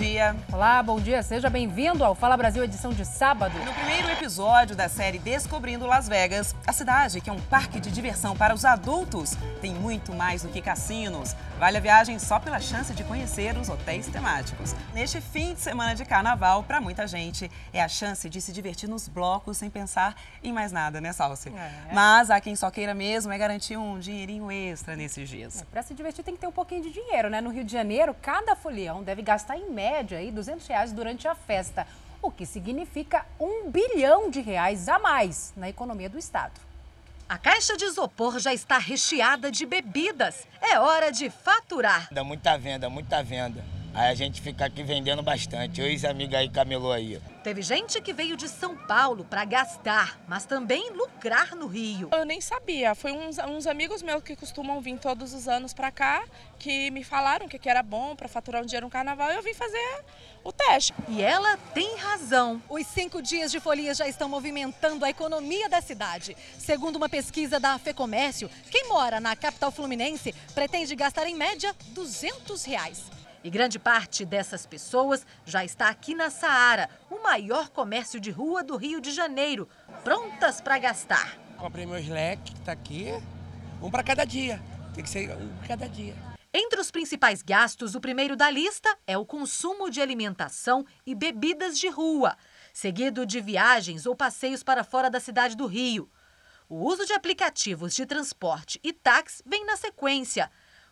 energy dia. Olá, bom dia. Seja bem-vindo ao Fala Brasil, edição de sábado. No primeiro episódio da série Descobrindo Las Vegas, a cidade, que é um parque de diversão para os adultos, tem muito mais do que cassinos. Vale a viagem só pela chance de conhecer os hotéis temáticos. Neste fim de semana de carnaval, para muita gente, é a chance de se divertir nos blocos sem pensar em mais nada, né, Salsi? É. Mas há quem só queira mesmo é garantir um dinheirinho extra nesses dias. É, para se divertir tem que ter um pouquinho de dinheiro, né? No Rio de Janeiro, cada folião deve gastar em média aí 200 reais durante a festa, o que significa um bilhão de reais a mais na economia do estado. A caixa de isopor já está recheada de bebidas. É hora de faturar. Dá muita venda, muita venda. Aí a gente fica aqui vendendo bastante. Eu e os amigos aí camelou aí. Teve gente que veio de São Paulo para gastar, mas também lucrar no Rio. Eu nem sabia. Foi uns, uns amigos meus que costumam vir todos os anos para cá que me falaram que, que era bom para faturar um dinheiro no carnaval e eu vim fazer o teste. E ela tem razão. Os cinco dias de folia já estão movimentando a economia da cidade. Segundo uma pesquisa da FEComércio, quem mora na capital fluminense pretende gastar em média 200 reais. E grande parte dessas pessoas já está aqui na Saara, o maior comércio de rua do Rio de Janeiro, prontas para gastar. Comprei meu leque, que está aqui, um para cada dia. Tem que ser um para cada dia. Entre os principais gastos, o primeiro da lista é o consumo de alimentação e bebidas de rua, seguido de viagens ou passeios para fora da cidade do Rio. O uso de aplicativos de transporte e táxi vem na sequência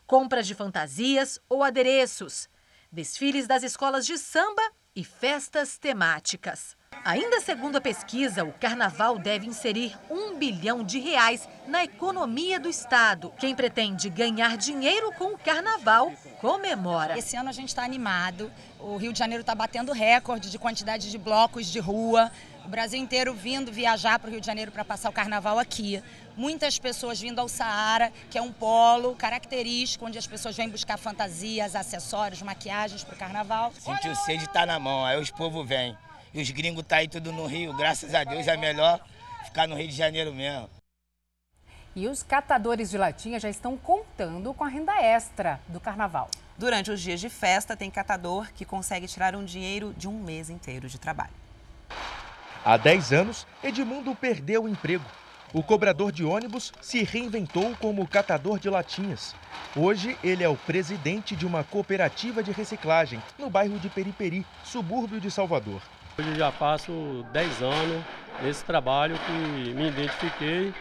compras de fantasias ou adereços, desfiles das escolas de samba e festas temáticas. Ainda segundo a pesquisa, o carnaval deve inserir um bilhão de reais na economia do estado. Quem pretende ganhar dinheiro com o carnaval comemora. Esse ano a gente está animado. O Rio de Janeiro está batendo recorde de quantidade de blocos de rua. O Brasil inteiro vindo viajar para o Rio de Janeiro para passar o carnaval aqui. Muitas pessoas vindo ao Saara, que é um polo característico, onde as pessoas vêm buscar fantasias, acessórios, maquiagens para o carnaval. Sentiu sede está na mão, aí os povos vêm. E os gringos tá aí tudo no Rio, graças a Deus é melhor ficar no Rio de Janeiro mesmo. E os catadores de latinha já estão contando com a renda extra do carnaval. Durante os dias de festa, tem catador que consegue tirar um dinheiro de um mês inteiro de trabalho. Há 10 anos, Edmundo perdeu o emprego. O cobrador de ônibus se reinventou como catador de latinhas. Hoje, ele é o presidente de uma cooperativa de reciclagem no bairro de Periperi, subúrbio de Salvador. Hoje já faço 10 anos nesse trabalho que me identifiquei.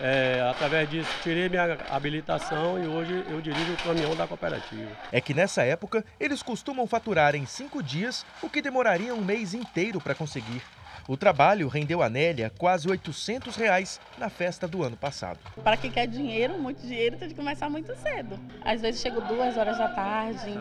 É, através disso, tirei minha habilitação e hoje eu dirijo o caminhão da cooperativa. É que nessa época, eles costumam faturar em cinco dias o que demoraria um mês inteiro para conseguir. O trabalho rendeu a Nélia quase 800 reais na festa do ano passado. Para quem quer dinheiro, muito dinheiro, tem que começar muito cedo. Às vezes chego duas horas da tarde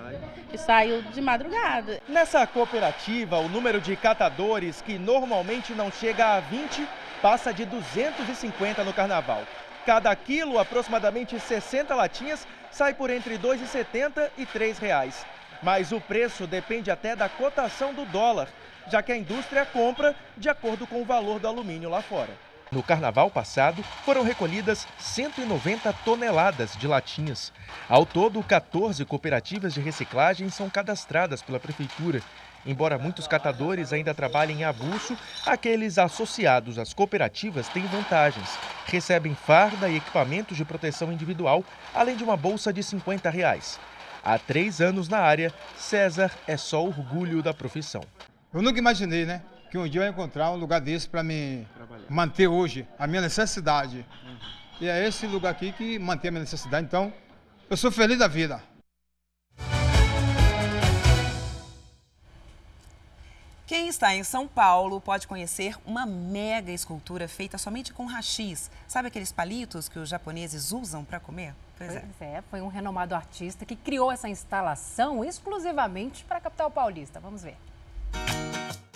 e saio de madrugada. Nessa cooperativa, o número de catadores, que normalmente não chega a 20, passa de 250 no carnaval. Cada quilo, aproximadamente 60 latinhas, sai por entre R$ 2,70 e 3,00 reais. Mas o preço depende até da cotação do dólar já que a indústria compra de acordo com o valor do alumínio lá fora. No carnaval passado, foram recolhidas 190 toneladas de latinhas. Ao todo, 14 cooperativas de reciclagem são cadastradas pela prefeitura. Embora muitos catadores ainda trabalhem em abuso, aqueles associados às cooperativas têm vantagens. Recebem farda e equipamentos de proteção individual, além de uma bolsa de 50 reais. Há três anos na área, César é só orgulho da profissão. Eu nunca imaginei, né? Que um dia eu ia encontrar um lugar desse para me Trabalhar. manter hoje a minha necessidade. Uhum. E é esse lugar aqui que mantém a minha necessidade. Então, eu sou feliz da vida. Quem está em São Paulo pode conhecer uma mega escultura feita somente com rachis. Sabe aqueles palitos que os japoneses usam para comer? Pois, é. pois é. é, foi um renomado artista que criou essa instalação exclusivamente para a capital paulista. Vamos ver.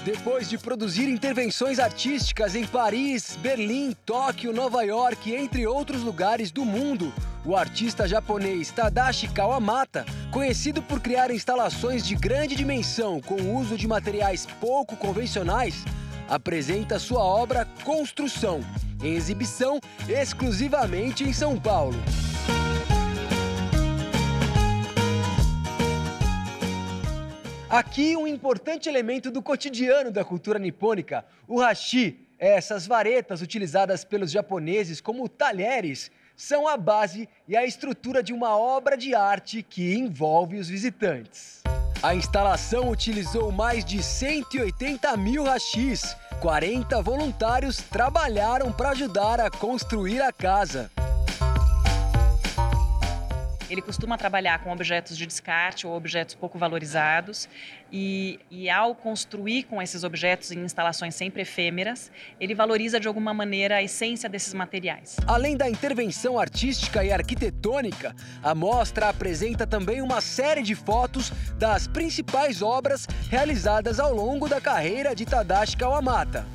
Depois de produzir intervenções artísticas em Paris, Berlim, Tóquio, Nova York, entre outros lugares do mundo, o artista japonês Tadashi Kawamata, conhecido por criar instalações de grande dimensão com o uso de materiais pouco convencionais, apresenta sua obra Construção, em exibição exclusivamente em São Paulo. Aqui um importante elemento do cotidiano da cultura nipônica, o hashi. Essas varetas utilizadas pelos japoneses como talheres são a base e a estrutura de uma obra de arte que envolve os visitantes. A instalação utilizou mais de 180 mil hashis. 40 voluntários trabalharam para ajudar a construir a casa. Ele costuma trabalhar com objetos de descarte ou objetos pouco valorizados e, e, ao construir com esses objetos em instalações sempre efêmeras, ele valoriza de alguma maneira a essência desses materiais. Além da intervenção artística e arquitetônica, a mostra apresenta também uma série de fotos das principais obras realizadas ao longo da carreira de Tadashi Kawamata.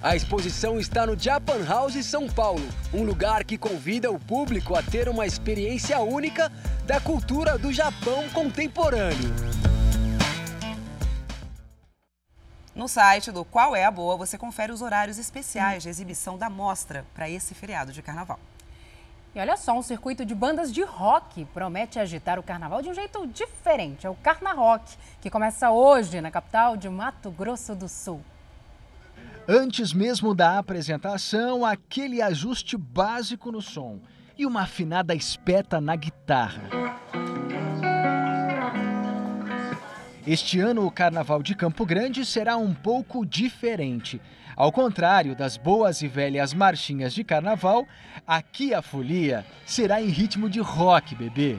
A exposição está no Japan House São Paulo, um lugar que convida o público a ter uma experiência única da cultura do Japão contemporâneo. No site do Qual é a Boa, você confere os horários especiais de exibição da mostra para esse feriado de carnaval. E olha só, um circuito de bandas de rock promete agitar o carnaval de um jeito diferente. É o Carna Rock, que começa hoje na capital de Mato Grosso do Sul. Antes mesmo da apresentação, aquele ajuste básico no som e uma afinada espeta na guitarra. Este ano, o Carnaval de Campo Grande será um pouco diferente. Ao contrário das boas e velhas marchinhas de carnaval, aqui a folia será em ritmo de rock, bebê.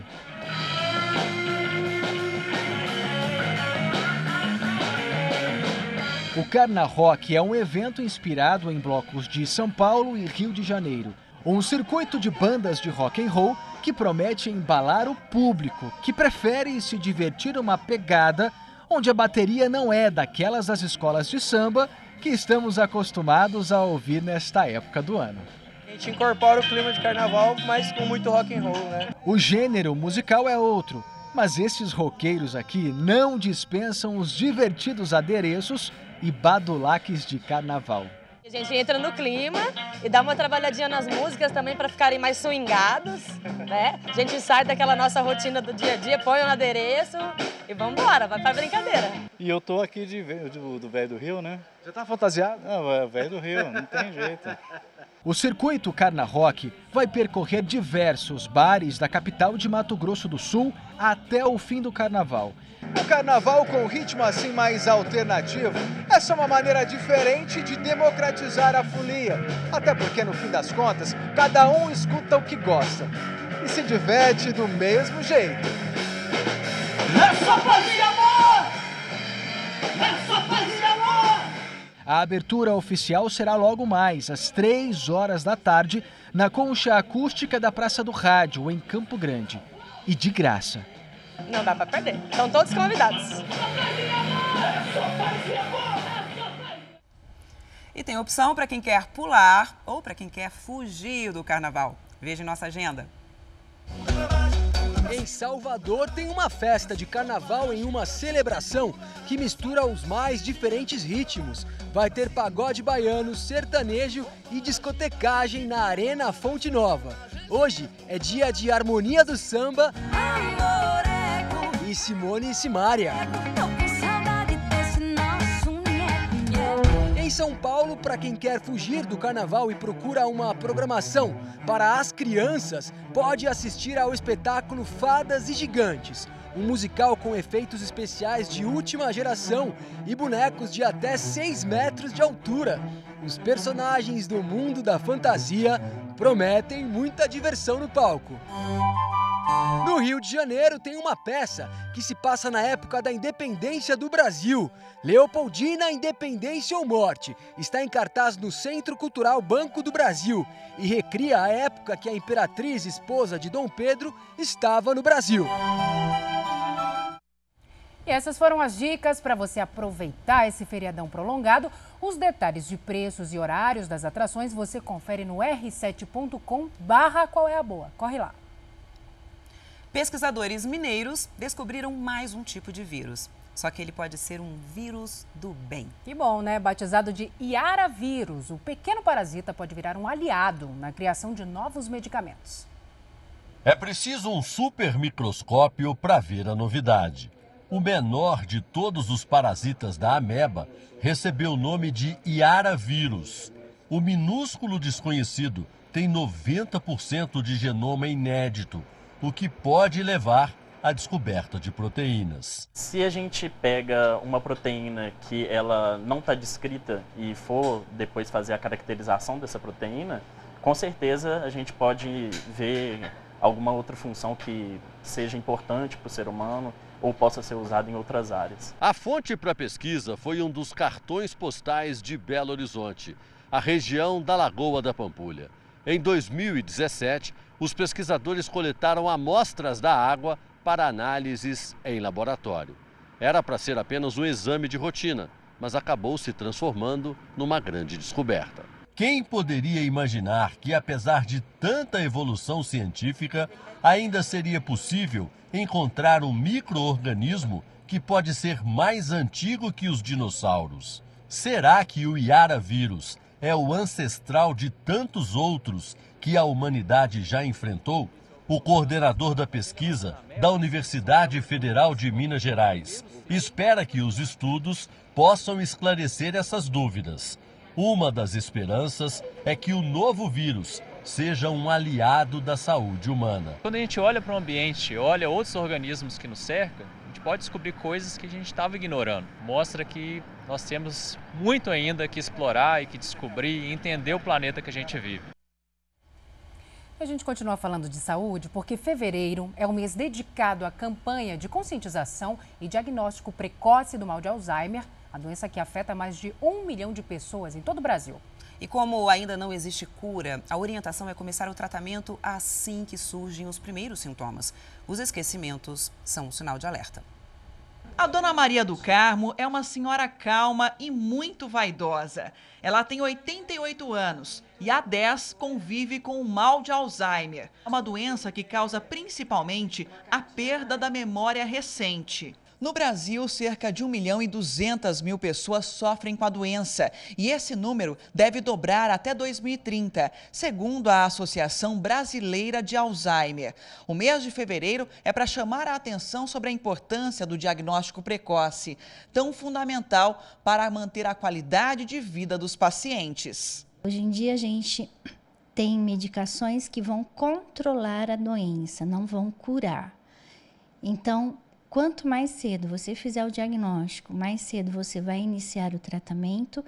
O Carna Rock é um evento inspirado em blocos de São Paulo e Rio de Janeiro. Um circuito de bandas de rock and roll que promete embalar o público, que prefere se divertir uma pegada onde a bateria não é daquelas das escolas de samba que estamos acostumados a ouvir nesta época do ano. A gente incorpora o clima de carnaval, mas com muito rock and roll, né? O gênero musical é outro, mas esses roqueiros aqui não dispensam os divertidos adereços e badulaques de carnaval. A gente entra no clima e dá uma trabalhadinha nas músicas também para ficarem mais swingados, né? A gente sai daquela nossa rotina do dia a dia, põe um adereço e vamos embora, vai pra brincadeira. E eu tô aqui de, do, do velho do Rio, né? Já tá fantasiado? Não, é velho do Rio, não tem jeito. O circuito Carna Rock vai percorrer diversos bares da capital de Mato Grosso do Sul até o fim do carnaval. O carnaval com ritmo assim mais alternativo é só uma maneira diferente de democratizar a folia. Até porque, no fim das contas, cada um escuta o que gosta e se diverte do mesmo jeito. É só paz e amor! É só paz e amor! A abertura oficial será logo mais, às 3 horas da tarde, na concha acústica da Praça do Rádio, em Campo Grande. E de graça. Não dá para perder. Estão todos convidados. E tem opção para quem quer pular ou para quem quer fugir do carnaval. Veja em nossa agenda. Em Salvador tem uma festa de carnaval em uma celebração que mistura os mais diferentes ritmos. Vai ter pagode baiano, sertanejo e discotecagem na Arena Fonte Nova. Hoje é dia de harmonia do samba e Simone e Simária. Em São Paulo, para quem quer fugir do carnaval e procura uma programação para as crianças, pode assistir ao espetáculo Fadas e Gigantes, um musical com efeitos especiais de última geração e bonecos de até 6 metros de altura. Os personagens do mundo da fantasia prometem muita diversão no palco. No Rio de Janeiro tem uma peça que se passa na época da independência do Brasil. Leopoldina, Independência ou Morte está em cartaz no Centro Cultural Banco do Brasil e recria a época que a imperatriz esposa de Dom Pedro estava no Brasil. E essas foram as dicas para você aproveitar esse feriadão prolongado. Os detalhes de preços e horários das atrações você confere no r7.com barra qual é a boa. Corre lá. Pesquisadores mineiros descobriram mais um tipo de vírus. Só que ele pode ser um vírus do bem. Que bom, né? Batizado de Iara vírus, o pequeno parasita pode virar um aliado na criação de novos medicamentos. É preciso um super microscópio para ver a novidade. O menor de todos os parasitas da ameba recebeu o nome de Iara vírus. O minúsculo desconhecido tem 90% de genoma inédito, o que pode levar à descoberta de proteínas. Se a gente pega uma proteína que ela não está descrita e for depois fazer a caracterização dessa proteína, com certeza a gente pode ver alguma outra função que seja importante para o ser humano ou possa ser usada em outras áreas. A fonte para a pesquisa foi um dos cartões postais de Belo Horizonte, a região da Lagoa da Pampulha. Em 2017, os pesquisadores coletaram amostras da água para análises em laboratório. Era para ser apenas um exame de rotina, mas acabou se transformando numa grande descoberta. Quem poderia imaginar que, apesar de tanta evolução científica, ainda seria possível encontrar um microorganismo que pode ser mais antigo que os dinossauros? Será que o Iara vírus é o ancestral de tantos outros que a humanidade já enfrentou? O coordenador da pesquisa da Universidade Federal de Minas Gerais espera que os estudos possam esclarecer essas dúvidas. Uma das esperanças é que o novo vírus seja um aliado da saúde humana. Quando a gente olha para o ambiente, olha outros organismos que nos cercam, a gente pode descobrir coisas que a gente estava ignorando. Mostra que nós temos muito ainda que explorar e que descobrir e entender o planeta que a gente vive. A gente continua falando de saúde porque fevereiro é o mês dedicado à campanha de conscientização e diagnóstico precoce do mal de Alzheimer a doença que afeta mais de um milhão de pessoas em todo o Brasil. E como ainda não existe cura, a orientação é começar o tratamento assim que surgem os primeiros sintomas. Os esquecimentos são um sinal de alerta. A dona Maria do Carmo é uma senhora calma e muito vaidosa. Ela tem 88 anos e há 10 convive com o mal de Alzheimer, uma doença que causa principalmente a perda da memória recente. No Brasil, cerca de 1 milhão e 200 mil pessoas sofrem com a doença e esse número deve dobrar até 2030, segundo a Associação Brasileira de Alzheimer. O mês de fevereiro é para chamar a atenção sobre a importância do diagnóstico precoce, tão fundamental para manter a qualidade de vida dos pacientes. Hoje em dia a gente tem medicações que vão controlar a doença, não vão curar. Então, Quanto mais cedo você fizer o diagnóstico, mais cedo você vai iniciar o tratamento,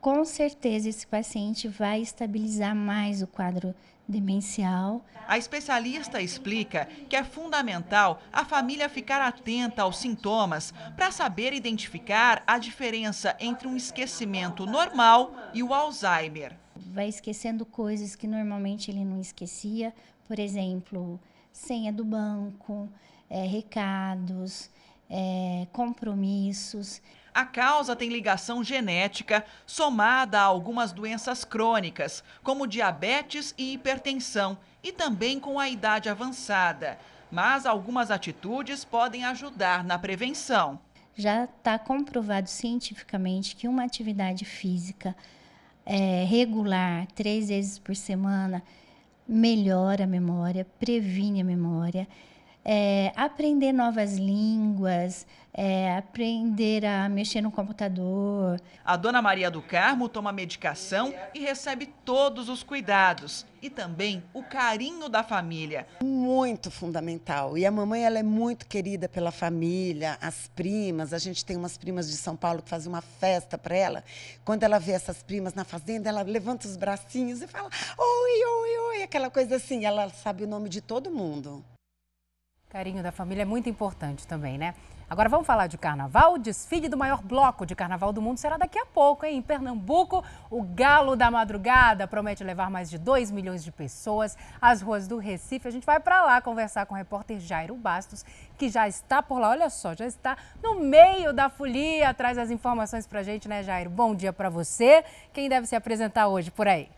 com certeza esse paciente vai estabilizar mais o quadro demencial. A especialista explica que é fundamental a família ficar atenta aos sintomas para saber identificar a diferença entre um esquecimento normal e o Alzheimer. Vai esquecendo coisas que normalmente ele não esquecia, por exemplo, senha do banco, é, recados, é, compromissos. A causa tem ligação genética somada a algumas doenças crônicas, como diabetes e hipertensão, e também com a idade avançada. Mas algumas atitudes podem ajudar na prevenção. Já está comprovado cientificamente que uma atividade física é, regular, três vezes por semana, melhora a memória, previne a memória é, aprender novas línguas, é, aprender a mexer no computador. A dona Maria do Carmo toma medicação e recebe todos os cuidados e também o carinho da família. Muito fundamental. E a mamãe ela é muito querida pela família, as primas. A gente tem umas primas de São Paulo que fazem uma festa para ela. Quando ela vê essas primas na fazenda, ela levanta os bracinhos e fala: oi, oi, oi, aquela coisa assim. Ela sabe o nome de todo mundo. Carinho da família é muito importante também, né? Agora vamos falar de carnaval. O desfile do maior bloco de carnaval do mundo será daqui a pouco, hein? Em Pernambuco, o Galo da Madrugada promete levar mais de 2 milhões de pessoas às ruas do Recife. A gente vai para lá conversar com o repórter Jairo Bastos, que já está por lá. Olha só, já está no meio da folia. Traz as informações para gente, né, Jairo? Bom dia para você. Quem deve se apresentar hoje por aí?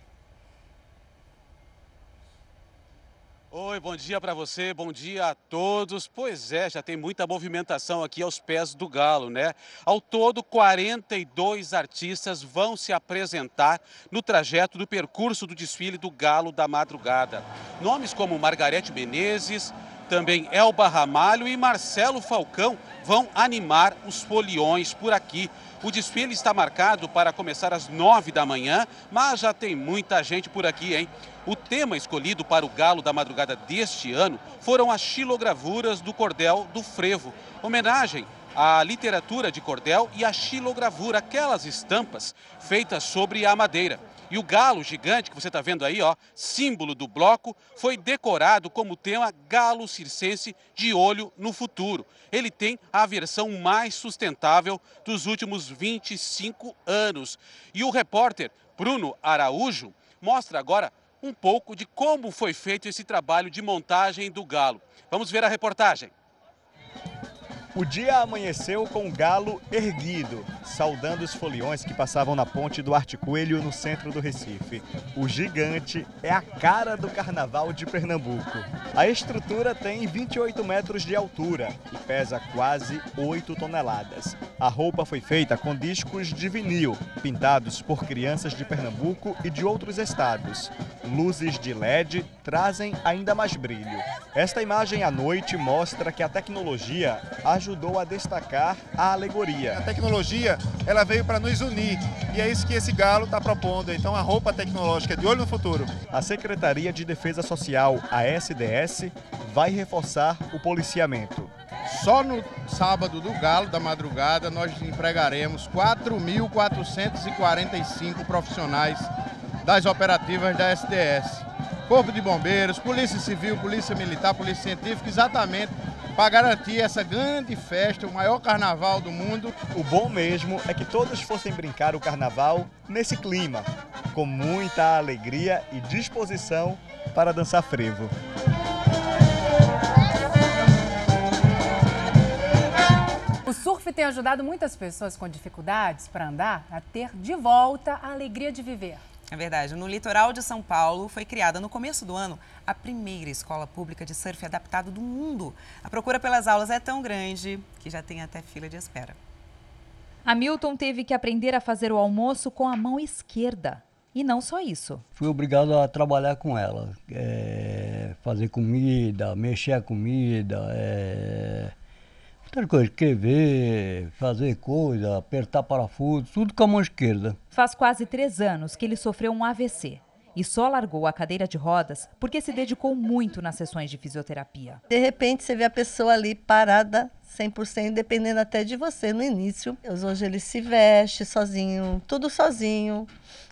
Oi, bom dia para você, bom dia a todos. Pois é, já tem muita movimentação aqui aos pés do Galo, né? Ao todo, 42 artistas vão se apresentar no trajeto do percurso do desfile do Galo da Madrugada. Nomes como Margarete Menezes, também Elba Ramalho e Marcelo Falcão vão animar os foliões por aqui. O desfile está marcado para começar às nove da manhã, mas já tem muita gente por aqui, hein? O tema escolhido para o galo da madrugada deste ano foram as xilogravuras do cordel do frevo, homenagem à literatura de cordel e à xilogravura, aquelas estampas feitas sobre a madeira. E o galo gigante que você está vendo aí, ó, símbolo do bloco, foi decorado como tema galo circense de olho no futuro. Ele tem a versão mais sustentável dos últimos 25 anos. E o repórter Bruno Araújo mostra agora um pouco de como foi feito esse trabalho de montagem do galo. Vamos ver a reportagem. O dia amanheceu com o galo erguido, saudando os foliões que passavam na ponte do Arte Coelho no centro do Recife. O gigante é a cara do carnaval de Pernambuco. A estrutura tem 28 metros de altura e pesa quase 8 toneladas. A roupa foi feita com discos de vinil, pintados por crianças de Pernambuco e de outros estados. Luzes de LED trazem ainda mais brilho. Esta imagem à noite mostra que a tecnologia ajudou a destacar a alegoria. A tecnologia ela veio para nos unir e é isso que esse galo está propondo. Então a roupa tecnológica é de olho no futuro. A Secretaria de Defesa Social, a SDS, vai reforçar o policiamento. Só no sábado do galo da madrugada nós empregaremos 4.445 profissionais das operativas da SDS. Corpo de Bombeiros, Polícia Civil, Polícia Militar, Polícia Científica, exatamente para garantir essa grande festa, o maior carnaval do mundo. O bom mesmo é que todos fossem brincar o carnaval nesse clima, com muita alegria e disposição para dançar frevo. O surf tem ajudado muitas pessoas com dificuldades para andar a ter de volta a alegria de viver. É verdade. No litoral de São Paulo foi criada no começo do ano a primeira escola pública de surf adaptado do mundo. A procura pelas aulas é tão grande que já tem até fila de espera. Hamilton teve que aprender a fazer o almoço com a mão esquerda. E não só isso. Fui obrigado a trabalhar com ela. É, fazer comida, mexer a comida, é, Outra coisa, escrever, fazer coisa, apertar parafuso, tudo com a mão esquerda. Faz quase três anos que ele sofreu um AVC e só largou a cadeira de rodas porque se dedicou muito nas sessões de fisioterapia. De repente você vê a pessoa ali parada 100%, dependendo até de você no início. Hoje ele se veste sozinho, tudo sozinho.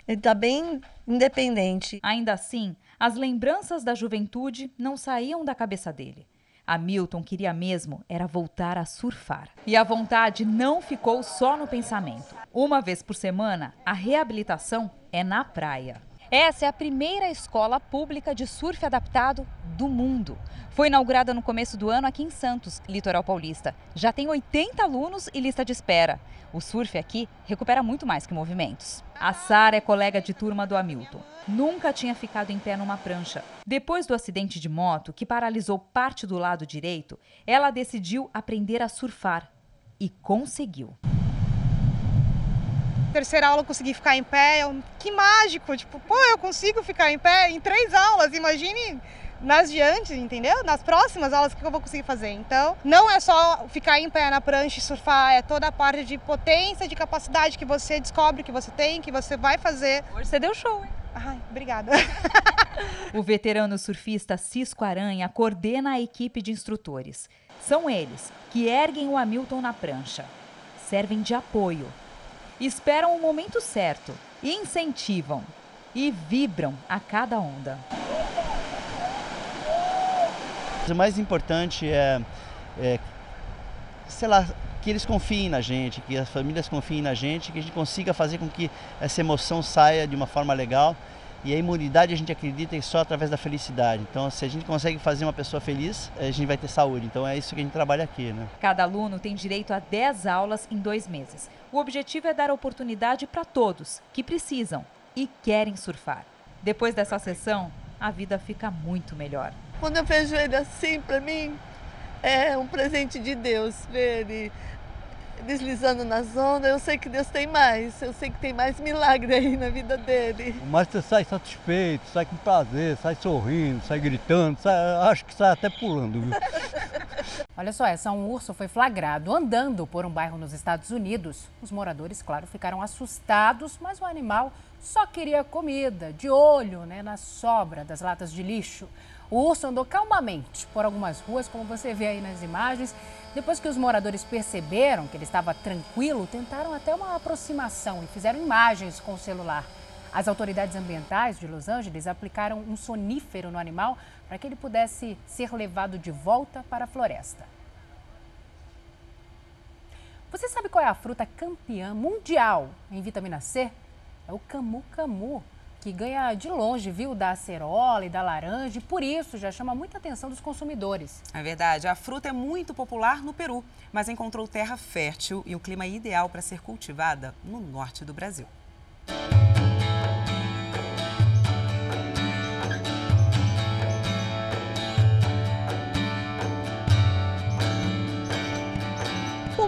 Ele está bem independente. Ainda assim, as lembranças da juventude não saíam da cabeça dele. Hamilton queria mesmo era voltar a surfar. E a vontade não ficou só no pensamento. Uma vez por semana, a reabilitação é na praia. Essa é a primeira escola pública de surf adaptado do mundo. Foi inaugurada no começo do ano aqui em Santos, litoral paulista. Já tem 80 alunos e lista de espera. O surf aqui recupera muito mais que movimentos. A Sara é colega de turma do Hamilton. Nunca tinha ficado em pé numa prancha. Depois do acidente de moto, que paralisou parte do lado direito, ela decidiu aprender a surfar. E conseguiu terceira aula eu consegui ficar em pé. Eu, que mágico! Tipo, pô, eu consigo ficar em pé em três aulas. Imagine nas de antes, entendeu? Nas próximas aulas que eu vou conseguir fazer. Então, não é só ficar em pé na prancha e surfar, é toda a parte de potência, de capacidade que você descobre que você tem, que você vai fazer. Hoje você deu show, hein? Ai, obrigada. o veterano surfista Cisco Aranha coordena a equipe de instrutores. São eles que erguem o Hamilton na prancha. Servem de apoio esperam o momento certo, incentivam e vibram a cada onda. O mais importante é, é, sei lá, que eles confiem na gente, que as famílias confiem na gente, que a gente consiga fazer com que essa emoção saia de uma forma legal e a imunidade a gente acredita só através da felicidade. Então, se a gente consegue fazer uma pessoa feliz, a gente vai ter saúde. Então, é isso que a gente trabalha aqui. Né? Cada aluno tem direito a 10 aulas em dois meses. O objetivo é dar oportunidade para todos que precisam e querem surfar. Depois dessa sessão, a vida fica muito melhor. Quando eu vejo ele assim, para mim, é um presente de Deus ver ele deslizando na zona, eu sei que Deus tem mais. Eu sei que tem mais milagre aí na vida dele. Mas você sai satisfeito, sai com prazer, sai sorrindo, sai gritando, sai, acho que sai até pulando, viu? Olha só, essa um urso foi flagrado andando por um bairro nos Estados Unidos. Os moradores, claro, ficaram assustados, mas o animal só queria comida, de olho né, na sobra das latas de lixo. O urso andou calmamente por algumas ruas, como você vê aí nas imagens. Depois que os moradores perceberam que ele estava tranquilo, tentaram até uma aproximação e fizeram imagens com o celular. As autoridades ambientais de Los Angeles aplicaram um sonífero no animal para que ele pudesse ser levado de volta para a floresta. Você sabe qual é a fruta campeã mundial em vitamina C? É o camu-camu, que ganha de longe, viu, da acerola e da laranja, e por isso já chama muita atenção dos consumidores. É verdade, a fruta é muito popular no Peru, mas encontrou terra fértil e o clima ideal para ser cultivada no norte do Brasil.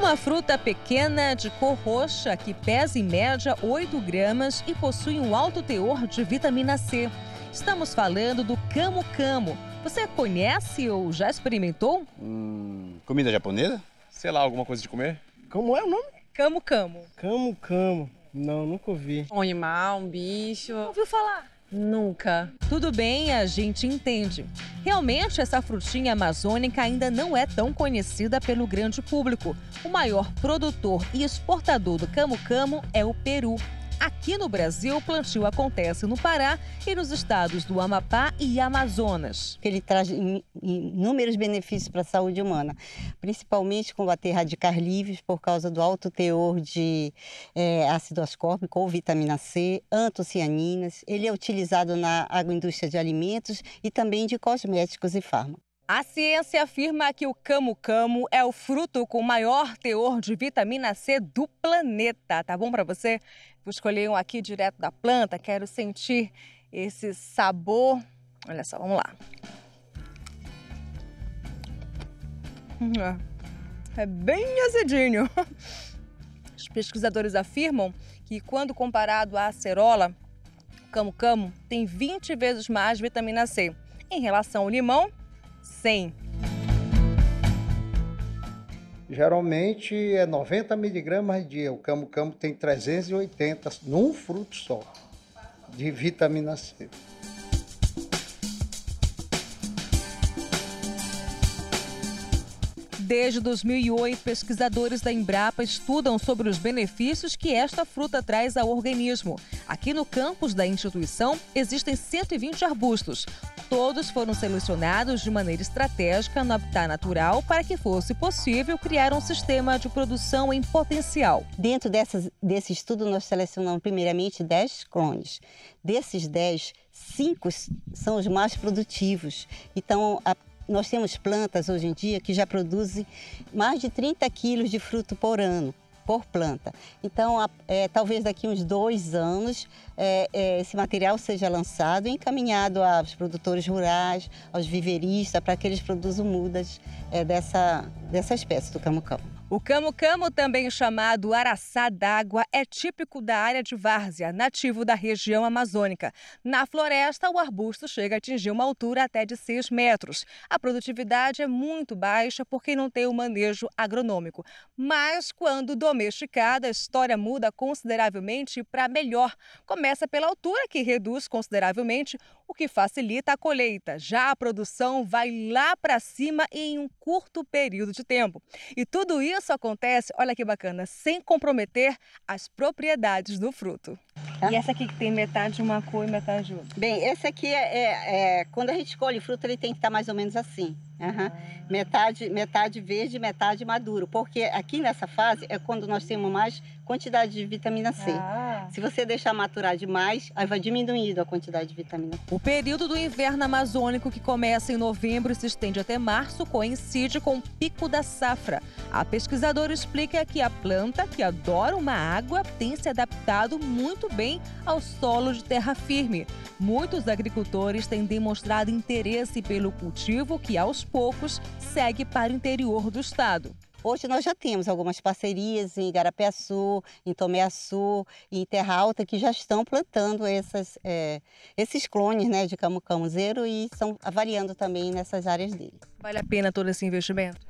Uma fruta pequena de cor roxa que pesa em média 8 gramas e possui um alto teor de vitamina C. Estamos falando do camu-camu. Você conhece ou já experimentou? Hum, comida japonesa? Sei lá, alguma coisa de comer? Como é o nome? Camu-camu. Camu-camu. Não, nunca ouvi. Um animal, um bicho. Não ouviu falar? Nunca. Tudo bem, a gente entende. Realmente, essa frutinha amazônica ainda não é tão conhecida pelo grande público. O maior produtor e exportador do camu-camu é o Peru. Aqui no Brasil, o plantio acontece no Pará e nos estados do Amapá e Amazonas. Ele traz inúmeros benefícios para a saúde humana, principalmente combater radicais livres por causa do alto teor de é, ácido ascórbico ou vitamina C, antocianinas. Ele é utilizado na agroindústria de alimentos e também de cosméticos e fármacos. A ciência afirma que o camu-camu é o fruto com maior teor de vitamina C do planeta. Tá bom para você? Vou escolher um aqui direto da planta, quero sentir esse sabor. Olha só, vamos lá. É bem azedinho. Os pesquisadores afirmam que quando comparado à acerola, o camu-camu tem 20 vezes mais vitamina C. Em relação ao limão, 100. Geralmente é 90 miligramas dia. O camu-camu tem 380 num fruto só de vitamina C. Desde 2008, pesquisadores da Embrapa estudam sobre os benefícios que esta fruta traz ao organismo. Aqui no campus da instituição existem 120 arbustos. Todos foram selecionados de maneira estratégica no habitat natural para que fosse possível criar um sistema de produção em potencial. Dentro dessas, desse estudo, nós selecionamos primeiramente 10 clones. Desses 10, 5 são os mais produtivos. Então, a nós temos plantas hoje em dia que já produzem mais de 30 quilos de fruto por ano por planta. Então, é, talvez daqui uns dois anos, é, é, esse material seja lançado e encaminhado aos produtores rurais, aos viveristas, para que eles produzam mudas é, dessa, dessa espécie do camu-camu. O camu-camu, também chamado araçá d'água, é típico da área de várzea, nativo da região amazônica. Na floresta, o arbusto chega a atingir uma altura até de 6 metros. A produtividade é muito baixa porque não tem o manejo agronômico. Mas, quando domesticada, a história muda consideravelmente para melhor. Começa pela altura, que reduz consideravelmente, o que facilita a colheita. Já a produção vai lá para cima em um curto período de tempo. E tudo isso acontece, olha que bacana, sem comprometer as propriedades do fruto. Tá? E essa aqui que tem metade uma cor e metade outra? Bem, esse aqui é, é, é, quando a gente escolhe fruto, ele tem que estar mais ou menos assim. Uhum. Metade, metade verde, metade maduro. Porque aqui nessa fase é quando nós temos mais quantidade de vitamina C. Ah. Se você deixar maturar demais, aí vai diminuindo a quantidade de vitamina C. O período do inverno amazônico, que começa em novembro e se estende até março, coincide com o pico da safra. A pesquisadora explica que a planta, que adora uma água, tem se adaptado muito bem ao solo de terra firme. Muitos agricultores têm demonstrado interesse pelo cultivo que, aos poucos, segue para o interior do estado. Hoje nós já temos algumas parcerias em Igarapé-Açu, em Tomé-Açu e em Terra Alta que já estão plantando essas, é, esses clones né, de camu-camuzeiro e estão avaliando também nessas áreas dele. Vale a pena todo esse investimento?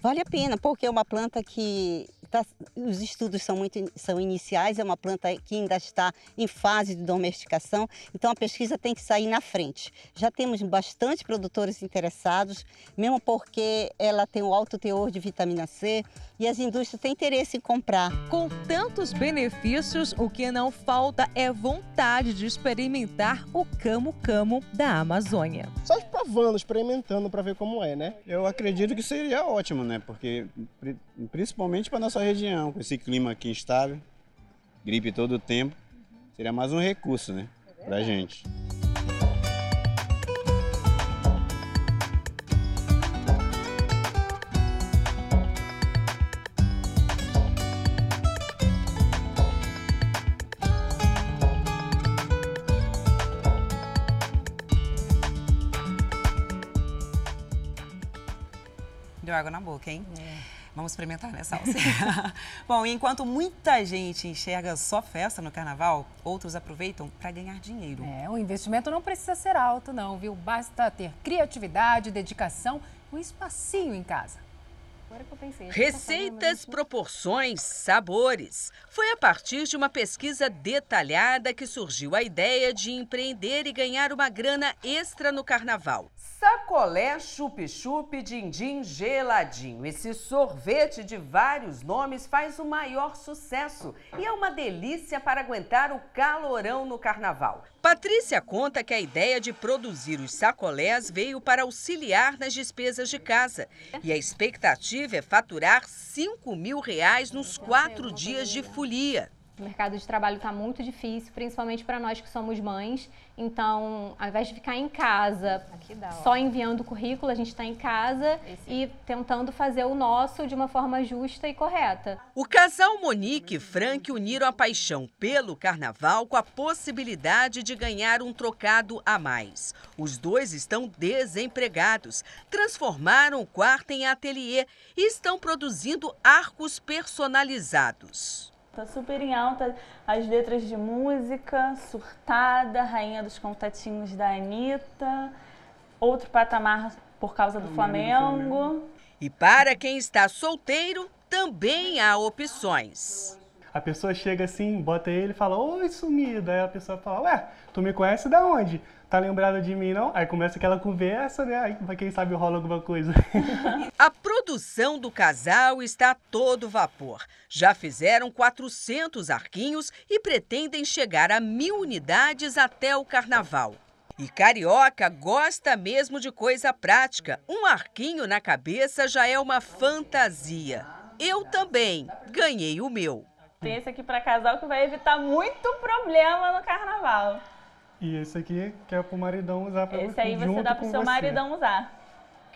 Vale a pena, porque é uma planta que tá, os estudos são muito são iniciais, é uma planta que ainda está em fase de domesticação, então a pesquisa tem que sair na frente. Já temos bastante produtores interessados, mesmo porque ela tem um alto teor de vitamina C e as indústrias têm interesse em comprar. Com tantos benefícios, o que não falta é vontade de experimentar o camo-camo da Amazônia. Só provando, experimentando para ver como é, né? Eu acredito que seria ótimo, né? Porque principalmente para nossa região, com esse clima aqui instável, gripe todo o tempo, seria mais um recurso, né? Pra gente. Deu água na boca, hein? É. Vamos experimentar, né, Salsi? Bom, enquanto muita gente enxerga só festa no carnaval, outros aproveitam para ganhar dinheiro. É, o investimento não precisa ser alto, não, viu? Basta ter criatividade, dedicação e um espacinho em casa. Receitas, proporções, sabores. Foi a partir de uma pesquisa detalhada que surgiu a ideia de empreender e ganhar uma grana extra no carnaval. Sacolé chup-chup din-din geladinho. Esse sorvete de vários nomes faz o maior sucesso e é uma delícia para aguentar o calorão no carnaval. Patrícia conta que a ideia de produzir os sacolés veio para auxiliar nas despesas de casa. E a expectativa é faturar 5 mil reais nos quatro dias de folia. O mercado de trabalho está muito difícil, principalmente para nós que somos mães. Então, ao invés de ficar em casa só enviando o currículo, a gente está em casa Esse. e tentando fazer o nosso de uma forma justa e correta. O casal Monique e Frank uniram a paixão pelo carnaval com a possibilidade de ganhar um trocado a mais. Os dois estão desempregados, transformaram o quarto em ateliê e estão produzindo arcos personalizados. Tá super em alta as letras de música, Surtada, Rainha dos Contatinhos da Anitta, outro patamar por causa do Flamengo. E para quem está solteiro, também há opções. A pessoa chega assim, bota ele e fala, oi sumida. Aí a pessoa fala, ué, tu me conhece da onde? tá lembrada de mim, não? Aí começa aquela conversa, né? Aí quem sabe rola alguma coisa. A produção do casal está a todo vapor. Já fizeram 400 arquinhos e pretendem chegar a mil unidades até o carnaval. E carioca gosta mesmo de coisa prática. Um arquinho na cabeça já é uma fantasia. Eu também ganhei o meu. Tem esse aqui para casal que vai evitar muito problema no carnaval. E esse aqui que é pro maridão usar pra esse aí você dá pro seu você. maridão usar.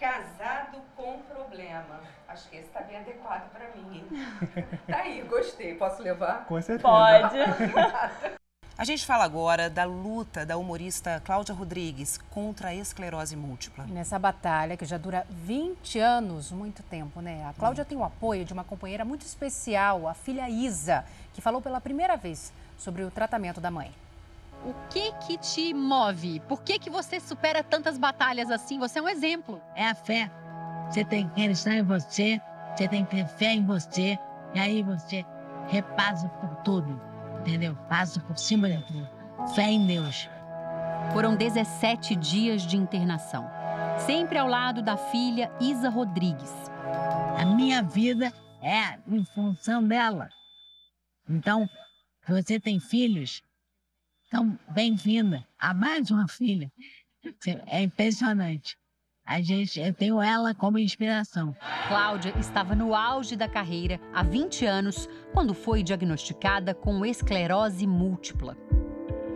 Casado com problema. Acho que esse tá bem adequado para mim, hein? tá aí, gostei. Posso levar? Com certeza. Pode. A gente fala agora da luta da humorista Cláudia Rodrigues contra a esclerose múltipla. Nessa batalha que já dura 20 anos, muito tempo, né? A Cláudia hum. tem o apoio de uma companheira muito especial, a filha Isa, que falou pela primeira vez sobre o tratamento da mãe o que que te move? Por que que você supera tantas batalhas assim? Você é um exemplo. É a fé. Você tem que acreditar em você, você tem que ter fé em você, e aí você repassa por tudo, entendeu? Passa por cima de tudo. Fé em Deus. Foram 17 dias de internação, sempre ao lado da filha Isa Rodrigues. A minha vida é em função dela. Então, se você tem filhos, então, bem-vinda a mais uma filha. É impressionante. A gente, eu tenho ela como inspiração. Cláudia estava no auge da carreira há 20 anos, quando foi diagnosticada com esclerose múltipla.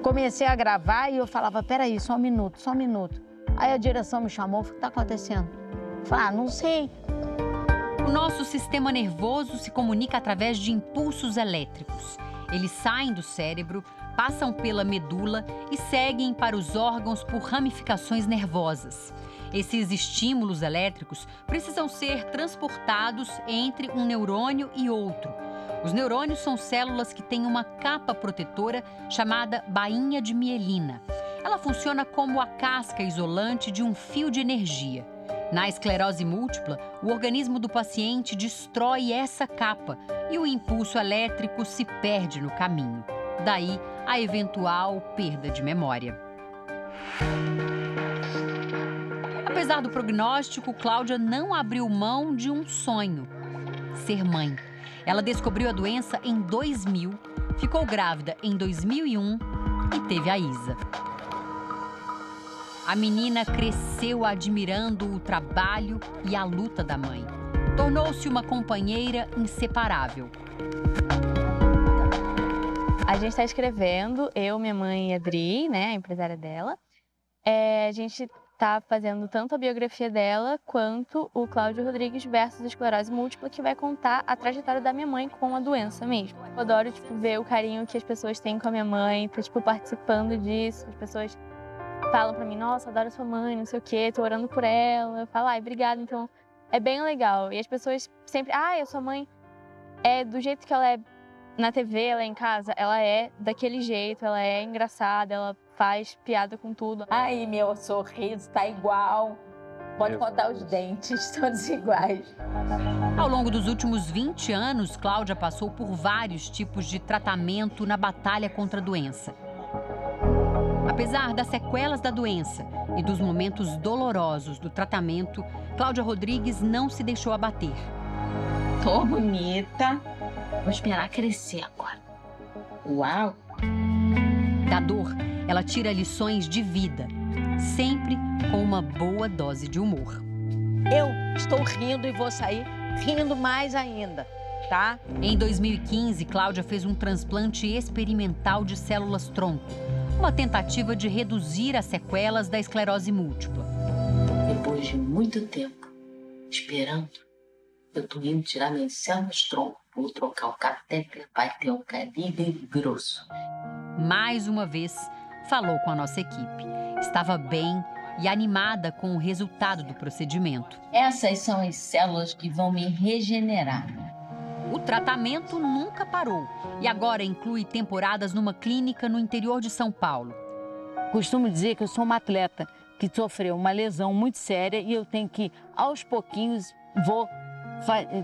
Comecei a gravar e eu falava: peraí, só um minuto, só um minuto. Aí a direção me chamou: o que está acontecendo? Falei: ah, não sei. O nosso sistema nervoso se comunica através de impulsos elétricos. Eles saem do cérebro, passam pela medula e seguem para os órgãos por ramificações nervosas. Esses estímulos elétricos precisam ser transportados entre um neurônio e outro. Os neurônios são células que têm uma capa protetora chamada bainha de mielina. Ela funciona como a casca isolante de um fio de energia. Na esclerose múltipla, o organismo do paciente destrói essa capa e o impulso elétrico se perde no caminho. Daí a eventual perda de memória. Apesar do prognóstico, Cláudia não abriu mão de um sonho: ser mãe. Ela descobriu a doença em 2000, ficou grávida em 2001 e teve a Isa. A menina cresceu admirando o trabalho e a luta da mãe. Tornou-se uma companheira inseparável. A gente está escrevendo, eu, minha mãe e a né, a empresária dela. É, a gente está fazendo tanto a biografia dela quanto o Cláudio Rodrigues versus esclerose múltipla, que vai contar a trajetória da minha mãe com a doença mesmo. Eu adoro tipo, ver o carinho que as pessoas têm com a minha mãe, tá, tipo, participando disso, as pessoas falam para mim, nossa, adoro sua mãe, não sei o quê, tô orando por ela. Eu falo, ai, obrigada. Então, é bem legal. E as pessoas sempre, ai, a sua mãe é do jeito que ela é na TV, ela é em casa, ela é daquele jeito, ela é engraçada, ela faz piada com tudo. Ai, meu sorriso tá igual. Pode contar os dentes, todos iguais. Ao longo dos últimos 20 anos, Cláudia passou por vários tipos de tratamento na batalha contra a doença. Apesar das sequelas da doença e dos momentos dolorosos do tratamento, Cláudia Rodrigues não se deixou abater. Tô bonita. Vou esperar crescer agora. Uau! Da dor, ela tira lições de vida, sempre com uma boa dose de humor. Eu estou rindo e vou sair rindo mais ainda, tá? Em 2015, Cláudia fez um transplante experimental de células tronco uma tentativa de reduzir as sequelas da esclerose múltipla. Depois de muito tempo esperando, eu tô indo tirar minhas células tronco, vou trocar o catéter, vai ter um calibre grosso. Mais uma vez, falou com a nossa equipe. Estava bem e animada com o resultado do procedimento. Essas são as células que vão me regenerar. O tratamento nunca parou e agora inclui temporadas numa clínica no interior de São Paulo. Costumo dizer que eu sou uma atleta que sofreu uma lesão muito séria e eu tenho que, aos pouquinhos, vou,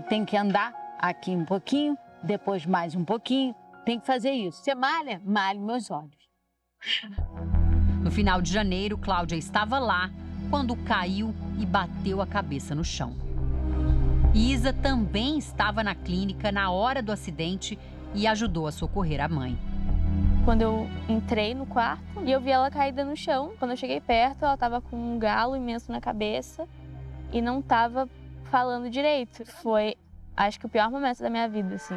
tenho que andar aqui um pouquinho, depois mais um pouquinho, tem que fazer isso. Você malha? Malhe meus olhos. No final de janeiro, Cláudia estava lá quando caiu e bateu a cabeça no chão. Isa também estava na clínica na hora do acidente e ajudou a socorrer a mãe. Quando eu entrei no quarto e eu vi ela caída no chão, quando eu cheguei perto, ela estava com um galo imenso na cabeça e não estava falando direito. Foi, acho que o pior momento da minha vida, assim.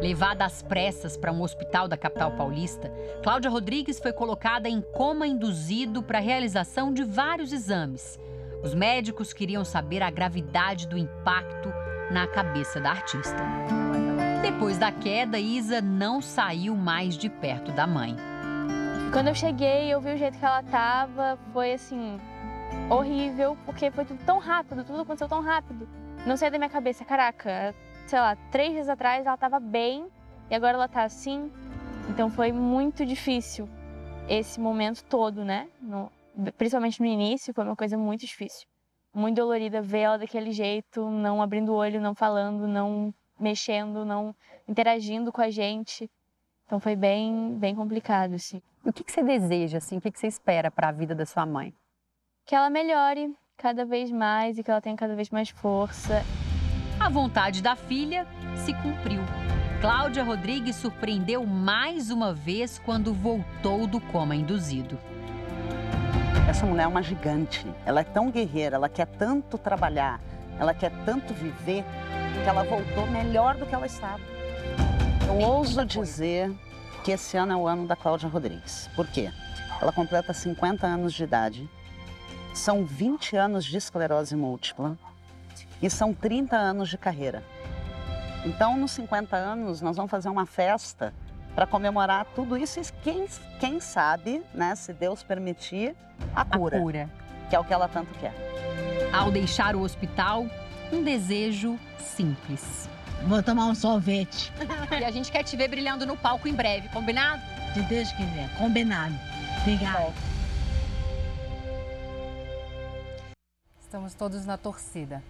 Levada às pressas para um hospital da capital paulista, Cláudia Rodrigues foi colocada em coma induzido para a realização de vários exames. Os médicos queriam saber a gravidade do impacto na cabeça da artista. Depois da queda, Isa não saiu mais de perto da mãe. Quando eu cheguei, eu vi o jeito que ela estava, foi assim, horrível, porque foi tudo tão rápido, tudo aconteceu tão rápido. Não saiu da minha cabeça, caraca, sei lá, três dias atrás ela estava bem e agora ela está assim. Então foi muito difícil esse momento todo, né? No, principalmente no início, foi uma coisa muito difícil. Muito dolorida ver ela daquele jeito, não abrindo o olho, não falando, não mexendo, não interagindo com a gente. Então foi bem, bem complicado, assim. O que, que você deseja, assim? O que, que você espera para a vida da sua mãe? Que ela melhore cada vez mais e que ela tenha cada vez mais força. A vontade da filha se cumpriu. Cláudia Rodrigues surpreendeu mais uma vez quando voltou do coma induzido. Essa mulher é uma gigante. Ela é tão guerreira, ela quer tanto trabalhar, ela quer tanto viver, que ela voltou melhor do que ela estava. Eu ouso dizer que esse ano é o ano da Cláudia Rodrigues. Por quê? Ela completa 50 anos de idade, são 20 anos de esclerose múltipla e são 30 anos de carreira. Então, nos 50 anos, nós vamos fazer uma festa para comemorar tudo isso e quem, quem sabe, né, se Deus permitir, a cura. A cura. que é o que ela tanto quer. Ao deixar o hospital, um desejo simples. Vou tomar um sorvete. E a gente quer te ver brilhando no palco em breve, combinado? Se Deus quiser, combinado. Obrigada. Estamos todos na torcida.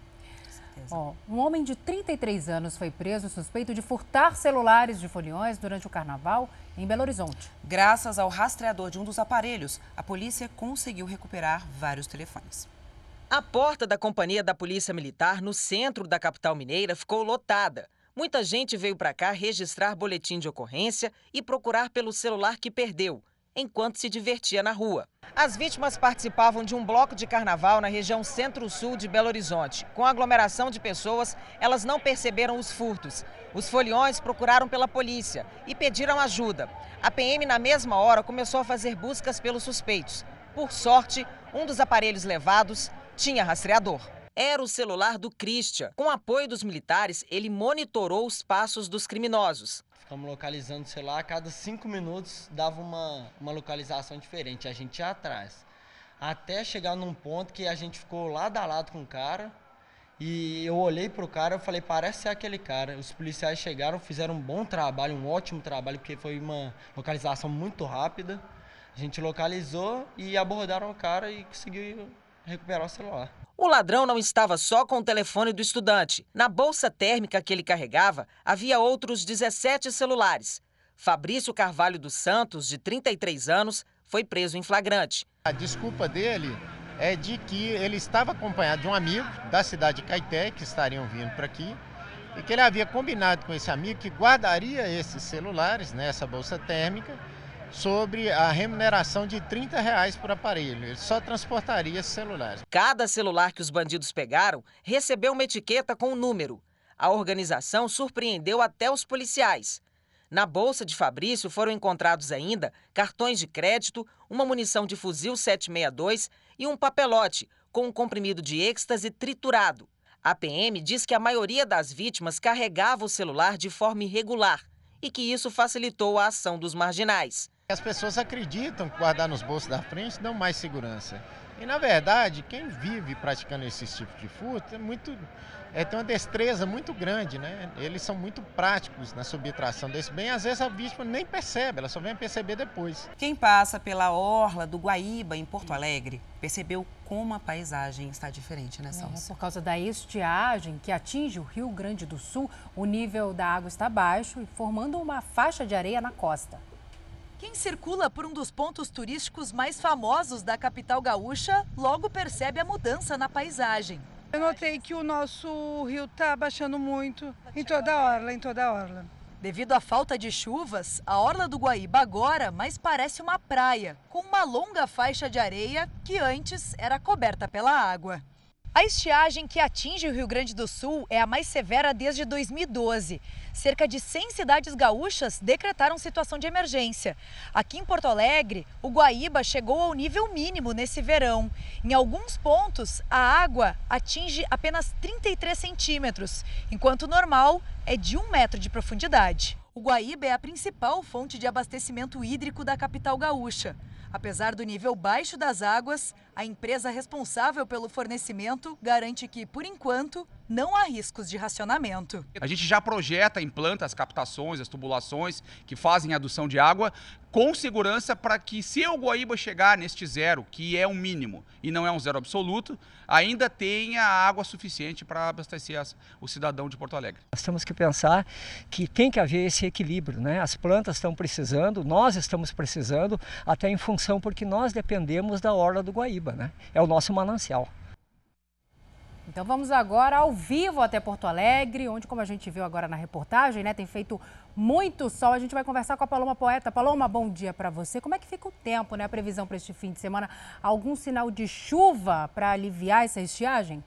Ó, um homem de 33 anos foi preso suspeito de furtar celulares de foliões durante o carnaval em Belo Horizonte. Graças ao rastreador de um dos aparelhos, a polícia conseguiu recuperar vários telefones. A porta da companhia da Polícia Militar no centro da capital mineira ficou lotada. Muita gente veio para cá registrar boletim de ocorrência e procurar pelo celular que perdeu, enquanto se divertia na rua. As vítimas participavam de um bloco de carnaval na região centro-sul de Belo Horizonte. Com aglomeração de pessoas, elas não perceberam os furtos. Os foliões procuraram pela polícia e pediram ajuda. A PM, na mesma hora, começou a fazer buscas pelos suspeitos. Por sorte, um dos aparelhos levados tinha rastreador. Era o celular do Christian. Com apoio dos militares, ele monitorou os passos dos criminosos. Ficamos localizando o celular, a cada cinco minutos dava uma, uma localização diferente, a gente ia atrás. Até chegar num ponto que a gente ficou lado a lado com o cara, e eu olhei pro cara, eu falei, parece ser aquele cara. Os policiais chegaram, fizeram um bom trabalho, um ótimo trabalho, porque foi uma localização muito rápida. A gente localizou e abordaram o cara e conseguiu recuperar o celular. O ladrão não estava só com o telefone do estudante. Na bolsa térmica que ele carregava, havia outros 17 celulares. Fabrício Carvalho dos Santos, de 33 anos, foi preso em flagrante. A desculpa dele é de que ele estava acompanhado de um amigo da cidade de Caeté, que estariam vindo para aqui, e que ele havia combinado com esse amigo que guardaria esses celulares nessa bolsa térmica sobre a remuneração de 30 reais por aparelho. Ele só transportaria celulares. Cada celular que os bandidos pegaram recebeu uma etiqueta com o um número. A organização surpreendeu até os policiais. Na bolsa de Fabrício foram encontrados ainda cartões de crédito, uma munição de fuzil 762 e um papelote com um comprimido de êxtase triturado. A PM diz que a maioria das vítimas carregava o celular de forma irregular e que isso facilitou a ação dos marginais. As pessoas acreditam que guardar nos bolsos da frente dão mais segurança. E na verdade, quem vive praticando esse tipo de furto é muito é, tem uma destreza muito grande, né? Eles são muito práticos na subtração desse bem. Às vezes a vítima nem percebe, ela só vem a perceber depois. Quem passa pela orla do Guaíba, em Porto Alegre, percebeu como a paisagem está diferente, né, Salso? É, por causa da estiagem que atinge o Rio Grande do Sul, o nível da água está baixo e formando uma faixa de areia na costa. Quem circula por um dos pontos turísticos mais famosos da capital gaúcha logo percebe a mudança na paisagem. Eu notei que o nosso rio está baixando muito em toda a orla, em toda a orla. Devido à falta de chuvas, a orla do Guaíba agora mais parece uma praia, com uma longa faixa de areia que antes era coberta pela água. A estiagem que atinge o Rio Grande do Sul é a mais severa desde 2012. Cerca de 100 cidades gaúchas decretaram situação de emergência. Aqui em Porto Alegre, o Guaíba chegou ao nível mínimo nesse verão. Em alguns pontos, a água atinge apenas 33 centímetros, enquanto o normal é de um metro de profundidade. O Guaíba é a principal fonte de abastecimento hídrico da capital gaúcha. Apesar do nível baixo das águas, a empresa responsável pelo fornecimento garante que, por enquanto, não há riscos de racionamento. A gente já projeta, implanta as captações, as tubulações que fazem a adução de água com segurança para que, se o Guaíba chegar neste zero, que é um mínimo e não é um zero absoluto, ainda tenha água suficiente para abastecer as, o cidadão de Porto Alegre. Nós temos que pensar que tem que haver esse equilíbrio, né? As plantas estão precisando, nós estamos precisando, até em função porque nós dependemos da orla do Guaíba, né? É o nosso manancial. Então vamos agora ao vivo até Porto Alegre, onde, como a gente viu agora na reportagem, né, tem feito muito sol. A gente vai conversar com a Paloma Poeta. Paloma, bom dia para você. Como é que fica o tempo, né, a previsão para este fim de semana? Algum sinal de chuva para aliviar essa estiagem?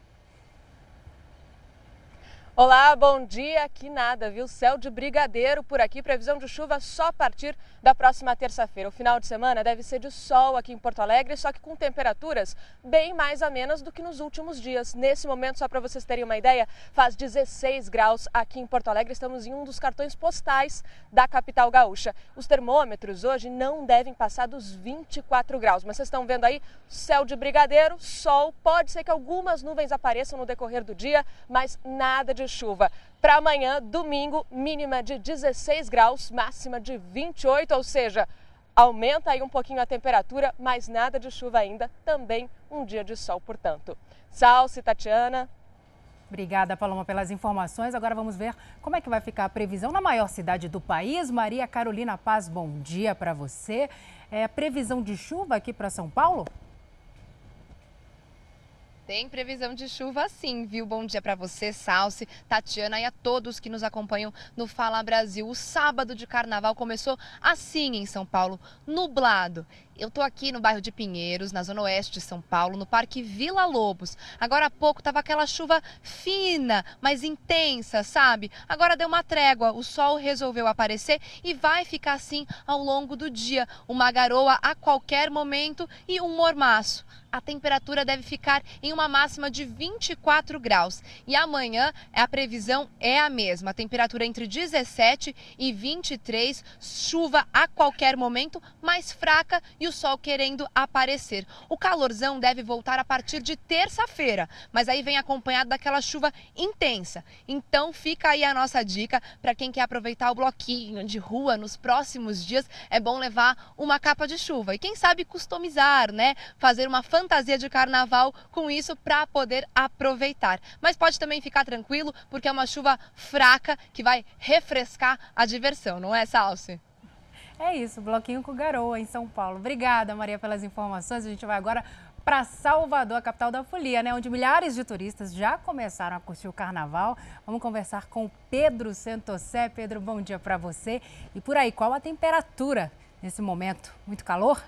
Olá, bom dia. Aqui nada, viu? Céu de brigadeiro por aqui. Previsão de chuva só a partir da próxima terça-feira. O final de semana deve ser de sol aqui em Porto Alegre, só que com temperaturas bem mais amenas do que nos últimos dias. Nesse momento, só para vocês terem uma ideia, faz 16 graus aqui em Porto Alegre. Estamos em um dos cartões postais da capital gaúcha. Os termômetros hoje não devem passar dos 24 graus, mas vocês estão vendo aí céu de brigadeiro, sol. Pode ser que algumas nuvens apareçam no decorrer do dia, mas nada de chuva. Para amanhã, domingo, mínima de 16 graus, máxima de 28, ou seja, aumenta aí um pouquinho a temperatura, mas nada de chuva ainda, também um dia de sol, portanto. Salce, Tatiana. Obrigada, Paloma, pelas informações. Agora vamos ver como é que vai ficar a previsão na maior cidade do país. Maria Carolina Paz, bom dia para você. É previsão de chuva aqui para São Paulo? Tem previsão de chuva sim, viu? Bom dia para você, Salce, Tatiana e a todos que nos acompanham no Fala Brasil. O sábado de carnaval começou assim em São Paulo, nublado. Eu tô aqui no bairro de Pinheiros, na zona oeste de São Paulo, no Parque Vila Lobos. Agora há pouco tava aquela chuva fina, mas intensa, sabe? Agora deu uma trégua, o sol resolveu aparecer e vai ficar assim ao longo do dia. Uma garoa a qualquer momento e um mormaço a temperatura deve ficar em uma máxima de 24 graus. E amanhã a previsão é a mesma, a temperatura entre 17 e 23, chuva a qualquer momento, mais fraca e o sol querendo aparecer. O calorzão deve voltar a partir de terça-feira, mas aí vem acompanhado daquela chuva intensa. Então fica aí a nossa dica para quem quer aproveitar o bloquinho de rua nos próximos dias, é bom levar uma capa de chuva e quem sabe customizar, né? Fazer uma fantasia de carnaval com isso para poder aproveitar. Mas pode também ficar tranquilo, porque é uma chuva fraca que vai refrescar a diversão, não é, Salce? É isso, bloquinho com garoa em São Paulo. Obrigada, Maria, pelas informações. A gente vai agora para Salvador, a capital da folia, né? Onde milhares de turistas já começaram a curtir o carnaval. Vamos conversar com Pedro Santosé. Pedro, bom dia para você. E por aí, qual a temperatura nesse momento? Muito calor?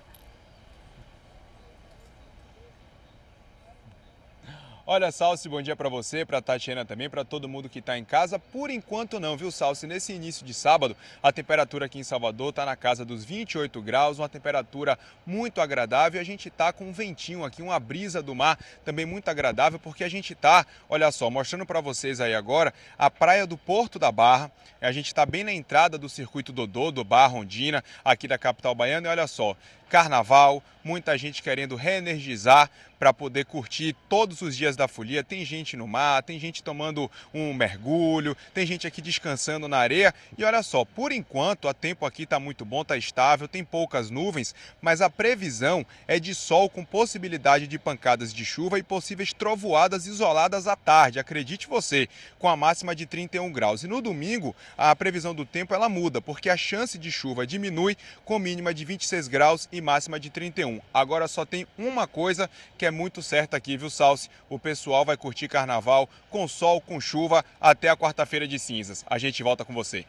Olha, Salsi, bom dia para você, para Tatiana também, para todo mundo que está em casa. Por enquanto não, viu, Salsi? Nesse início de sábado, a temperatura aqui em Salvador está na casa dos 28 graus, uma temperatura muito agradável. A gente está com um ventinho aqui, uma brisa do mar também muito agradável, porque a gente está, olha só, mostrando para vocês aí agora a praia do Porto da Barra. A gente está bem na entrada do circuito Dodô, do Barra Rondina, aqui da capital baiana. E olha só, carnaval, muita gente querendo reenergizar para poder curtir todos os dias da folia. Tem gente no mar, tem gente tomando um mergulho, tem gente aqui descansando na areia. E olha só, por enquanto o tempo aqui está muito bom, está estável, tem poucas nuvens, mas a previsão é de sol com possibilidade de pancadas de chuva e possíveis trovoadas isoladas à tarde. Acredite você, com a máxima de 31 graus. E no domingo, a previsão do tempo ela muda, porque a chance de chuva diminui com mínima de 26 graus e máxima de 31. Agora só tem uma coisa que é muito certa aqui, viu, Salsi? O pessoal vai curtir carnaval com sol, com chuva até a quarta-feira de cinzas. A gente volta com você.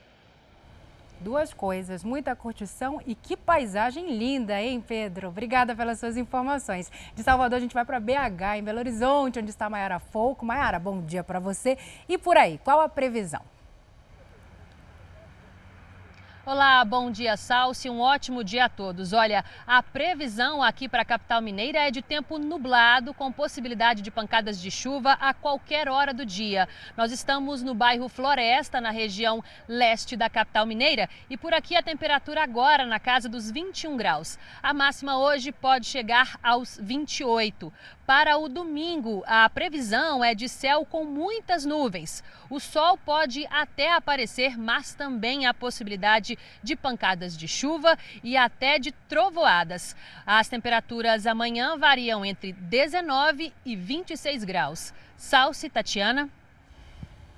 Duas coisas, muita curtição e que paisagem linda, hein, Pedro? Obrigada pelas suas informações. De Salvador a gente vai para BH, em Belo Horizonte, onde está Maiara Folco. Maiara, bom dia para você. E por aí, qual a previsão? Olá, bom dia, Salsi. Um ótimo dia a todos. Olha, a previsão aqui para a capital mineira é de tempo nublado, com possibilidade de pancadas de chuva a qualquer hora do dia. Nós estamos no bairro Floresta, na região leste da capital mineira, e por aqui a temperatura agora na casa dos 21 graus. A máxima hoje pode chegar aos 28. Para o domingo, a previsão é de céu com muitas nuvens. O sol pode até aparecer, mas também há possibilidade de pancadas de chuva e até de trovoadas. As temperaturas amanhã variam entre 19 e 26 graus. Salce, Tatiana.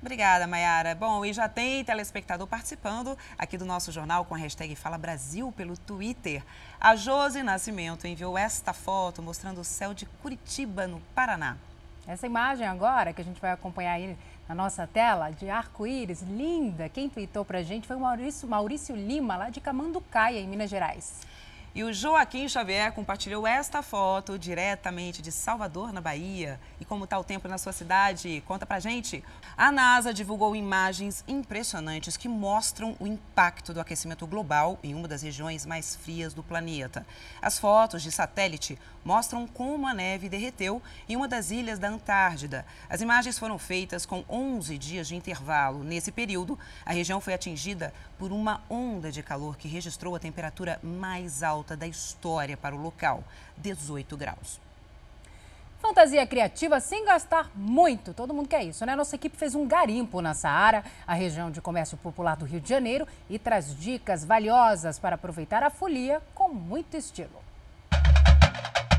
Obrigada, Mayara. Bom, e já tem telespectador participando aqui do nosso jornal com a hashtag Fala Brasil pelo Twitter. A Josi Nascimento enviou esta foto mostrando o céu de Curitiba, no Paraná. Essa imagem agora que a gente vai acompanhar aí na nossa tela, de arco-íris, linda. Quem tweetou pra gente foi o Maurício, Maurício Lima, lá de Camanducaia, em Minas Gerais. E o Joaquim Xavier compartilhou esta foto diretamente de Salvador, na Bahia. E como está o tempo na sua cidade? Conta pra gente. A NASA divulgou imagens impressionantes que mostram o impacto do aquecimento global em uma das regiões mais frias do planeta. As fotos de satélite mostram como a neve derreteu em uma das ilhas da Antártida. As imagens foram feitas com 11 dias de intervalo. Nesse período, a região foi atingida por uma onda de calor que registrou a temperatura mais alta da história para o local, 18 graus. Fantasia criativa sem gastar muito. Todo mundo quer isso, né? Nossa equipe fez um garimpo na Saara, a região de comércio popular do Rio de Janeiro, e traz dicas valiosas para aproveitar a folia com muito estilo.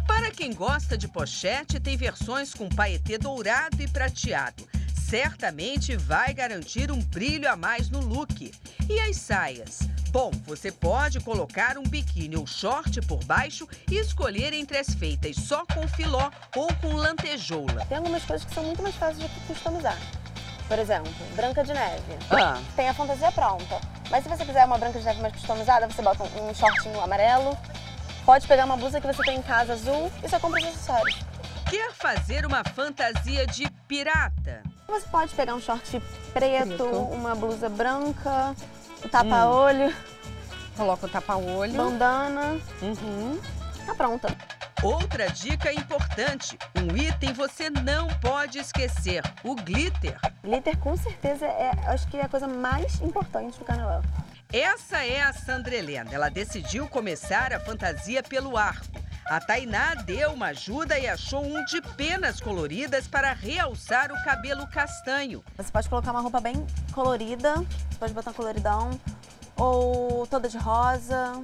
Para quem gosta de pochete, tem versões com paetê dourado e prateado. Certamente vai garantir um brilho a mais no look. E as saias? Bom, você pode colocar um biquíni ou short por baixo e escolher entre as feitas só com filó ou com lantejoula. Tem algumas coisas que são muito mais fáceis de customizar. Por exemplo, Branca de Neve. Ah. Tem a fantasia pronta. Mas se você quiser uma Branca de Neve mais customizada, você bota um shortinho amarelo, Pode pegar uma blusa que você tem em casa azul e só compra os acessórios. Quer fazer uma fantasia de pirata? Você pode pegar um short preto, uma blusa branca, o tapa-olho. Hum. Coloca o tapa-olho. Bandana. Uhum. Tá pronta. Outra dica importante: um item você não pode esquecer: o glitter. Glitter, com certeza, é, acho que é a coisa mais importante do carnaval. Essa é a Sandra Helena. Ela decidiu começar a fantasia pelo arco. A Tainá deu uma ajuda e achou um de penas coloridas para realçar o cabelo castanho. Você pode colocar uma roupa bem colorida, você pode botar um coloridão, ou toda de rosa,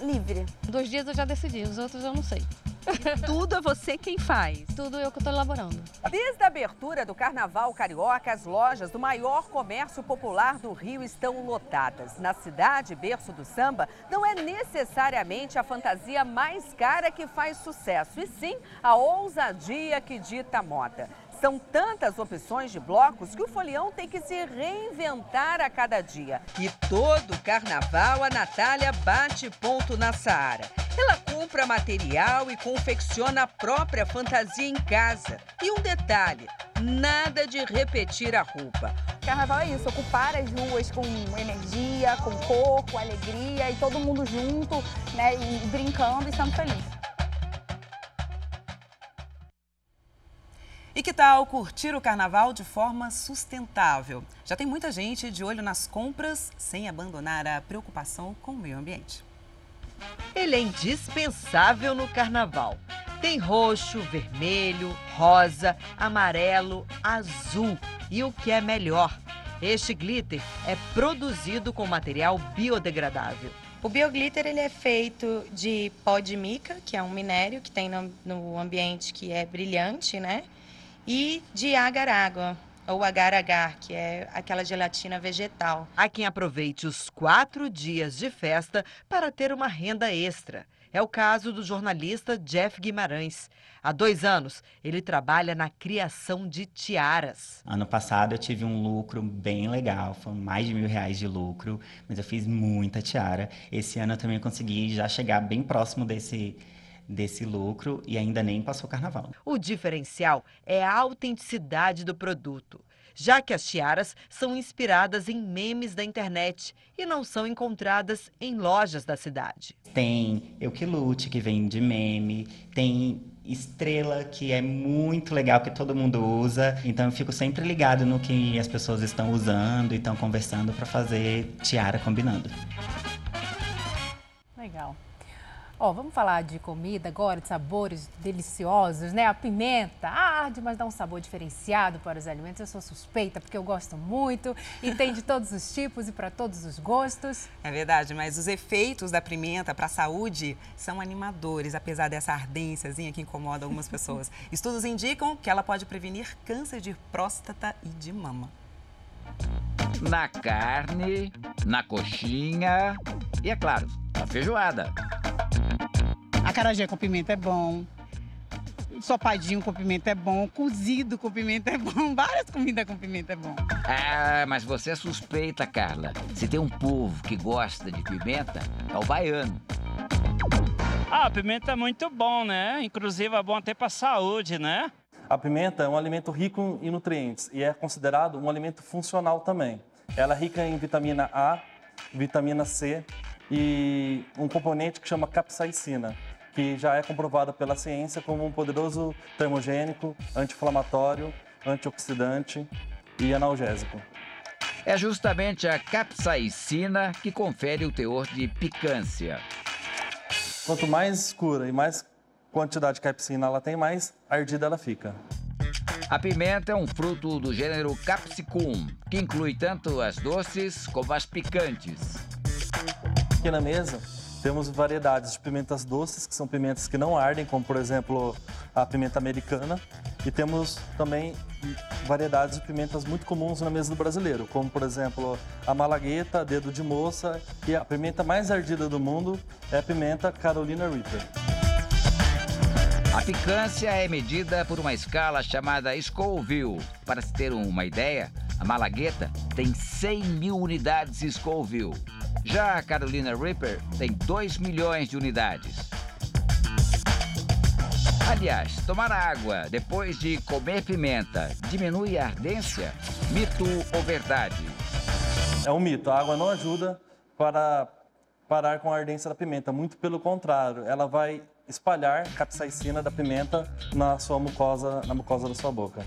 livre. Dois dias eu já decidi, os outros eu não sei. Tudo é você quem faz. Tudo eu que estou elaborando. Desde a abertura do Carnaval Carioca, as lojas do maior comércio popular do Rio estão lotadas. Na cidade, berço do samba, não é necessariamente a fantasia mais cara que faz sucesso, e sim a ousadia que dita moda. São tantas opções de blocos que o folião tem que se reinventar a cada dia. E todo carnaval a Natália bate ponto na Saara. Ela compra material e confecciona a própria fantasia em casa. E um detalhe: nada de repetir a roupa. Carnaval é isso, ocupar as ruas com energia, com cor, com alegria e todo mundo junto, né? E brincando e sendo feliz. E que tal curtir o carnaval de forma sustentável? Já tem muita gente de olho nas compras sem abandonar a preocupação com o meio ambiente. Ele é indispensável no carnaval. Tem roxo, vermelho, rosa, amarelo, azul e o que é melhor, este glitter é produzido com material biodegradável. O bioglitter ele é feito de pó de mica, que é um minério que tem no, no ambiente que é brilhante, né? E de agar-água, ou agar-agar, que é aquela gelatina vegetal. Há quem aproveite os quatro dias de festa para ter uma renda extra. É o caso do jornalista Jeff Guimarães. Há dois anos, ele trabalha na criação de tiaras. Ano passado eu tive um lucro bem legal, foi mais de mil reais de lucro, mas eu fiz muita tiara. Esse ano eu também consegui já chegar bem próximo desse, desse lucro e ainda nem passou o carnaval. O diferencial é a autenticidade do produto, já que as tiaras são inspiradas em memes da internet e não são encontradas em lojas da cidade. Tem Eukilute, que vem de meme, tem estrela, que é muito legal, que todo mundo usa. Então eu fico sempre ligado no que as pessoas estão usando e estão conversando para fazer tiara combinando. Legal. Ó, vamos falar de comida agora, de sabores deliciosos, né? A pimenta arde, mas dá um sabor diferenciado para os alimentos. Eu sou suspeita porque eu gosto muito e tem de todos os tipos e para todos os gostos. É verdade, mas os efeitos da pimenta para a saúde são animadores, apesar dessa ardênciazinha que incomoda algumas pessoas. Estudos indicam que ela pode prevenir câncer de próstata e de mama. Na carne, na coxinha e, é claro, na feijoada. Acarajé com pimenta é bom. Sopadinho com pimenta é bom. Cozido com pimenta é bom. Várias comidas com pimenta é bom. Ah, mas você é suspeita, Carla. Se tem um povo que gosta de pimenta, é o baiano. Ah, a pimenta é muito bom, né? Inclusive é bom até para a saúde, né? A pimenta é um alimento rico em nutrientes e é considerado um alimento funcional também. Ela é rica em vitamina A, vitamina C e um componente que chama capsaicina, que já é comprovada pela ciência como um poderoso termogênico, anti-inflamatório, antioxidante e analgésico. É justamente a capsaicina que confere o teor de picância. Quanto mais escura e mais quantidade de capsaicina ela tem, mais ardida ela fica. A pimenta é um fruto do gênero Capsicum, que inclui tanto as doces como as picantes. Aqui na mesa temos variedades de pimentas doces, que são pimentas que não ardem, como por exemplo a pimenta americana. E temos também variedades de pimentas muito comuns na mesa do brasileiro, como por exemplo a malagueta, dedo de moça e a pimenta mais ardida do mundo é a pimenta Carolina Reaper. A picância é medida por uma escala chamada Scoville. Para se ter uma ideia, a Malagueta tem 100 mil unidades Scoville. Já a Carolina Reaper tem 2 milhões de unidades. Aliás, tomar água depois de comer pimenta diminui a ardência? Mito ou verdade? É um mito. A água não ajuda para parar com a ardência da pimenta. Muito pelo contrário, ela vai espalhar capsaicina da pimenta na sua mucosa, na mucosa da sua boca.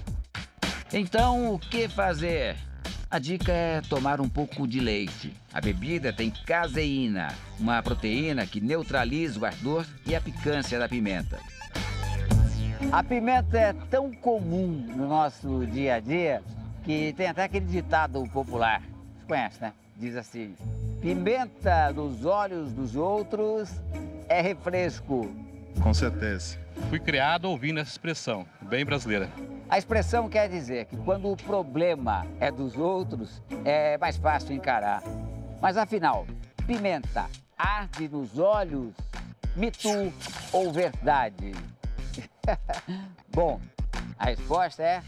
Então, o que fazer? A dica é tomar um pouco de leite. A bebida tem caseína, uma proteína que neutraliza o ardor e a picância da pimenta. A pimenta é tão comum no nosso dia a dia que tem até aquele ditado popular. Você conhece, né? Diz assim: pimenta nos olhos dos outros é refresco. Com certeza. Fui criado ouvindo essa expressão, bem brasileira. A expressão quer dizer que quando o problema é dos outros, é mais fácil encarar. Mas afinal, pimenta arde nos olhos, mito ou verdade? Bom, a resposta é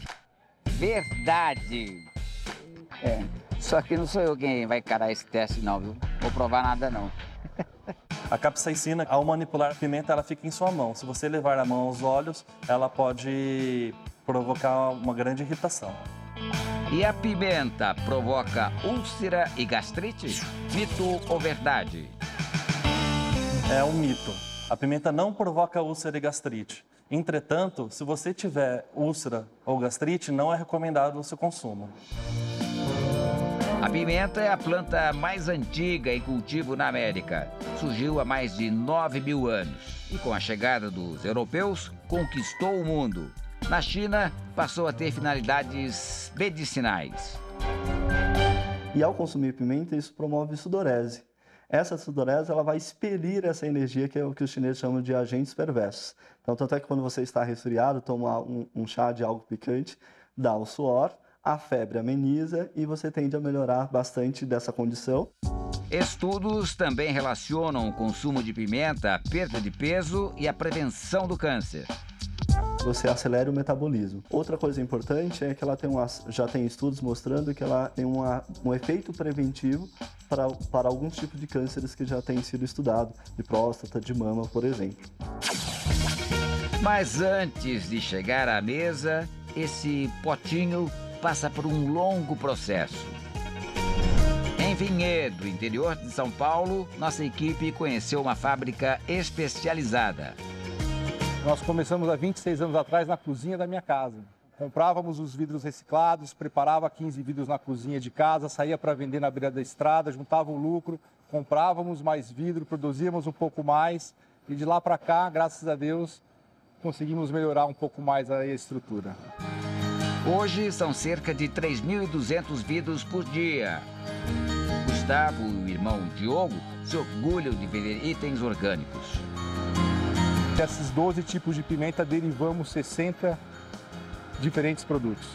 verdade. É, só que não sou eu quem vai encarar esse teste não, viu? Vou provar nada não. A capsaicina, ao manipular a pimenta, ela fica em sua mão. Se você levar a mão aos olhos, ela pode provocar uma grande irritação. E a pimenta provoca úlcera e gastrite? Mito ou verdade? É um mito. A pimenta não provoca úlcera e gastrite. Entretanto, se você tiver úlcera ou gastrite, não é recomendado o seu consumo. A pimenta é a planta mais antiga em cultivo na América. Surgiu há mais de 9 mil anos e, com a chegada dos europeus, conquistou o mundo. Na China, passou a ter finalidades medicinais. E ao consumir pimenta, isso promove sudorese. Essa sudorese ela vai expelir essa energia que é o que os chineses chamam de agentes perversos. Então, tanto é que quando você está resfriado, toma um, um chá de algo picante, dá o suor, a febre ameniza e você tende a melhorar bastante dessa condição. Estudos também relacionam o consumo de pimenta à perda de peso e à prevenção do câncer. Você acelera o metabolismo. Outra coisa importante é que ela tem uma, já tem estudos mostrando que ela tem uma, um efeito preventivo para, para alguns tipos de cânceres que já têm sido estudados, de próstata, de mama, por exemplo. Mas antes de chegar à mesa, esse potinho passa por um longo processo. Em Vinhedo, interior de São Paulo, nossa equipe conheceu uma fábrica especializada. Nós começamos há 26 anos atrás na cozinha da minha casa. Comprávamos os vidros reciclados, preparava 15 vidros na cozinha de casa, saía para vender na beira da estrada, juntava o lucro, comprávamos mais vidro, produzíamos um pouco mais e de lá para cá, graças a Deus, conseguimos melhorar um pouco mais a estrutura. Hoje são cerca de 3.200 vidros por dia. Gustavo e o irmão Diogo se orgulham de vender itens orgânicos. Desses 12 tipos de pimenta, derivamos 60 diferentes produtos.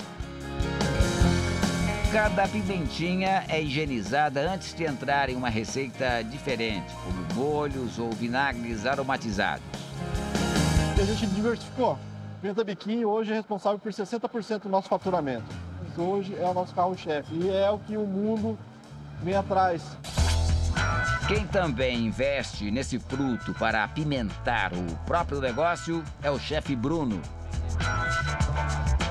Cada pimentinha é higienizada antes de entrar em uma receita diferente, como molhos ou vinagres aromatizados. E a gente diversificou. Pimenta Biquinho hoje é responsável por 60% do nosso faturamento. Isso hoje é o nosso carro-chefe e é o que o mundo vem atrás. Quem também investe nesse fruto para apimentar o próprio negócio é o chefe Bruno.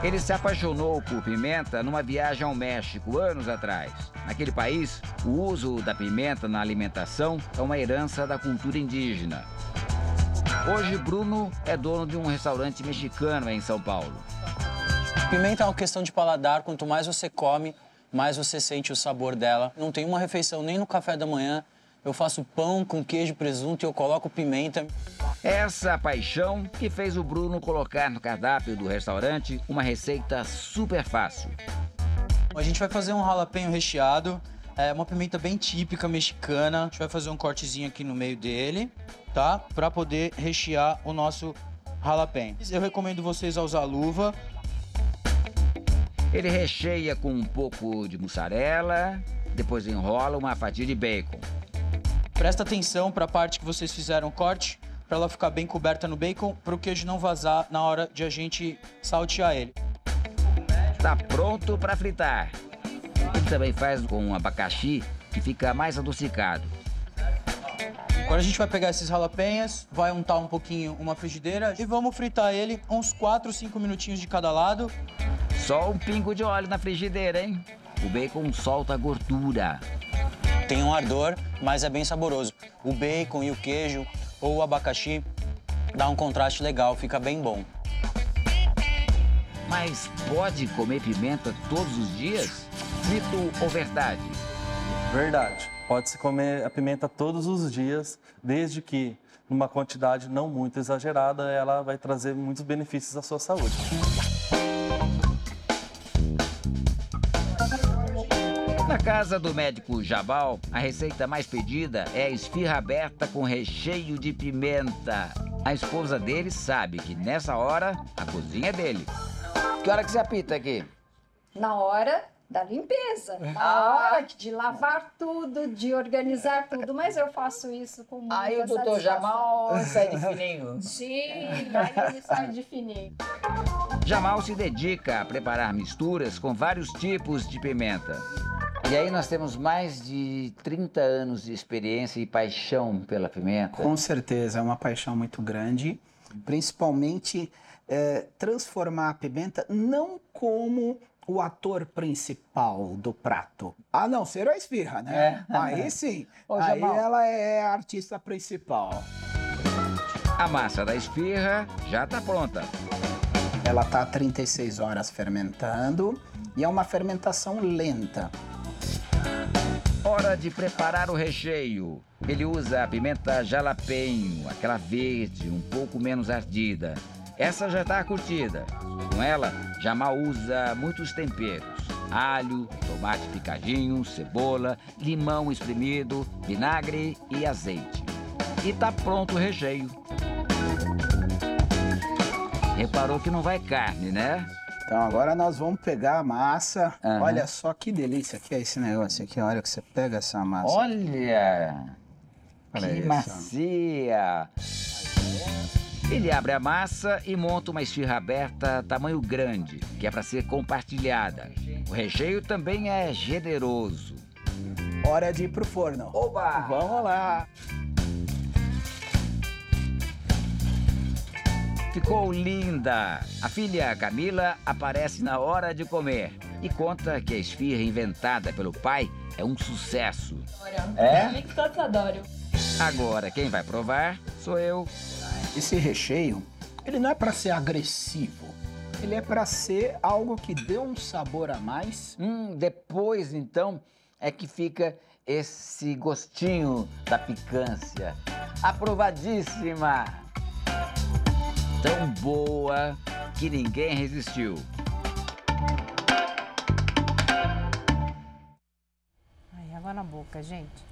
Ele se apaixonou por pimenta numa viagem ao México anos atrás. Naquele país, o uso da pimenta na alimentação é uma herança da cultura indígena. Hoje, Bruno é dono de um restaurante mexicano em São Paulo. Pimenta é uma questão de paladar. Quanto mais você come, mais você sente o sabor dela. Não tem uma refeição nem no café da manhã. Eu faço pão com queijo presunto e eu coloco pimenta. Essa paixão que fez o Bruno colocar no cardápio do restaurante uma receita super fácil. A gente vai fazer um jalapeño recheado. É uma pimenta bem típica mexicana. A gente vai fazer um cortezinho aqui no meio dele, tá? Para poder rechear o nosso jalapeño. Eu recomendo vocês a usar luva. Ele recheia com um pouco de mussarela, depois enrola uma fatia de bacon. Presta atenção para a parte que vocês fizeram o corte, para ela ficar bem coberta no bacon, para o queijo não vazar na hora de a gente saltear ele. Está pronto para fritar. Ele também faz com um abacaxi que fica mais adocicado. Agora a gente vai pegar esses jalapenhas, vai untar um pouquinho uma frigideira e vamos fritar ele uns 4, 5 minutinhos de cada lado. Só um pingo de óleo na frigideira, hein? O bacon solta gordura. Tem um ardor, mas é bem saboroso. O bacon e o queijo ou o abacaxi dá um contraste legal, fica bem bom. Mas pode comer pimenta todos os dias? Mito ou verdade? Verdade. Pode-se comer a pimenta todos os dias, desde que numa quantidade não muito exagerada, ela vai trazer muitos benefícios à sua saúde. Na casa do médico Jabal, a receita mais pedida é a esfirra aberta com recheio de pimenta. A esposa dele sabe que nessa hora a cozinha é dele. Que hora que você apita aqui? Na hora da limpeza, na hora de lavar tudo, de organizar tudo, mas eu faço isso com muita Aí o doutor Jamal sai de fininho. Sim, aí ele sai de fininho. Jamal se dedica a preparar misturas com vários tipos de pimenta. E aí nós temos mais de 30 anos de experiência e paixão pela pimenta. Com certeza, é uma paixão muito grande, principalmente é, transformar a pimenta não como o ator principal do prato. A não ser a esfirra, né? É. Aí sim, Ô, aí Jamal. ela é a artista principal. A massa da esfirra já está pronta. Ela está 36 horas fermentando e é uma fermentação lenta. Hora de preparar o recheio. Ele usa a pimenta jalapeño, aquela verde, um pouco menos ardida. Essa já está curtida. Com ela, Jamal usa muitos temperos. Alho, tomate picadinho, cebola, limão espremido, vinagre e azeite. E tá pronto o recheio. Reparou que não vai carne, né? Então agora nós vamos pegar a massa. Aham. Olha só que delícia que é esse negócio aqui. Olha que você pega essa massa. Olha! Olha que isso. macia! Ele abre a massa e monta uma esfirra aberta tamanho grande, que é para ser compartilhada. O recheio também é generoso. Hora de ir pro forno. Oba! Vamos lá! Ficou linda! A filha Camila aparece na hora de comer e conta que a esfirra inventada pelo pai é um sucesso. É? que todos adoram. Agora quem vai provar sou eu. Esse recheio, ele não é para ser agressivo. Ele é para ser algo que dê um sabor a mais. Hum, depois então é que fica esse gostinho da picância. Aprovadíssima! Tão boa que ninguém resistiu. Ai, água na boca, gente.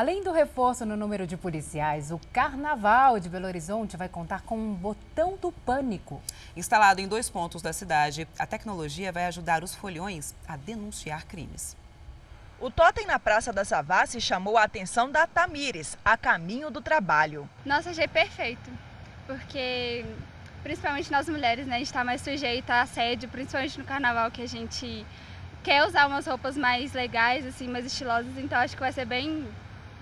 Além do reforço no número de policiais, o Carnaval de Belo Horizonte vai contar com um botão do pânico. Instalado em dois pontos da cidade, a tecnologia vai ajudar os folhões a denunciar crimes. O totem na Praça da Savassi chamou a atenção da Tamires, a caminho do trabalho. Nossa, achei perfeito, porque principalmente nós mulheres, né, a gente está mais sujeita a assédio, principalmente no carnaval, que a gente quer usar umas roupas mais legais, assim, mais estilosas, então acho que vai ser bem,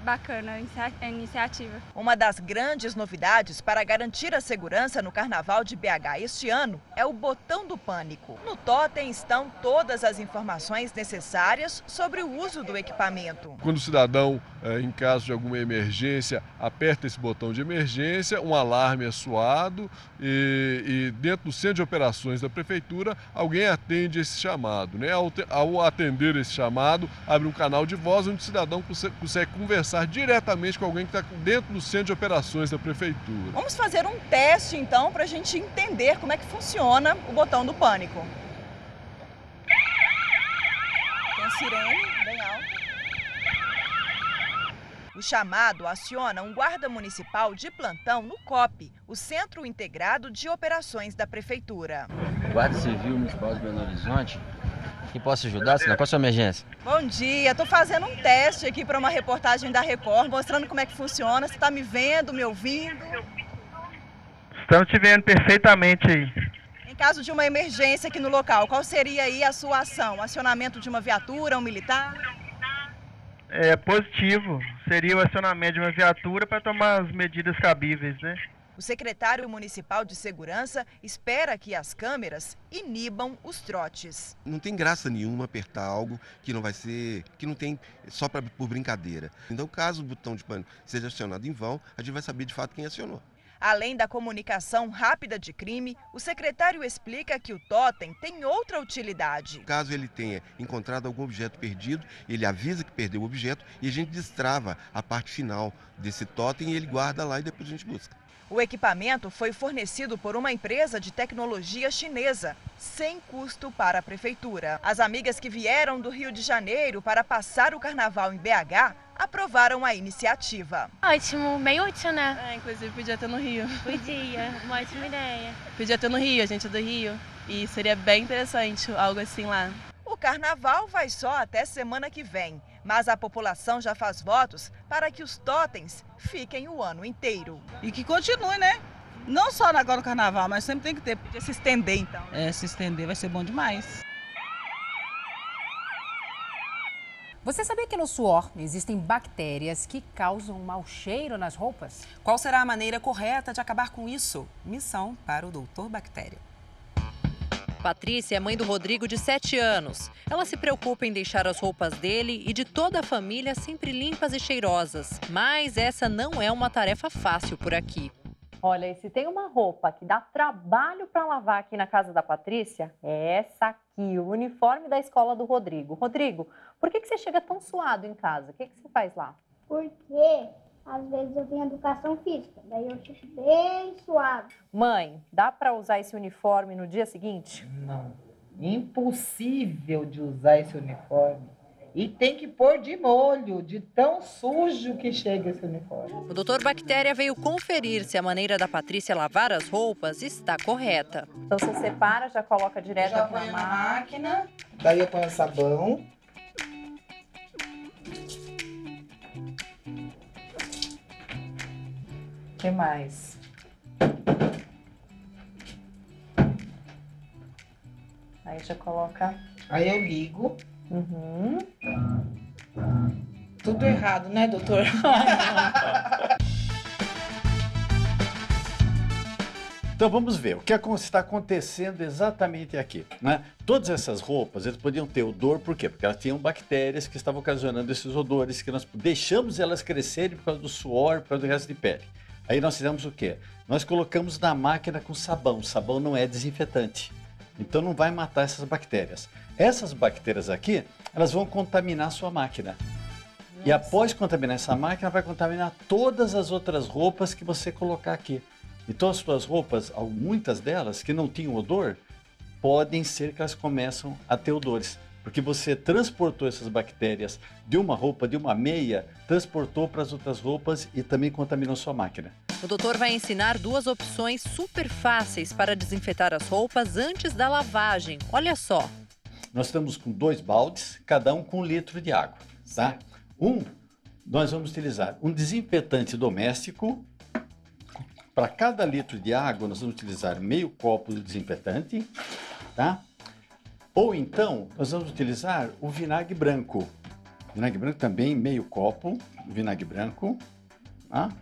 bacana a iniciativa. Uma das grandes novidades para garantir a segurança no Carnaval de BH este ano é o botão do pânico. No totem estão todas as informações necessárias sobre o uso do equipamento. Quando o cidadão, eh, em caso de alguma emergência, aperta esse botão de emergência, um alarme é soado e, e dentro do centro de operações da prefeitura, alguém atende esse chamado. Né? Ao, ao atender esse chamado, abre um canal de voz onde o cidadão consegue conversar diretamente com alguém que está dentro do centro de operações da prefeitura. Vamos fazer um teste então para a gente entender como é que funciona o botão do pânico. Tem a sirene bem alta. O chamado aciona um guarda municipal de plantão no COP, o Centro Integrado de Operações da Prefeitura. Guarda Civil Municipal de Belo Horizonte que posso ajudar, senhor? Qual a sua emergência? Bom dia, estou fazendo um teste aqui para uma reportagem da Record, mostrando como é que funciona. Você está me vendo, me ouvindo? Estamos te vendo perfeitamente aí. Em caso de uma emergência aqui no local, qual seria aí a sua ação? Acionamento de uma viatura, um militar? É positivo. Seria o acionamento de uma viatura para tomar as medidas cabíveis, né? O secretário municipal de segurança espera que as câmeras inibam os trotes. Não tem graça nenhuma apertar algo que não vai ser, que não tem só pra, por brincadeira. Então, caso o botão de pânico seja acionado em vão, a gente vai saber de fato quem acionou. Além da comunicação rápida de crime, o secretário explica que o totem tem outra utilidade. Caso ele tenha encontrado algum objeto perdido, ele avisa que perdeu o objeto e a gente destrava a parte final desse totem e ele guarda lá e depois a gente busca. O equipamento foi fornecido por uma empresa de tecnologia chinesa, sem custo para a prefeitura. As amigas que vieram do Rio de Janeiro para passar o carnaval em BH aprovaram a iniciativa. Ótimo, bem útil, né? É, inclusive podia ter no Rio. Podia, uma ótima ideia. Podia ter no Rio, a gente é do Rio. E seria bem interessante algo assim lá. O carnaval vai só até semana que vem, mas a população já faz votos para que os totens fiquem o ano inteiro. E que continue, né? Não só agora no carnaval, mas sempre tem que ter. Podia se estender então. É, se estender vai ser bom demais. Você sabia que no suor existem bactérias que causam mau cheiro nas roupas? Qual será a maneira correta de acabar com isso? Missão para o doutor Bactéria. Patrícia é mãe do Rodrigo, de 7 anos. Ela se preocupa em deixar as roupas dele e de toda a família sempre limpas e cheirosas. Mas essa não é uma tarefa fácil por aqui. Olha, e se tem uma roupa que dá trabalho para lavar aqui na casa da Patrícia, é essa aqui, o uniforme da escola do Rodrigo. Rodrigo, por que, que você chega tão suado em casa? O que, que você faz lá? Porque às vezes eu tenho educação física, daí eu fico bem suave. Mãe, dá para usar esse uniforme no dia seguinte? Não, impossível de usar esse uniforme. E tem que pôr de molho, de tão sujo que chega esse uniforme. O doutor Bactéria veio conferir se a maneira da Patrícia lavar as roupas está correta. Então você separa, já coloca direto já na máquina. máquina. Daí eu ponho sabão. Que mais? Aí já coloca. Aí eu ligo. Uhum. Tudo errado, né, doutor? Então vamos ver o que está acontecendo exatamente aqui. Né? Todas essas roupas eles podiam ter odor, por quê? Porque elas tinham bactérias que estavam ocasionando esses odores, que nós deixamos elas crescerem por causa do suor, por causa do resto de pele. Aí nós fizemos o quê? Nós colocamos na máquina com sabão. Sabão não é desinfetante. Então não vai matar essas bactérias. Essas bactérias aqui, elas vão contaminar a sua máquina. Nossa. E após contaminar essa máquina, vai contaminar todas as outras roupas que você colocar aqui. Então as suas roupas, muitas delas que não tinham odor, podem ser que elas começam a ter odores. Porque você transportou essas bactérias de uma roupa, de uma meia, transportou para as outras roupas e também contaminou sua máquina. O doutor vai ensinar duas opções super fáceis para desinfetar as roupas antes da lavagem. Olha só. Nós estamos com dois baldes, cada um com um litro de água, tá? Um, nós vamos utilizar um desinfetante doméstico. Para cada litro de água, nós vamos utilizar meio copo de desinfetante, tá? Ou então, nós vamos utilizar o vinagre branco. Vinagre branco também, meio copo, vinagre branco, tá?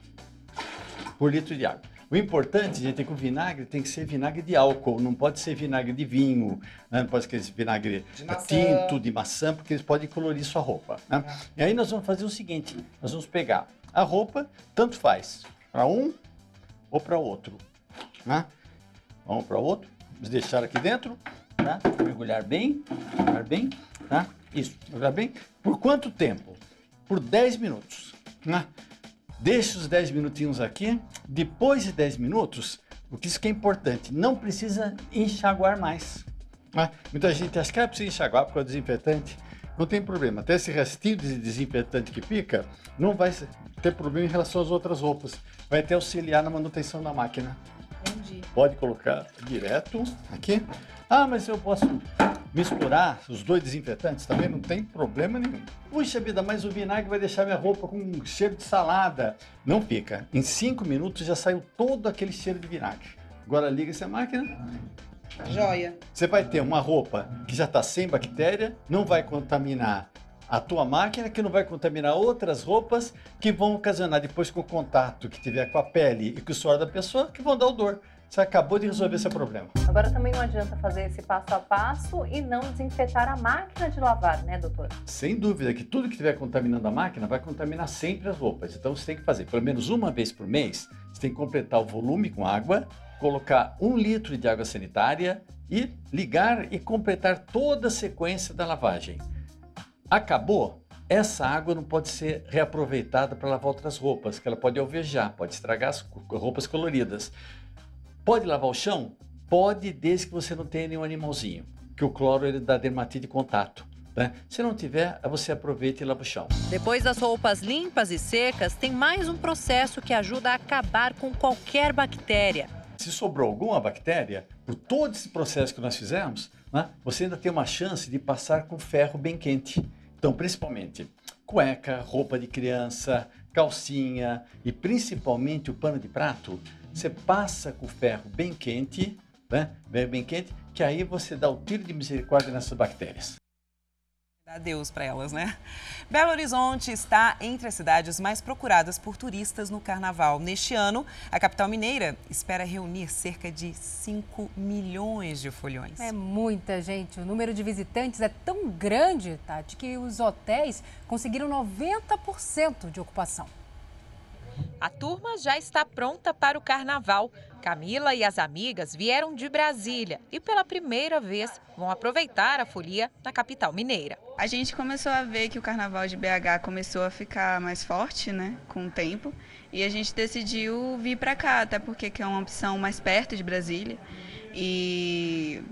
por litro de água. O importante, gente, é que o vinagre tem que ser vinagre de álcool, não pode ser vinagre de vinho, né? não pode ser vinagre De tinto, de maçã, porque eles podem colorir sua roupa. né? E aí nós vamos fazer o seguinte, nós vamos pegar a roupa, tanto faz, para um ou para outro. Né? Vamos para outro, vamos deixar aqui dentro, tá? mergulhar bem, mergulhar bem, tá? Isso, mergulhar bem. Por quanto tempo? Por 10 minutos. Né? Deixa os 10 minutinhos aqui. Depois de 10 minutos, porque isso que é importante, não precisa enxaguar mais. né? Muita gente acha que ah, precisa enxaguar porque é desinfetante. Não tem problema. Até esse restinho de desinfetante que fica, não vai ter problema em relação às outras roupas. Vai até auxiliar na manutenção da máquina. Entendi. Pode colocar direto aqui. Ah, mas eu posso misturar os dois desinfetantes também, não tem problema nenhum. Puxa vida, mas o vinagre vai deixar minha roupa com um cheiro de salada. Não fica. Em cinco minutos já saiu todo aquele cheiro de vinagre. Agora liga essa máquina. Joia. Você vai ter uma roupa que já está sem bactéria, não vai contaminar a tua máquina, que não vai contaminar outras roupas, que vão ocasionar depois com o contato que tiver com a pele e com o suor da pessoa, que vão dar odor. Você acabou de resolver esse problema. Agora também não adianta fazer esse passo a passo e não desinfetar a máquina de lavar, né, doutor? Sem dúvida que tudo que estiver contaminando a máquina vai contaminar sempre as roupas. Então você tem que fazer pelo menos uma vez por mês. Você tem que completar o volume com água, colocar um litro de água sanitária e ligar e completar toda a sequência da lavagem. Acabou? Essa água não pode ser reaproveitada para lavar outras roupas, que ela pode alvejar, pode estragar as roupas coloridas. Pode lavar o chão? Pode, desde que você não tenha nenhum animalzinho, que o cloro ele dá dermatite de contato. Né? Se não tiver, você aproveita e lava o chão. Depois das roupas limpas e secas, tem mais um processo que ajuda a acabar com qualquer bactéria. Se sobrou alguma bactéria, por todo esse processo que nós fizemos, né, você ainda tem uma chance de passar com ferro bem quente. Então, principalmente cueca, roupa de criança, calcinha e principalmente o pano de prato, você passa com o ferro bem quente, né, bem, bem quente, que aí você dá o tiro de misericórdia nessas bactérias. Dá Deus para elas, né? Belo Horizonte está entre as cidades mais procuradas por turistas no carnaval. Neste ano, a capital mineira espera reunir cerca de 5 milhões de folhões. É muita gente. O número de visitantes é tão grande, Tati, que os hotéis conseguiram 90% de ocupação. A turma já está pronta para o carnaval. Camila e as amigas vieram de Brasília e pela primeira vez vão aproveitar a folia na capital mineira. A gente começou a ver que o carnaval de BH começou a ficar mais forte, né, com o tempo, e a gente decidiu vir para cá, até porque que é uma opção mais perto de Brasília. E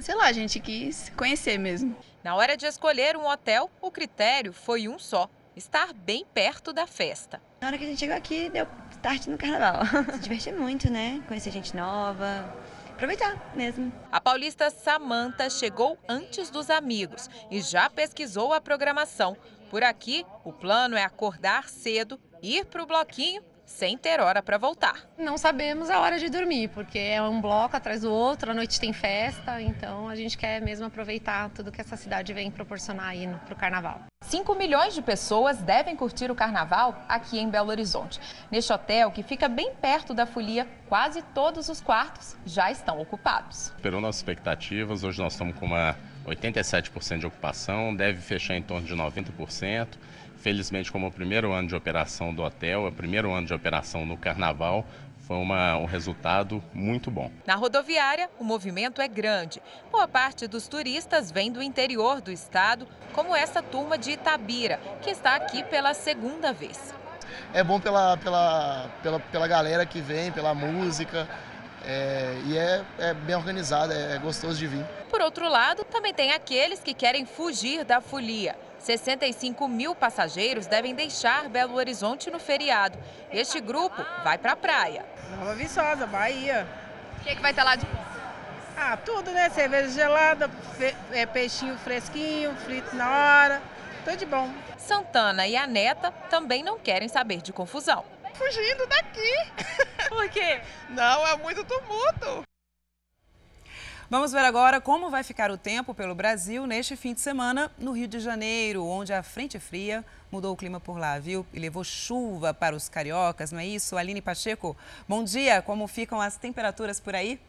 sei lá, a gente quis conhecer mesmo. Na hora de escolher um hotel, o critério foi um só: estar bem perto da festa. Na hora que a gente chegou aqui, deu start no carnaval. Se divertir muito, né? Conhecer gente nova. Aproveitar mesmo. A paulista Samanta chegou antes dos amigos e já pesquisou a programação. Por aqui, o plano é acordar cedo, ir para o bloquinho sem ter hora para voltar. Não sabemos a hora de dormir, porque é um bloco atrás do outro, à noite tem festa, então a gente quer mesmo aproveitar tudo que essa cidade vem proporcionar aí para o carnaval. 5 milhões de pessoas devem curtir o carnaval aqui em Belo Horizonte. Neste hotel, que fica bem perto da folia, quase todos os quartos já estão ocupados. Superou nossas expectativas, hoje nós estamos com uma 87% de ocupação, deve fechar em torno de 90%. Felizmente, como o primeiro ano de operação do hotel, é o primeiro ano de operação no carnaval, foi uma, um resultado muito bom. Na rodoviária, o movimento é grande. Boa parte dos turistas vem do interior do estado, como essa turma de Itabira, que está aqui pela segunda vez. É bom pela, pela, pela, pela galera que vem, pela música, é, e é, é bem organizado, é gostoso de vir. Por outro lado, também tem aqueles que querem fugir da folia. 65 mil passageiros devem deixar Belo Horizonte no feriado. Este grupo vai para a praia. Nova Viçosa, Bahia. O que, é que vai ter lá de Ah, tudo, né? Cerveja gelada, é, peixinho fresquinho, frito na hora. Tudo de bom. Santana e a neta também não querem saber de confusão. Fugindo daqui. Por quê? Não, é muito tumulto. Vamos ver agora como vai ficar o tempo pelo Brasil neste fim de semana no Rio de Janeiro, onde a frente fria mudou o clima por lá, viu? E levou chuva para os cariocas, não é isso? Aline Pacheco, bom dia. Como ficam as temperaturas por aí?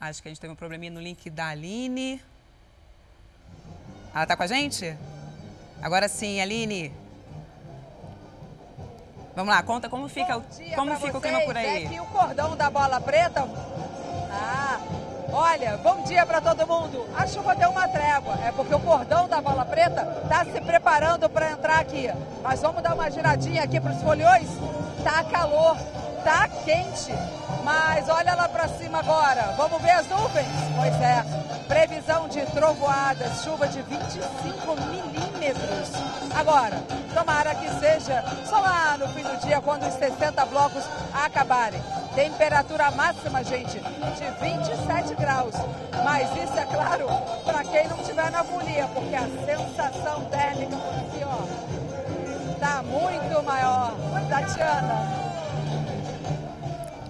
Acho que a gente teve um probleminha no link da Aline. Ela está com a gente? Agora sim, Aline. Vamos lá, conta como fica, o, como fica o clima por aí. É que o cordão da bola preta. Ah, olha, bom dia para todo mundo. A chuva deu uma trégua, é porque o cordão da bola preta está se preparando para entrar aqui. Mas vamos dar uma giradinha aqui para os folhões. Tá calor, tá quente. Mas olha lá para cima agora. Vamos ver as nuvens? Pois é. Previsão de trovoadas, chuva de 25 milímetros. Agora, tomara que seja só lá no fim do dia, quando os 60 blocos acabarem. Temperatura máxima, gente, de 27 graus. Mas isso é claro para quem não estiver na folia, porque a sensação térmica por aqui, ó, muito maior. Tatiana.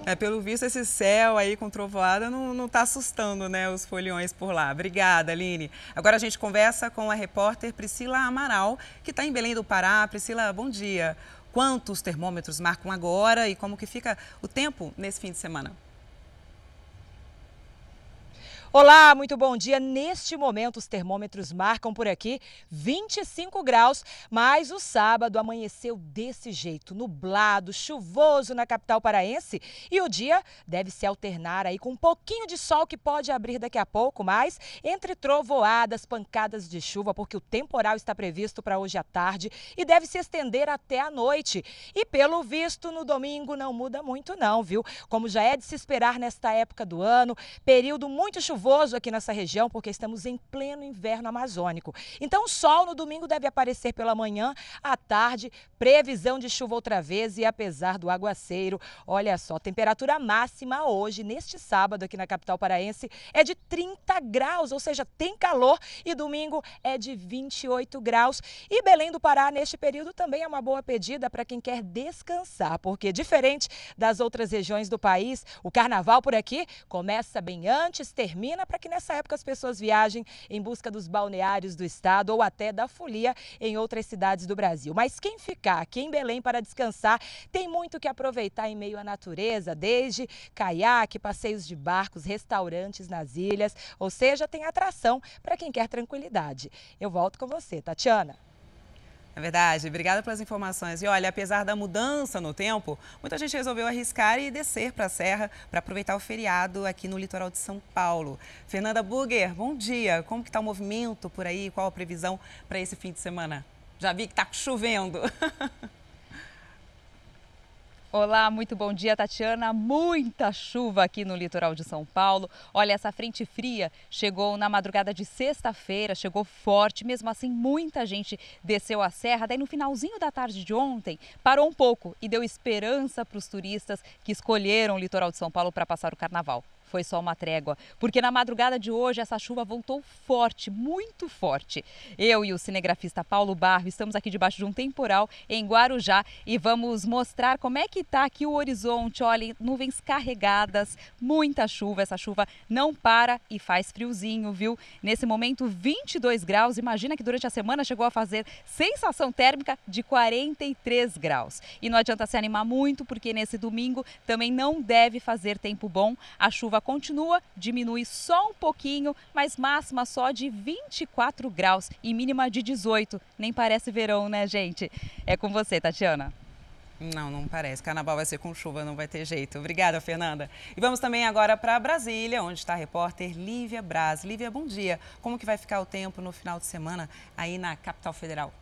É, pelo visto, esse céu aí com trovoada não, não tá assustando, né, os foliões por lá. Obrigada, Aline. Agora a gente conversa com a repórter Priscila Amaral, que está em Belém do Pará. Priscila, bom dia. Quantos termômetros marcam agora e como que fica o tempo nesse fim de semana? Olá, muito bom dia. Neste momento, os termômetros marcam por aqui 25 graus, mas o sábado amanheceu desse jeito, nublado, chuvoso na capital paraense. E o dia deve se alternar aí com um pouquinho de sol que pode abrir daqui a pouco, mas entre trovoadas, pancadas de chuva, porque o temporal está previsto para hoje à tarde e deve se estender até a noite. E pelo visto, no domingo não muda muito, não, viu? Como já é de se esperar nesta época do ano, período muito chuvoso chuvoso aqui nessa região, porque estamos em pleno inverno amazônico. Então, o sol no domingo deve aparecer pela manhã, à tarde, previsão de chuva outra vez e apesar do aguaceiro, olha só, temperatura máxima hoje, neste sábado aqui na capital paraense, é de 30 graus, ou seja, tem calor e domingo é de 28 graus. E Belém do Pará, neste período, também é uma boa pedida para quem quer descansar, porque diferente das outras regiões do país, o carnaval por aqui começa bem antes, termina para que nessa época as pessoas viajem em busca dos balneários do estado ou até da folia em outras cidades do Brasil. Mas quem ficar aqui em Belém para descansar tem muito que aproveitar em meio à natureza, desde caiaque, passeios de barcos, restaurantes nas ilhas, ou seja, tem atração para quem quer tranquilidade. Eu volto com você, Tatiana. É verdade, obrigada pelas informações. E olha, apesar da mudança no tempo, muita gente resolveu arriscar e descer para a Serra para aproveitar o feriado aqui no litoral de São Paulo. Fernanda Burger, bom dia. Como que está o movimento por aí? Qual a previsão para esse fim de semana? Já vi que está chovendo. Olá, muito bom dia, Tatiana. Muita chuva aqui no litoral de São Paulo. Olha, essa frente fria chegou na madrugada de sexta-feira, chegou forte. Mesmo assim, muita gente desceu a serra. Daí, no finalzinho da tarde de ontem, parou um pouco e deu esperança para os turistas que escolheram o litoral de São Paulo para passar o carnaval foi só uma trégua, porque na madrugada de hoje essa chuva voltou forte, muito forte. Eu e o cinegrafista Paulo Barro estamos aqui debaixo de um temporal em Guarujá e vamos mostrar como é que está aqui o horizonte. Olhem, nuvens carregadas, muita chuva. Essa chuva não para e faz friozinho, viu? Nesse momento, 22 graus. Imagina que durante a semana chegou a fazer sensação térmica de 43 graus. E não adianta se animar muito, porque nesse domingo também não deve fazer tempo bom. A chuva continua, diminui só um pouquinho, mas máxima só de 24 graus e mínima de 18. Nem parece verão, né, gente? É com você, Tatiana. Não, não parece. Carnaval vai ser com chuva, não vai ter jeito. Obrigada, Fernanda. E vamos também agora para Brasília, onde está a repórter Lívia Braz. Lívia, bom dia. Como que vai ficar o tempo no final de semana aí na capital federal?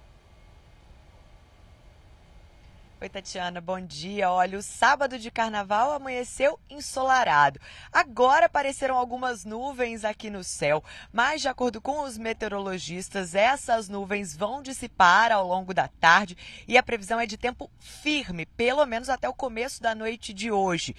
Oi, Tatiana, bom dia. Olha, o sábado de carnaval amanheceu ensolarado. Agora apareceram algumas nuvens aqui no céu, mas de acordo com os meteorologistas, essas nuvens vão dissipar ao longo da tarde e a previsão é de tempo firme, pelo menos até o começo da noite de hoje.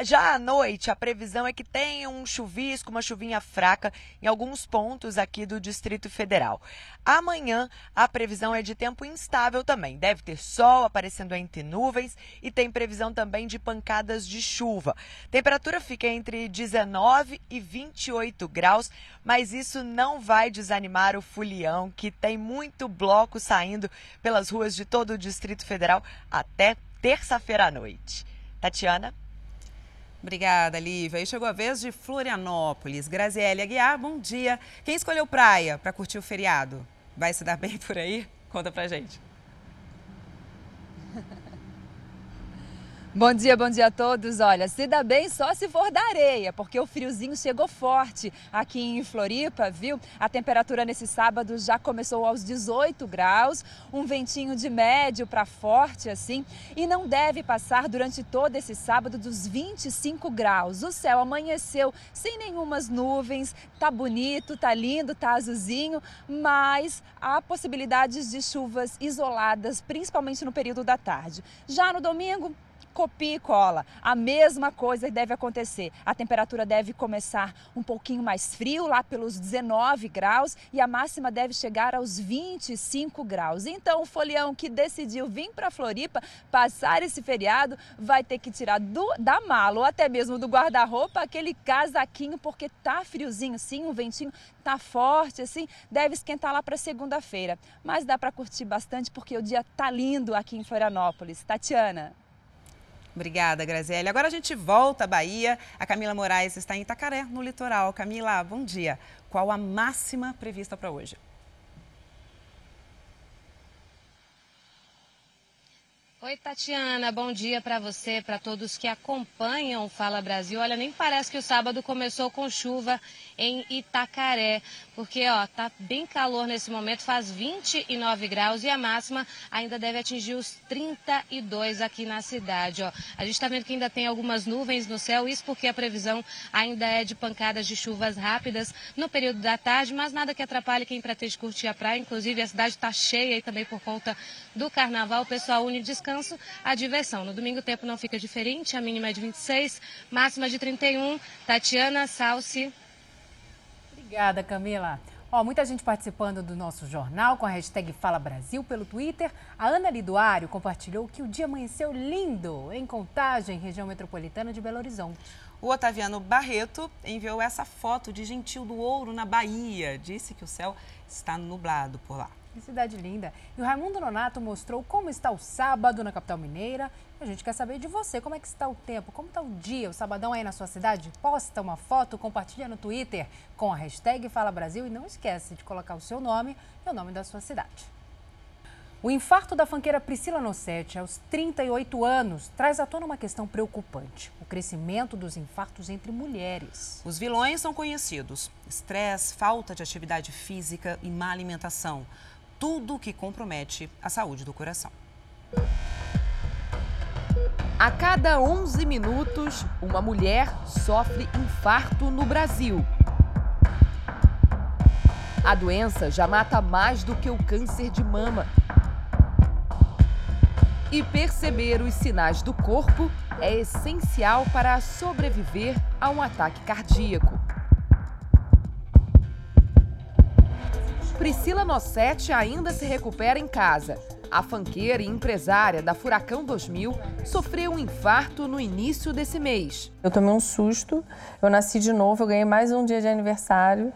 Já à noite, a previsão é que tenha um chuvisco, uma chuvinha fraca em alguns pontos aqui do Distrito Federal. Amanhã, a previsão é de tempo instável também. Deve ter sol aparecendo entre nuvens e tem previsão também de pancadas de chuva. Temperatura fica entre 19 e 28 graus, mas isso não vai desanimar o Fulião, que tem muito bloco saindo pelas ruas de todo o Distrito Federal até terça-feira à noite. Tatiana? Obrigada, Lívia. E chegou a vez de Florianópolis. Graziele Aguiar, bom dia. Quem escolheu praia para curtir o feriado? Vai se dar bem por aí? Conta pra gente. Bom dia, bom dia a todos. Olha, se dá bem só se for da areia, porque o friozinho chegou forte aqui em Floripa, viu? A temperatura nesse sábado já começou aos 18 graus, um ventinho de médio para forte assim, e não deve passar durante todo esse sábado dos 25 graus. O céu amanheceu sem nenhumas nuvens, tá bonito, tá lindo, tá azulzinho, mas há possibilidades de chuvas isoladas, principalmente no período da tarde. Já no domingo, copia e cola. A mesma coisa deve acontecer. A temperatura deve começar um pouquinho mais frio, lá pelos 19 graus, e a máxima deve chegar aos 25 graus. Então, o folião que decidiu vir para Floripa passar esse feriado vai ter que tirar do, da mala ou até mesmo do guarda-roupa aquele casaquinho, porque tá friozinho, sim, o ventinho tá forte, assim, deve esquentar lá para segunda-feira. Mas dá para curtir bastante porque o dia tá lindo aqui em Florianópolis. Tatiana. Obrigada, Graziele. Agora a gente volta à Bahia. A Camila Moraes está em Itacaré, no litoral. Camila, bom dia. Qual a máxima prevista para hoje? Oi, Tatiana, bom dia para você, para todos que acompanham o Fala Brasil. Olha, nem parece que o sábado começou com chuva em Itacaré, porque ó, tá bem calor nesse momento, faz 29 graus e a máxima ainda deve atingir os 32 aqui na cidade, ó. A gente está vendo que ainda tem algumas nuvens no céu, isso porque a previsão ainda é de pancadas de chuvas rápidas no período da tarde, mas nada que atrapalhe quem pretende curtir a praia, inclusive a cidade está cheia aí também por conta do carnaval, o pessoal une descanso descanso, a diversão. No domingo o tempo não fica diferente, a mínima é de 26, máxima de 31. Tatiana Salsi. Obrigada, Camila. Ó, muita gente participando do nosso jornal com a hashtag Fala Brasil pelo Twitter. A Ana Liduário compartilhou que o dia amanheceu lindo em Contagem, região metropolitana de Belo Horizonte. O Otaviano Barreto enviou essa foto de Gentil do Ouro, na Bahia. Disse que o céu está nublado por lá. Que cidade linda. E o Raimundo Nonato mostrou como está o sábado na capital mineira. A gente quer saber de você, como é que está o tempo, como está o dia, o sabadão aí na sua cidade? Posta uma foto, compartilha no Twitter com a hashtag Fala Brasil e não esquece de colocar o seu nome e o nome da sua cidade. O infarto da fanqueira Priscila Nossetti aos 38 anos traz à tona uma questão preocupante: o crescimento dos infartos entre mulheres. Os vilões são conhecidos: estresse, falta de atividade física e má alimentação tudo que compromete a saúde do coração. A cada 11 minutos, uma mulher sofre infarto no Brasil. A doença já mata mais do que o câncer de mama. E perceber os sinais do corpo é essencial para sobreviver a um ataque cardíaco. Priscila Nossetti ainda se recupera em casa. A fanqueira e empresária da Furacão 2000 sofreu um infarto no início desse mês. Eu tomei um susto, eu nasci de novo, eu ganhei mais um dia de aniversário.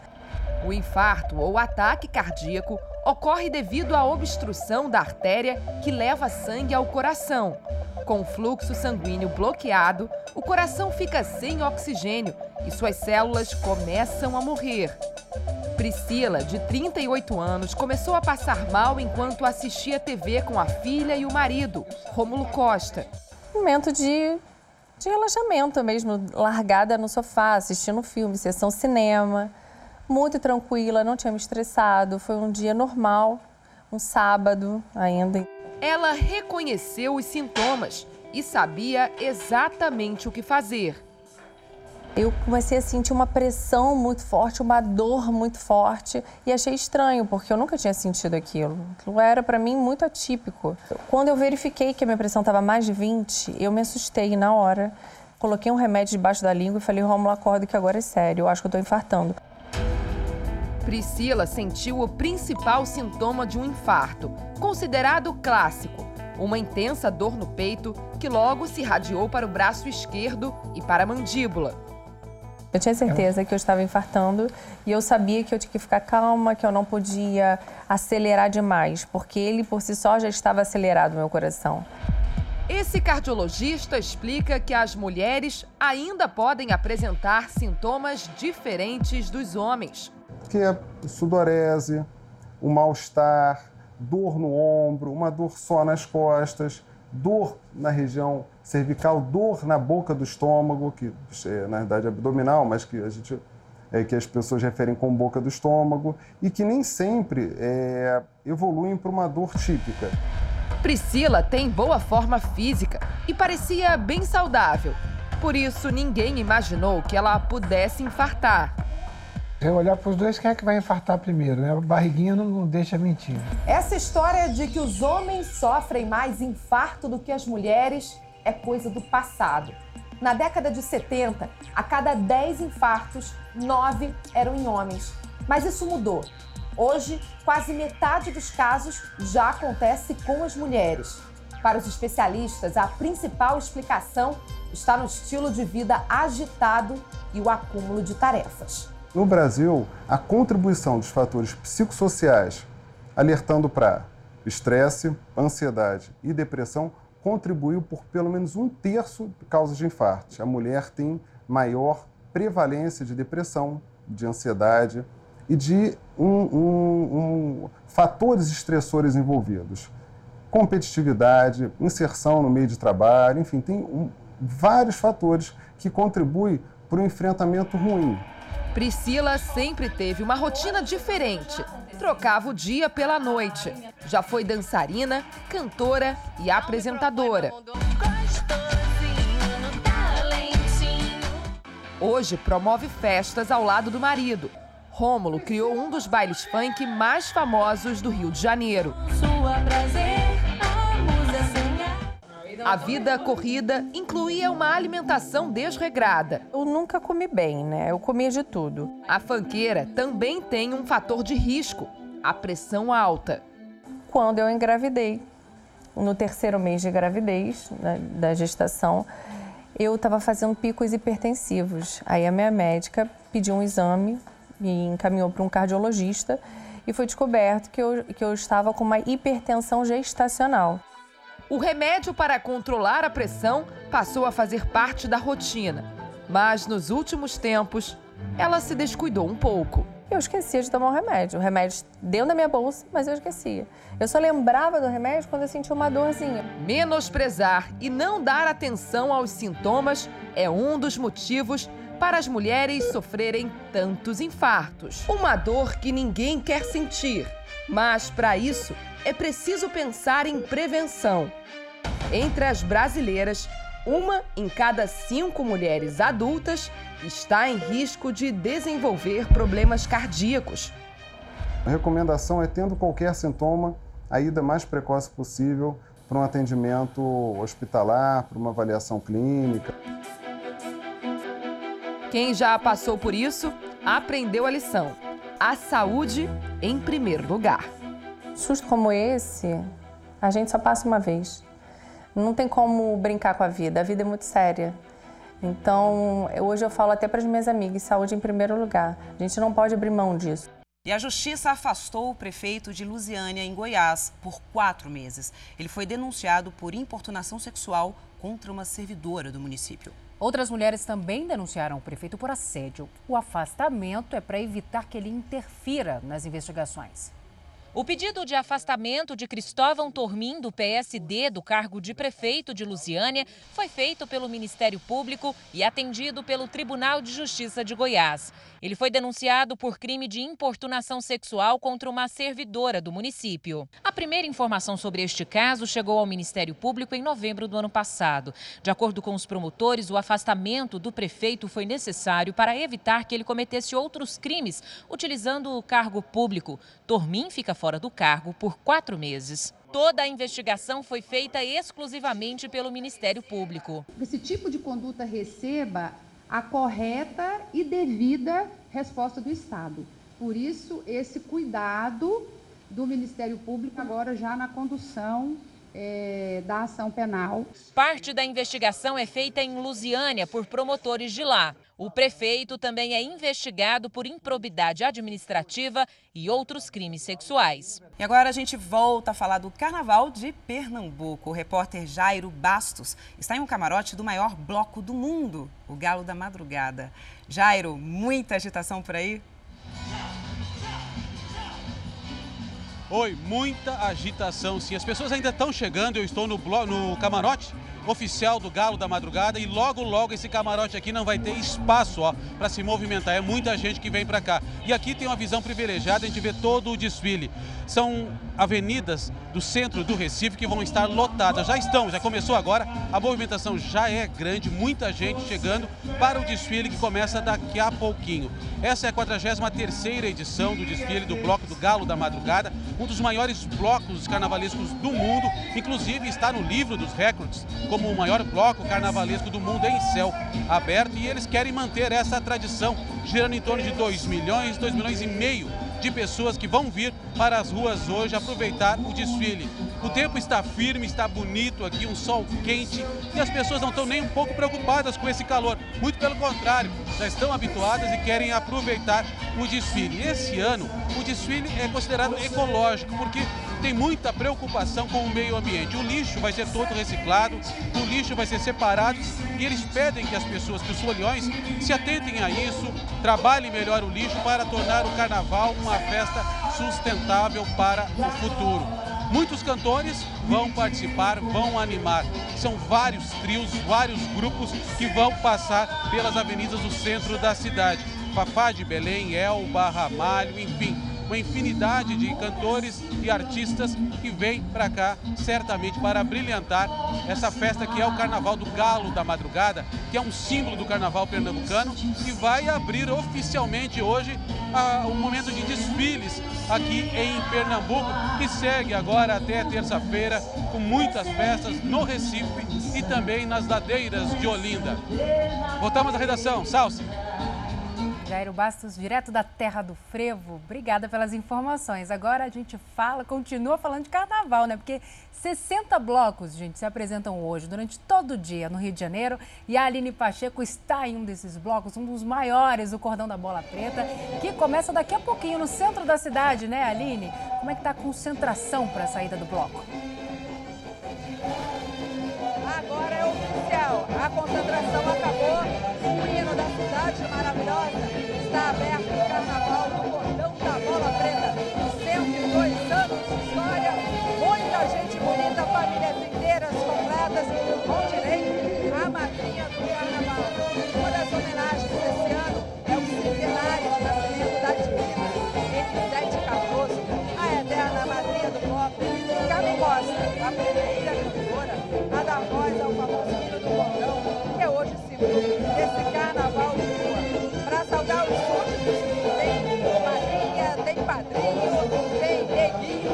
O infarto ou ataque cardíaco ocorre devido à obstrução da artéria que leva sangue ao coração. Com o fluxo sanguíneo bloqueado, o coração fica sem oxigênio e suas células começam a morrer. Priscila, de 38 anos, começou a passar mal enquanto assistia TV com a filha e o marido, Rômulo Costa. Momento de, de relaxamento mesmo, largada no sofá, assistindo filme, sessão cinema. Muito tranquila, não tinha me estressado, foi um dia normal, um sábado ainda. Ela reconheceu os sintomas e sabia exatamente o que fazer eu comecei a sentir uma pressão muito forte, uma dor muito forte e achei estranho, porque eu nunca tinha sentido aquilo. Aquilo era para mim muito atípico. Quando eu verifiquei que a minha pressão estava mais de 20, eu me assustei na hora. Coloquei um remédio debaixo da língua e falei, Romulo, acorda que agora é sério, eu acho que eu tô infartando. Priscila sentiu o principal sintoma de um infarto, considerado clássico, uma intensa dor no peito que logo se irradiou para o braço esquerdo e para a mandíbula. Eu tinha certeza que eu estava infartando e eu sabia que eu tinha que ficar calma, que eu não podia acelerar demais, porque ele por si só já estava acelerado meu coração. Esse cardiologista explica que as mulheres ainda podem apresentar sintomas diferentes dos homens. Que é sudorese, o mal-estar, dor no ombro, uma dor só nas costas, dor na região cervical, dor na boca do estômago, que é, na verdade é abdominal, mas que a gente é, que as pessoas referem como boca do estômago e que nem sempre é, evoluem para uma dor típica. Priscila tem boa forma física e parecia bem saudável. Por isso, ninguém imaginou que ela pudesse infartar. Se olhar para os dois, quem é que vai infartar primeiro? Né? A barriguinha não deixa mentir. Essa história de que os homens sofrem mais infarto do que as mulheres é coisa do passado. Na década de 70, a cada 10 infartos, 9 eram em homens. Mas isso mudou. Hoje, quase metade dos casos já acontece com as mulheres. Para os especialistas, a principal explicação está no estilo de vida agitado e o acúmulo de tarefas. No Brasil, a contribuição dos fatores psicossociais, alertando para estresse, ansiedade e depressão, contribuiu por pelo menos um terço de causas de infarto. A mulher tem maior prevalência de depressão, de ansiedade e de um, um, um, fatores estressores envolvidos. Competitividade, inserção no meio de trabalho, enfim, tem vários fatores que contribuem para o enfrentamento ruim Priscila sempre teve uma rotina diferente. Trocava o dia pela noite. Já foi dançarina, cantora e apresentadora. Hoje promove festas ao lado do marido. Rômulo criou um dos bailes funk mais famosos do Rio de Janeiro. Sua prazer. A vida corrida incluía uma alimentação desregrada. Eu nunca comi bem, né? Eu comia de tudo. A fanqueira também tem um fator de risco: a pressão alta. Quando eu engravidei, no terceiro mês de gravidez, né, da gestação, eu estava fazendo picos hipertensivos. Aí a minha médica pediu um exame, me encaminhou para um cardiologista e foi descoberto que eu, que eu estava com uma hipertensão gestacional. O remédio para controlar a pressão passou a fazer parte da rotina, mas nos últimos tempos ela se descuidou um pouco. Eu esquecia de tomar o remédio. O remédio deu na minha bolsa, mas eu esquecia. Eu só lembrava do remédio quando eu sentia uma dorzinha. Menosprezar e não dar atenção aos sintomas é um dos motivos para as mulheres sofrerem tantos infartos. Uma dor que ninguém quer sentir, mas para isso é preciso pensar em prevenção. Entre as brasileiras, uma em cada cinco mulheres adultas está em risco de desenvolver problemas cardíacos. A recomendação é, tendo qualquer sintoma, a ida mais precoce possível para um atendimento hospitalar, para uma avaliação clínica. Quem já passou por isso aprendeu a lição. A saúde em primeiro lugar susto como esse, a gente só passa uma vez. Não tem como brincar com a vida, a vida é muito séria. Então, hoje eu falo até para as minhas amigas, saúde em primeiro lugar. A gente não pode abrir mão disso. E a justiça afastou o prefeito de Lusiânia, em Goiás, por quatro meses. Ele foi denunciado por importunação sexual contra uma servidora do município. Outras mulheres também denunciaram o prefeito por assédio. O afastamento é para evitar que ele interfira nas investigações. O pedido de afastamento de Cristóvão Tormin, do PSD, do cargo de prefeito de Lusiânia, foi feito pelo Ministério Público e atendido pelo Tribunal de Justiça de Goiás. Ele foi denunciado por crime de importunação sexual contra uma servidora do município. A primeira informação sobre este caso chegou ao Ministério Público em novembro do ano passado. De acordo com os promotores, o afastamento do prefeito foi necessário para evitar que ele cometesse outros crimes utilizando o cargo público. Tormin fica do cargo por quatro meses. Toda a investigação foi feita exclusivamente pelo Ministério Público. Esse tipo de conduta receba a correta e devida resposta do Estado. Por isso, esse cuidado do Ministério Público agora já na condução é, da ação penal. Parte da investigação é feita em Lusiânia por promotores de lá. O prefeito também é investigado por improbidade administrativa e outros crimes sexuais. E agora a gente volta a falar do Carnaval de Pernambuco. O repórter Jairo Bastos está em um camarote do maior bloco do mundo, o Galo da Madrugada. Jairo, muita agitação por aí? Oi, muita agitação sim. As pessoas ainda estão chegando, eu estou no, no camarote oficial do Galo da Madrugada e logo, logo esse camarote aqui não vai ter espaço para se movimentar. É muita gente que vem para cá. E aqui tem uma visão privilegiada, a gente vê todo o desfile. São avenidas do centro do Recife que vão estar lotadas. Já estão, já começou agora, a movimentação já é grande, muita gente chegando para o desfile que começa daqui a pouquinho. Essa é a 43ª edição do desfile do Bloco do Galo da Madrugada, um dos maiores blocos carnavalescos do mundo, inclusive está no livro dos recordes como o maior bloco carnavalesco do mundo em céu aberto e eles querem manter essa tradição, girando em torno de 2 milhões, 2 milhões e meio de pessoas que vão vir para as ruas hoje aproveitar o desfile. O tempo está firme, está bonito aqui, um sol quente e as pessoas não estão nem um pouco preocupadas com esse calor. Muito pelo contrário, já estão habituadas e querem aproveitar o desfile. Esse ano, o desfile é considerado ecológico porque tem muita preocupação com o meio ambiente. O lixo vai ser todo reciclado, o lixo vai ser separado e eles pedem que as pessoas, que os folhões, se atentem a isso, trabalhem melhor o lixo para tornar o carnaval uma festa sustentável para o futuro. Muitos cantores vão participar, vão animar. São vários trios, vários grupos que vão passar pelas avenidas do centro da cidade. Fafá de Belém, Elba, Ramalho, enfim, uma infinidade de cantores e artistas que vêm para cá certamente para brilhantar essa festa que é o Carnaval do Galo da Madrugada, que é um símbolo do Carnaval pernambucano e vai abrir oficialmente hoje um momento de desfiles aqui em Pernambuco, que segue agora até terça-feira com muitas festas no Recife e também nas ladeiras de Olinda. Voltamos à redação. Salve! Jairo Bastos, direto da Terra do Frevo. Obrigada pelas informações. Agora a gente fala, continua falando de carnaval, né? Porque 60 blocos, gente, se apresentam hoje, durante todo o dia, no Rio de Janeiro. E a Aline Pacheco está em um desses blocos, um dos maiores, o Cordão da Bola Preta, que começa daqui a pouquinho no centro da cidade, né, Aline? Como é que está a concentração para a saída do bloco? Agora é oficial. A concentração acabou. O hino da cidade maravilhosa está aberto o carnaval do Cordão da Bola Preta. 102 anos de história. Muita gente bonita, famílias inteiras completas, com direito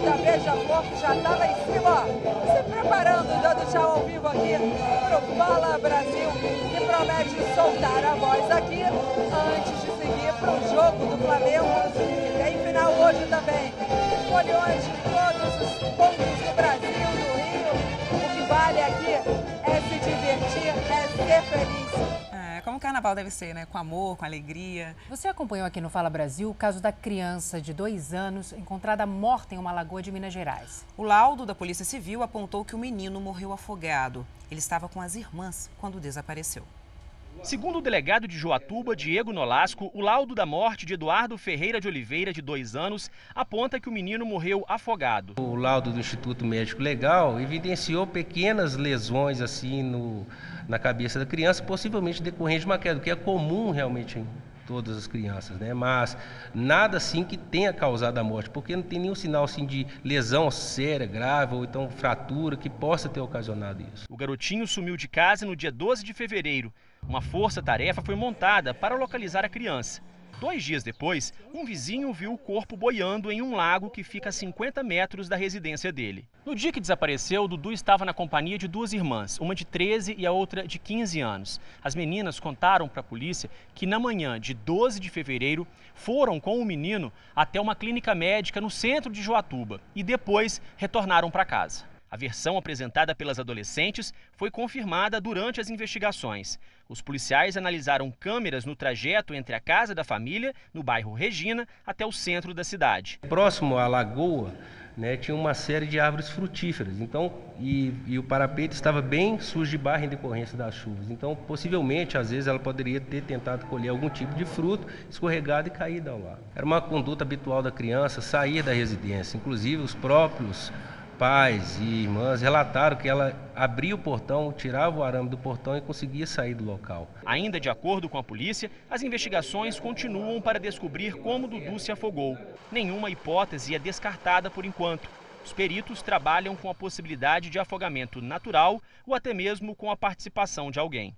da Beija-Flor que já está lá em cima, se preparando, dando tchau ao vivo aqui pro Fala Brasil, que promete soltar a voz aqui antes de seguir pro jogo do Flamengo. E tem final hoje também. Folhões de todos os pontos do Brasil, do Rio. O que vale aqui é se divertir, é ser feliz. Carnaval deve ser, né? Com amor, com alegria. Você acompanhou aqui no Fala Brasil o caso da criança de dois anos encontrada morta em uma lagoa de Minas Gerais. O laudo da Polícia Civil apontou que o menino morreu afogado. Ele estava com as irmãs quando desapareceu. Segundo o delegado de Joatuba, Diego Nolasco, o laudo da morte de Eduardo Ferreira de Oliveira, de dois anos, aponta que o menino morreu afogado. O laudo do Instituto Médico Legal evidenciou pequenas lesões assim no, na cabeça da criança, possivelmente decorrente de uma queda, que é comum realmente em todas as crianças, né? Mas nada assim que tenha causado a morte, porque não tem nenhum sinal assim de lesão séria, grave ou então fratura que possa ter ocasionado isso. O garotinho sumiu de casa no dia 12 de fevereiro. Uma força-tarefa foi montada para localizar a criança. Dois dias depois, um vizinho viu o corpo boiando em um lago que fica a 50 metros da residência dele. No dia que desapareceu, Dudu estava na companhia de duas irmãs, uma de 13 e a outra de 15 anos. As meninas contaram para a polícia que na manhã de 12 de fevereiro foram com o menino até uma clínica médica no centro de Joatuba e depois retornaram para casa. A versão apresentada pelas adolescentes foi confirmada durante as investigações. Os policiais analisaram câmeras no trajeto entre a casa da família, no bairro Regina, até o centro da cidade. Próximo à lagoa, né, tinha uma série de árvores frutíferas. Então, e, e, o parapeito estava bem sujo de barro em decorrência das chuvas. Então, possivelmente, às vezes, ela poderia ter tentado colher algum tipo de fruto, escorregado e caído ao lado. Era uma conduta habitual da criança sair da residência. Inclusive, os próprios pais e irmãs relataram que ela abria o portão, tirava o arame do portão e conseguia sair do local. Ainda de acordo com a polícia, as investigações continuam para descobrir como Dudu se afogou. Nenhuma hipótese é descartada por enquanto. Os peritos trabalham com a possibilidade de afogamento natural ou até mesmo com a participação de alguém.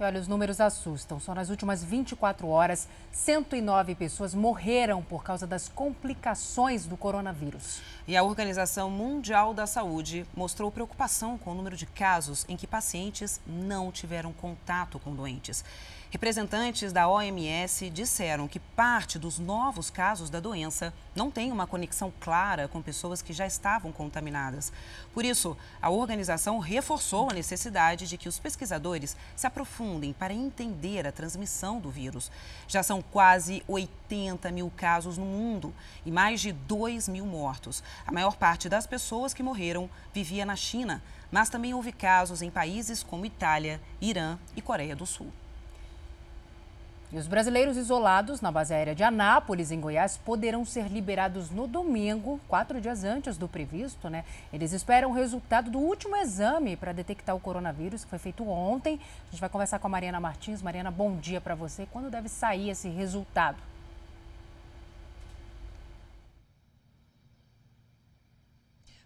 E olha, os números assustam. Só nas últimas 24 horas, 109 pessoas morreram por causa das complicações do coronavírus. E a Organização Mundial da Saúde mostrou preocupação com o número de casos em que pacientes não tiveram contato com doentes. Representantes da OMS disseram que parte dos novos casos da doença não tem uma conexão clara com pessoas que já estavam contaminadas. Por isso, a organização reforçou a necessidade de que os pesquisadores se aprofundem para entender a transmissão do vírus. Já são quase 80 mil casos no mundo e mais de 2 mil mortos. A maior parte das pessoas que morreram vivia na China, mas também houve casos em países como Itália, Irã e Coreia do Sul. E os brasileiros isolados na base aérea de Anápolis, em Goiás, poderão ser liberados no domingo, quatro dias antes do previsto, né? Eles esperam o resultado do último exame para detectar o coronavírus, que foi feito ontem. A gente vai conversar com a Mariana Martins. Mariana, bom dia para você. Quando deve sair esse resultado?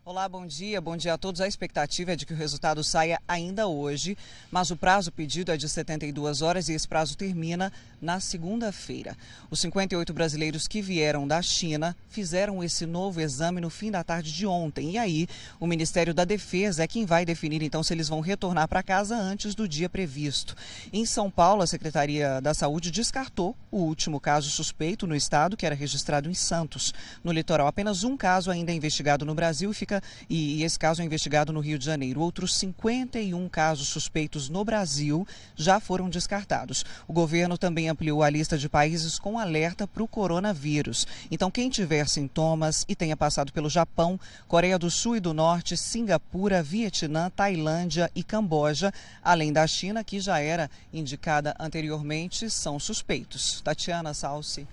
Olá, bom dia. Bom dia a todos. A expectativa é de que o resultado saia ainda hoje, mas o prazo pedido é de 72 horas e esse prazo termina na segunda-feira. Os 58 brasileiros que vieram da China fizeram esse novo exame no fim da tarde de ontem. E aí, o Ministério da Defesa é quem vai definir então se eles vão retornar para casa antes do dia previsto. Em São Paulo, a Secretaria da Saúde descartou o último caso suspeito no estado, que era registrado em Santos. No litoral, apenas um caso ainda é investigado no Brasil e fica e, esse caso é investigado no Rio de Janeiro. Outros 51 casos suspeitos no Brasil já foram descartados. O governo também ampliou a lista de países com alerta para o coronavírus. Então, quem tiver sintomas e tenha passado pelo Japão, Coreia do Sul e do Norte, Singapura, Vietnã, Tailândia e Camboja, além da China, que já era indicada anteriormente, são suspeitos. Tatiana Salsi.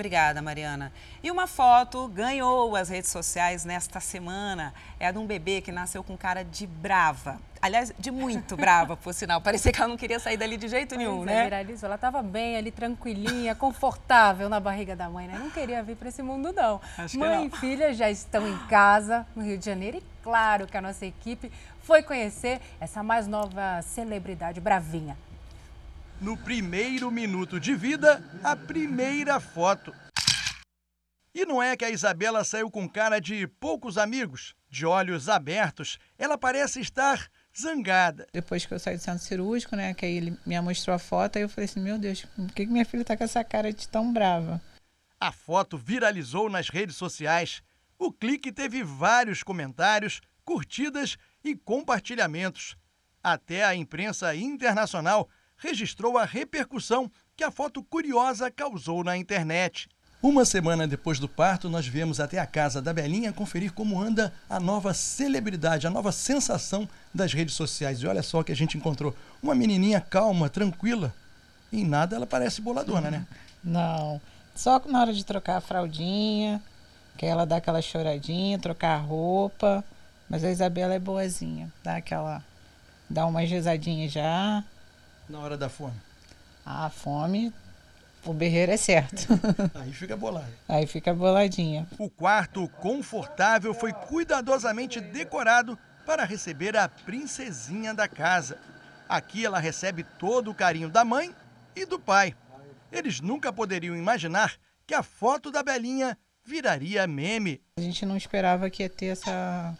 Obrigada, Mariana. E uma foto ganhou as redes sociais nesta semana. É a de um bebê que nasceu com cara de brava. Aliás, de muito brava, por sinal. Parecia que ela não queria sair dali de jeito nenhum, pois né? É, viralizou. Ela estava bem ali, tranquilinha, confortável na barriga da mãe, né? Não queria vir para esse mundo, não. Acho mãe e filha já estão em casa, no Rio de Janeiro. E claro que a nossa equipe foi conhecer essa mais nova celebridade bravinha. No primeiro minuto de vida, a primeira foto. E não é que a Isabela saiu com cara de poucos amigos, de olhos abertos, ela parece estar zangada. Depois que eu saí do centro cirúrgico, né, que aí ele me mostrou a foto, aí eu falei assim, meu Deus, por que minha filha tá com essa cara de tão brava? A foto viralizou nas redes sociais. O clique teve vários comentários, curtidas e compartilhamentos. Até a imprensa internacional registrou a repercussão que a foto curiosa causou na internet. Uma semana depois do parto, nós viemos até a casa da Belinha conferir como anda a nova celebridade, a nova sensação das redes sociais. E olha só o que a gente encontrou. Uma menininha calma, tranquila. Em nada ela parece boladona, né? Não. Só na hora de trocar a fraldinha, que ela dá aquela choradinha, trocar a roupa. Mas a Isabela é boazinha. Dá aquela. Dá umas risadinhas já. Na hora da fome? A fome, o berreiro é certo. Aí fica bolado. Aí fica boladinha. O quarto confortável foi cuidadosamente decorado para receber a princesinha da casa. Aqui ela recebe todo o carinho da mãe e do pai. Eles nunca poderiam imaginar que a foto da Belinha viraria meme. A gente não esperava que ia ter essa.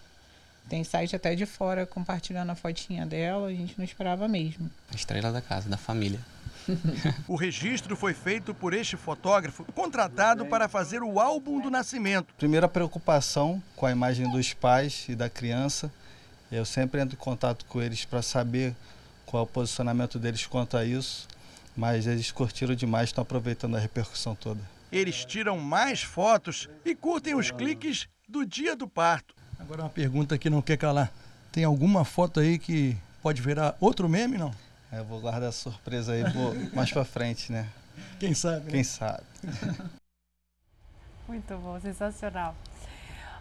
Tem site até de fora compartilhando a fotinha dela, a gente não esperava mesmo. A estrela da casa, da família. o registro foi feito por este fotógrafo, contratado para fazer o álbum do nascimento. Primeira preocupação com a imagem dos pais e da criança. Eu sempre entro em contato com eles para saber qual é o posicionamento deles quanto a isso, mas eles curtiram demais, estão aproveitando a repercussão toda. Eles tiram mais fotos e curtem os cliques do dia do parto. Agora uma pergunta que não quer calar. Tem alguma foto aí que pode virar outro meme, não? É, eu vou guardar a surpresa aí mais pra frente, né? Quem sabe? Quem né? sabe. Muito bom, sensacional.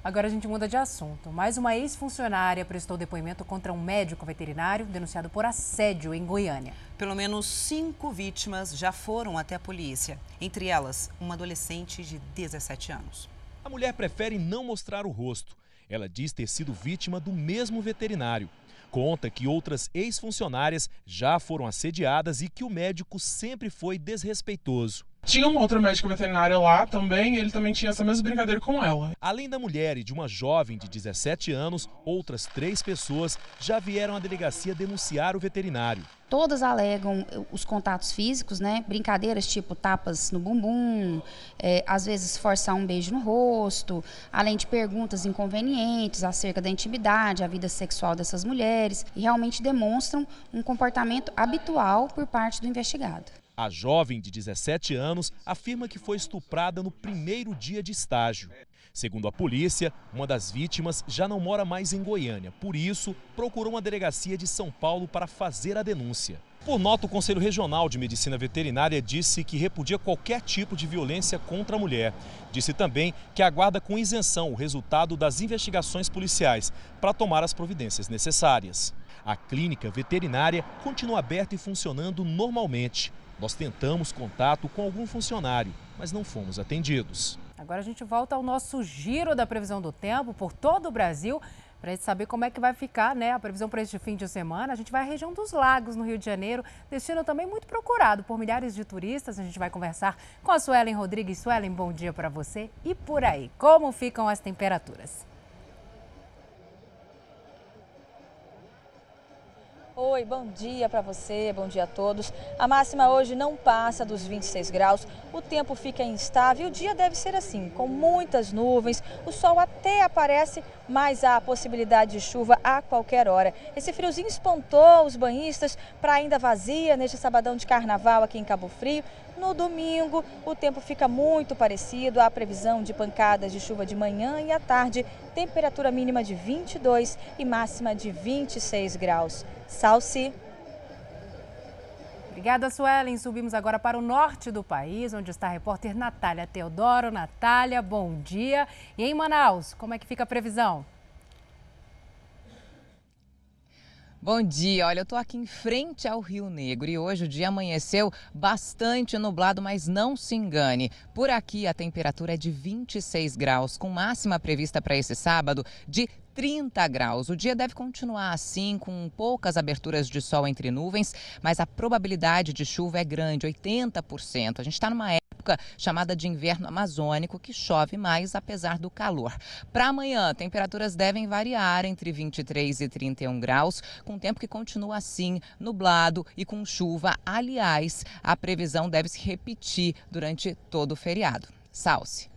Agora a gente muda de assunto. Mais uma ex-funcionária prestou depoimento contra um médico veterinário denunciado por assédio em Goiânia. Pelo menos cinco vítimas já foram até a polícia. Entre elas, uma adolescente de 17 anos. A mulher prefere não mostrar o rosto. Ela diz ter sido vítima do mesmo veterinário. Conta que outras ex-funcionárias já foram assediadas e que o médico sempre foi desrespeitoso. Tinha um outro médico veterinário lá também, ele também tinha essa mesma brincadeira com ela. Além da mulher e de uma jovem de 17 anos, outras três pessoas já vieram à delegacia denunciar o veterinário. Todas alegam os contatos físicos, né? Brincadeiras tipo tapas no bumbum, é, às vezes forçar um beijo no rosto, além de perguntas inconvenientes acerca da intimidade, a vida sexual dessas mulheres, e realmente demonstram um comportamento habitual por parte do investigado. A jovem de 17 anos afirma que foi estuprada no primeiro dia de estágio. Segundo a polícia, uma das vítimas já não mora mais em Goiânia, por isso procurou uma delegacia de São Paulo para fazer a denúncia. Por nota, o Conselho Regional de Medicina Veterinária disse que repudia qualquer tipo de violência contra a mulher. Disse também que aguarda com isenção o resultado das investigações policiais para tomar as providências necessárias. A clínica veterinária continua aberta e funcionando normalmente. Nós tentamos contato com algum funcionário, mas não fomos atendidos. Agora a gente volta ao nosso giro da previsão do tempo por todo o Brasil. Para a gente saber como é que vai ficar né, a previsão para este fim de semana, a gente vai à região dos lagos, no Rio de Janeiro, destino também muito procurado por milhares de turistas. A gente vai conversar com a Suelen Rodrigues. Suelen, bom dia para você. E por aí, como ficam as temperaturas? Oi, bom dia para você, bom dia a todos. A máxima hoje não passa dos 26 graus, o tempo fica instável o dia deve ser assim, com muitas nuvens, o sol até aparece, mas há a possibilidade de chuva a qualquer hora. Esse friozinho espantou os banhistas, para ainda vazia neste sabadão de carnaval aqui em Cabo Frio. No domingo, o tempo fica muito parecido, há previsão de pancadas de chuva de manhã e à tarde, temperatura mínima de 22 e máxima de 26 graus. Salsi. Obrigada, Suelen. Subimos agora para o norte do país, onde está a repórter Natália Teodoro. Natália, bom dia. E em Manaus, como é que fica a previsão? Bom dia, olha, eu estou aqui em frente ao Rio Negro e hoje o dia amanheceu bastante nublado, mas não se engane. Por aqui a temperatura é de 26 graus, com máxima prevista para esse sábado de 30 graus. O dia deve continuar assim, com poucas aberturas de sol entre nuvens, mas a probabilidade de chuva é grande, 80%. A gente está numa época chamada de inverno amazônico, que chove mais apesar do calor. Para amanhã, temperaturas devem variar entre 23 e 31 graus, com tempo que continua assim, nublado e com chuva. Aliás, a previsão deve se repetir durante todo o feriado. Salce.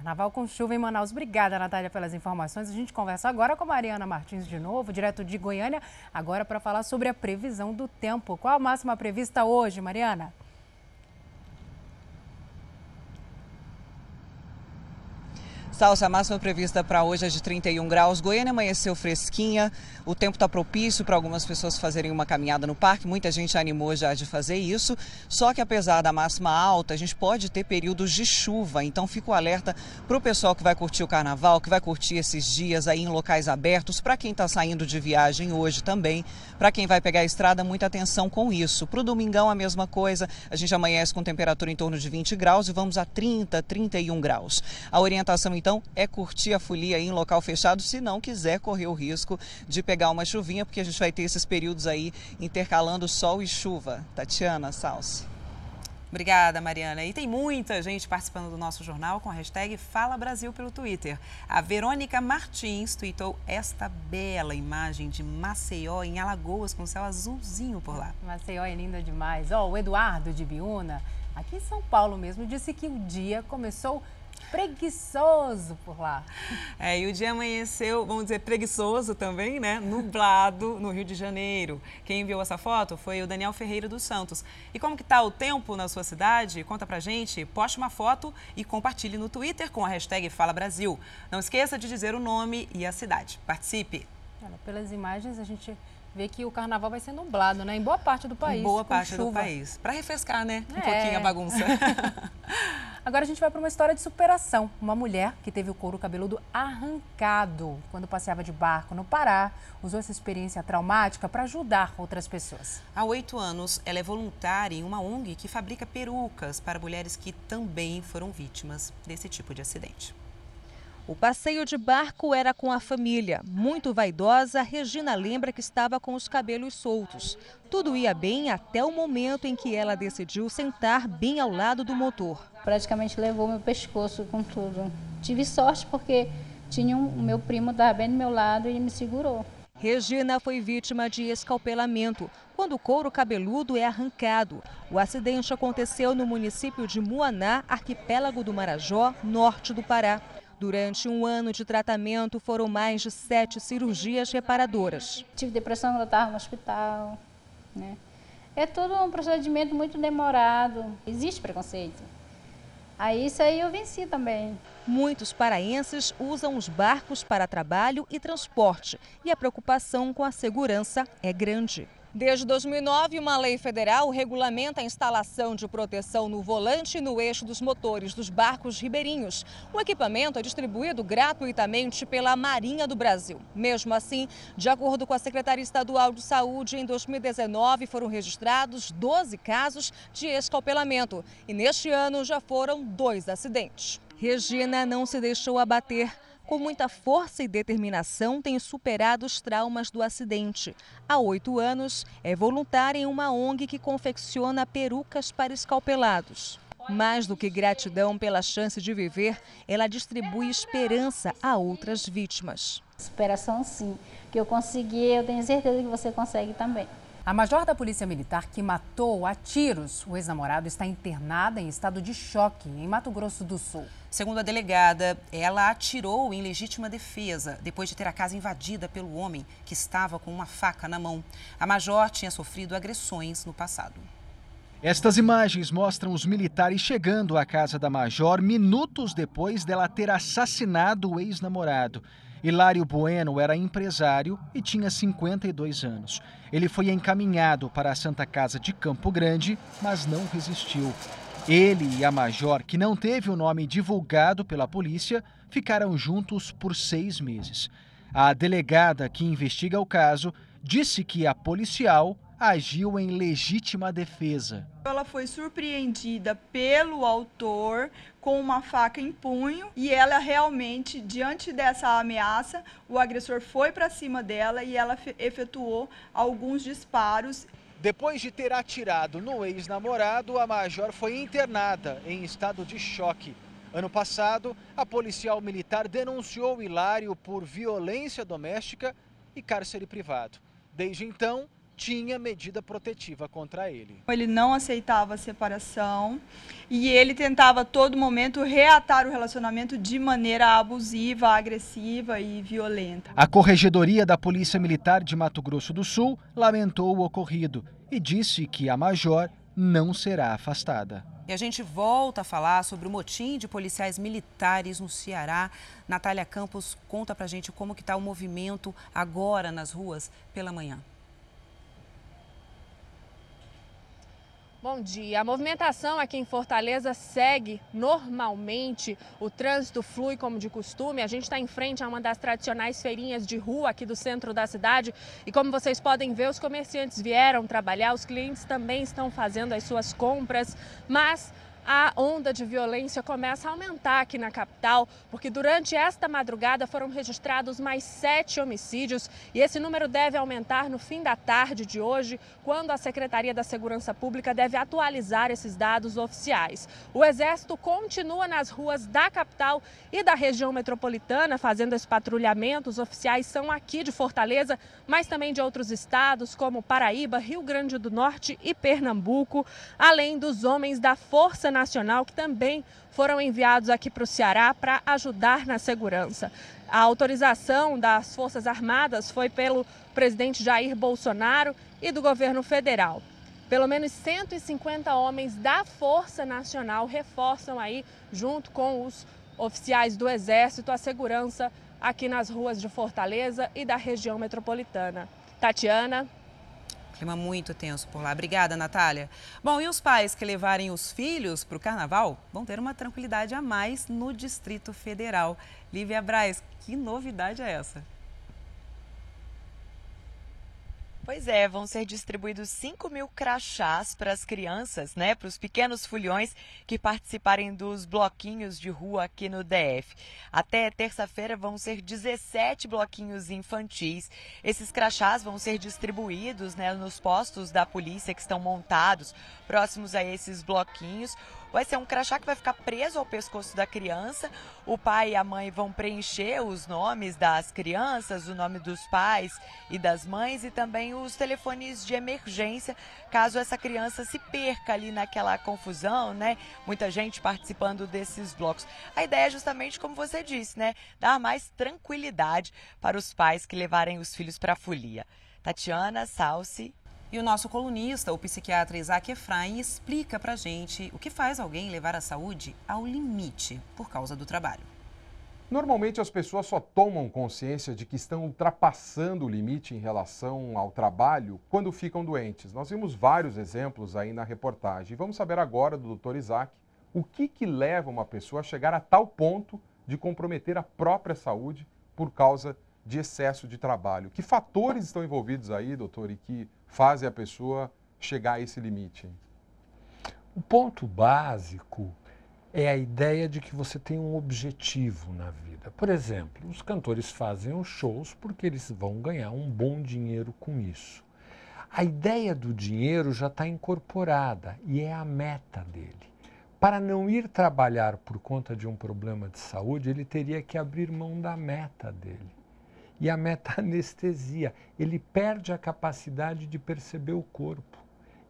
Carnaval com chuva em Manaus. Obrigada, Natália, pelas informações. A gente conversa agora com a Mariana Martins de novo, direto de Goiânia, agora para falar sobre a previsão do tempo. Qual a máxima prevista hoje, Mariana? Salsa, a máxima prevista para hoje é de 31 graus. Goiânia amanheceu fresquinha, o tempo está propício para algumas pessoas fazerem uma caminhada no parque. Muita gente animou já de fazer isso. Só que apesar da máxima alta, a gente pode ter períodos de chuva. Então fica o alerta para o pessoal que vai curtir o carnaval, que vai curtir esses dias aí em locais abertos. Para quem está saindo de viagem hoje também. Para quem vai pegar a estrada, muita atenção com isso. Para o domingão, a mesma coisa. A gente amanhece com temperatura em torno de 20 graus e vamos a 30, 31 graus. A orientação então é curtir a folia em local fechado, se não quiser correr o risco de pegar uma chuvinha, porque a gente vai ter esses períodos aí intercalando sol e chuva. Tatiana Salsi. Obrigada, Mariana. E tem muita gente participando do nosso jornal com a hashtag Fala Brasil pelo Twitter. A Verônica Martins tweetou esta bela imagem de Maceió em Alagoas com céu azulzinho por lá. Maceió é linda demais. Ó, oh, o Eduardo de Biúna, aqui em São Paulo mesmo, disse que o dia começou preguiçoso por lá. É, e o dia amanheceu, vamos dizer, preguiçoso também, né? Nublado no Rio de Janeiro. Quem enviou essa foto foi o Daniel Ferreira dos Santos. E como que tá o tempo na sua cidade? Conta pra gente, poste uma foto e compartilhe no Twitter com a hashtag Fala Brasil. Não esqueça de dizer o nome e a cidade. Participe! Olha, pelas imagens a gente vê que o carnaval vai ser nublado, né? Em boa parte do país. Em boa parte chuva. do país. Para refrescar, né? Um é. pouquinho a bagunça. Agora a gente vai para uma história de superação. Uma mulher que teve o couro cabeludo arrancado quando passeava de barco no Pará usou essa experiência traumática para ajudar outras pessoas. Há oito anos, ela é voluntária em uma ONG que fabrica perucas para mulheres que também foram vítimas desse tipo de acidente. O passeio de barco era com a família. Muito vaidosa, Regina lembra que estava com os cabelos soltos. Tudo ia bem até o momento em que ela decidiu sentar bem ao lado do motor. Praticamente levou meu pescoço com tudo. Tive sorte porque tinha um, meu primo estava bem do meu lado e ele me segurou. Regina foi vítima de escalpelamento, quando o couro cabeludo é arrancado. O acidente aconteceu no município de Muaná, arquipélago do Marajó, norte do Pará. Durante um ano de tratamento, foram mais de sete cirurgias reparadoras. Tive depressão quando eu estava no hospital. Né? É todo um procedimento muito demorado. Existe preconceito. Aí isso aí eu venci também. Muitos paraenses usam os barcos para trabalho e transporte e a preocupação com a segurança é grande. Desde 2009, uma lei federal regulamenta a instalação de proteção no volante e no eixo dos motores dos barcos ribeirinhos. O equipamento é distribuído gratuitamente pela Marinha do Brasil. Mesmo assim, de acordo com a Secretaria Estadual de Saúde, em 2019 foram registrados 12 casos de escalpelamento e neste ano já foram dois acidentes. Regina não se deixou abater com muita força e determinação, tem superado os traumas do acidente. Há oito anos, é voluntária em uma ONG que confecciona perucas para escalpelados. Mais do que gratidão pela chance de viver, ela distribui esperança a outras vítimas. Superação, sim. Que eu consegui, eu tenho certeza que você consegue também. A major da Polícia Militar que matou a tiros o ex-namorado está internada em estado de choque em Mato Grosso do Sul. Segundo a delegada, ela atirou em legítima defesa depois de ter a casa invadida pelo homem que estava com uma faca na mão. A major tinha sofrido agressões no passado. Estas imagens mostram os militares chegando à casa da major minutos depois dela ter assassinado o ex-namorado. Hilário Bueno era empresário e tinha 52 anos. Ele foi encaminhado para a Santa Casa de Campo Grande, mas não resistiu. Ele e a major, que não teve o nome divulgado pela polícia, ficaram juntos por seis meses. A delegada que investiga o caso disse que a policial agiu em legítima defesa. Ela foi surpreendida pelo autor com uma faca em punho e ela realmente, diante dessa ameaça, o agressor foi para cima dela e ela efetuou alguns disparos. Depois de ter atirado no ex-namorado, a major foi internada em estado de choque. Ano passado, a policial militar denunciou Hilário por violência doméstica e cárcere privado. Desde então, tinha medida protetiva contra ele. Ele não aceitava a separação e ele tentava a todo momento reatar o relacionamento de maneira abusiva, agressiva e violenta. A Corregedoria da Polícia Militar de Mato Grosso do Sul lamentou o ocorrido e disse que a major não será afastada. E a gente volta a falar sobre o motim de policiais militares no Ceará. Natália Campos conta pra gente como que está o movimento agora nas ruas pela manhã. Bom dia. A movimentação aqui em Fortaleza segue normalmente. O trânsito flui como de costume. A gente está em frente a uma das tradicionais feirinhas de rua aqui do centro da cidade. E como vocês podem ver, os comerciantes vieram trabalhar, os clientes também estão fazendo as suas compras. Mas a onda de violência começa a aumentar aqui na capital, porque durante esta madrugada foram registrados mais sete homicídios e esse número deve aumentar no fim da tarde de hoje, quando a Secretaria da Segurança Pública deve atualizar esses dados oficiais. O Exército continua nas ruas da capital e da região metropolitana fazendo esse patrulhamento. Os oficiais são aqui de Fortaleza, mas também de outros estados como Paraíba, Rio Grande do Norte e Pernambuco, além dos homens da Força Nacional que também foram enviados aqui para o Ceará para ajudar na segurança. A autorização das Forças Armadas foi pelo presidente Jair Bolsonaro e do governo federal. Pelo menos 150 homens da Força Nacional reforçam aí, junto com os oficiais do Exército, a segurança aqui nas ruas de Fortaleza e da região metropolitana. Tatiana. Clima muito tenso por lá. Obrigada, Natália. Bom, e os pais que levarem os filhos para o carnaval vão ter uma tranquilidade a mais no Distrito Federal. Lívia Braz, que novidade é essa? Pois é, vão ser distribuídos 5 mil crachás para as crianças, né? Para os pequenos fulhões que participarem dos bloquinhos de rua aqui no DF. Até terça-feira vão ser 17 bloquinhos infantis. Esses crachás vão ser distribuídos né, nos postos da polícia que estão montados próximos a esses bloquinhos vai ser um crachá que vai ficar preso ao pescoço da criança. O pai e a mãe vão preencher os nomes das crianças, o nome dos pais e das mães e também os telefones de emergência, caso essa criança se perca ali naquela confusão, né? Muita gente participando desses blocos. A ideia é justamente como você disse, né? Dar mais tranquilidade para os pais que levarem os filhos para a folia. Tatiana Salsi e o nosso colunista, o psiquiatra Isaac Efraim, explica pra gente o que faz alguém levar a saúde ao limite por causa do trabalho. Normalmente as pessoas só tomam consciência de que estão ultrapassando o limite em relação ao trabalho quando ficam doentes. Nós vimos vários exemplos aí na reportagem. Vamos saber agora do Dr. Isaac o que, que leva uma pessoa a chegar a tal ponto de comprometer a própria saúde por causa de excesso de trabalho. Que fatores estão envolvidos aí, doutor, e que fazem a pessoa chegar a esse limite? O ponto básico é a ideia de que você tem um objetivo na vida. Por exemplo, os cantores fazem os shows porque eles vão ganhar um bom dinheiro com isso. A ideia do dinheiro já está incorporada e é a meta dele. Para não ir trabalhar por conta de um problema de saúde, ele teria que abrir mão da meta dele e a meta-anestesia. Ele perde a capacidade de perceber o corpo.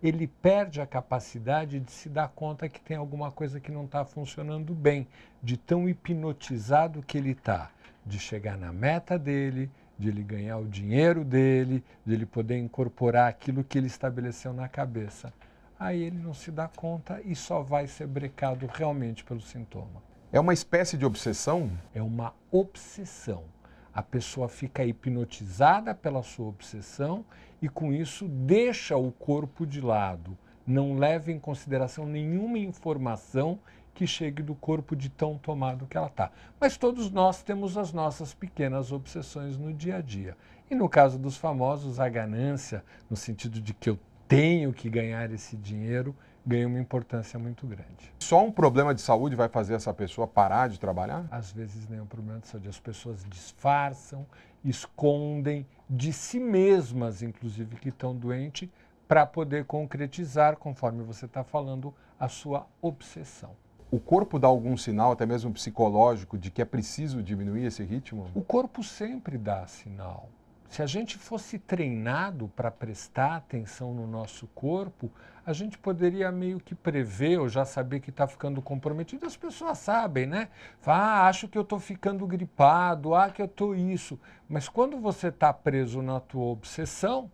Ele perde a capacidade de se dar conta que tem alguma coisa que não está funcionando bem, de tão hipnotizado que ele está, de chegar na meta dele, de ele ganhar o dinheiro dele, de ele poder incorporar aquilo que ele estabeleceu na cabeça. Aí ele não se dá conta e só vai ser brecado realmente pelo sintoma. É uma espécie de obsessão? É uma obsessão a pessoa fica hipnotizada pela sua obsessão e com isso deixa o corpo de lado, não leva em consideração nenhuma informação que chegue do corpo de tão tomado que ela está. Mas todos nós temos as nossas pequenas obsessões no dia a dia. E no caso dos famosos, a ganância, no sentido de que eu tenho que ganhar esse dinheiro, ganha uma importância muito grande. Só um problema de saúde vai fazer essa pessoa parar de trabalhar? Às vezes nem um problema de saúde. As pessoas disfarçam, escondem de si mesmas, inclusive, que estão doentes, para poder concretizar, conforme você está falando, a sua obsessão. O corpo dá algum sinal, até mesmo psicológico, de que é preciso diminuir esse ritmo? O corpo sempre dá sinal. Se a gente fosse treinado para prestar atenção no nosso corpo, a gente poderia meio que prever ou já saber que está ficando comprometido. As pessoas sabem, né? Fala, ah, acho que eu estou ficando gripado, ah, que eu estou isso. Mas quando você está preso na tua obsessão,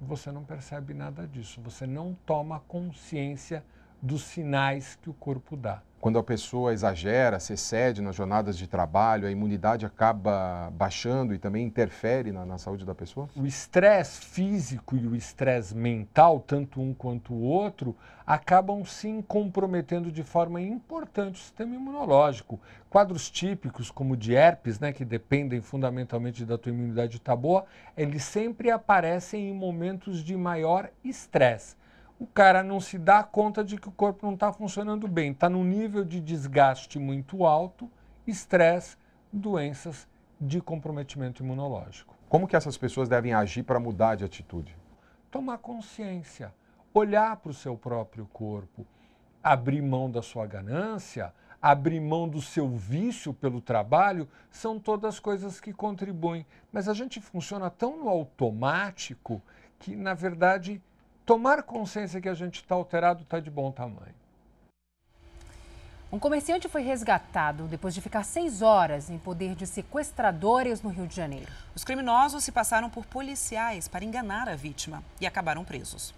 você não percebe nada disso. Você não toma consciência dos sinais que o corpo dá. Quando a pessoa exagera, se excede nas jornadas de trabalho, a imunidade acaba baixando e também interfere na, na saúde da pessoa? O estresse físico e o estresse mental, tanto um quanto o outro, acabam sim comprometendo de forma importante o sistema imunológico. Quadros típicos, como de herpes, né, que dependem fundamentalmente da tua imunidade estar boa, eles sempre aparecem em momentos de maior estresse. O cara não se dá conta de que o corpo não está funcionando bem, está num nível de desgaste muito alto, estresse, doenças de comprometimento imunológico. Como que essas pessoas devem agir para mudar de atitude? Tomar consciência, olhar para o seu próprio corpo, abrir mão da sua ganância, abrir mão do seu vício pelo trabalho, são todas coisas que contribuem. Mas a gente funciona tão no automático que, na verdade, tomar consciência que a gente está alterado está de bom tamanho. Um comerciante foi resgatado depois de ficar seis horas em poder de sequestradores no Rio de Janeiro. Os criminosos se passaram por policiais para enganar a vítima e acabaram presos.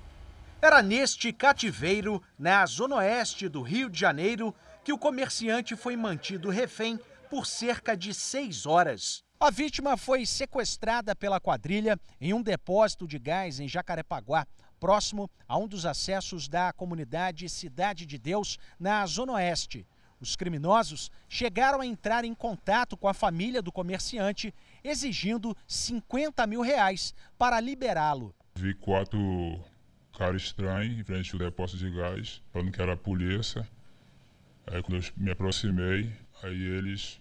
Era neste cativeiro, na zona oeste do Rio de Janeiro, que o comerciante foi mantido refém por cerca de seis horas. A vítima foi sequestrada pela quadrilha em um depósito de gás em Jacarepaguá, próximo a um dos acessos da comunidade Cidade de Deus, na Zona Oeste. Os criminosos chegaram a entrar em contato com a família do comerciante, exigindo 50 mil reais para liberá-lo. Vi quatro caras estranhos em frente ao depósito de gás, falando que era a polícia. Aí quando eu me aproximei, aí eles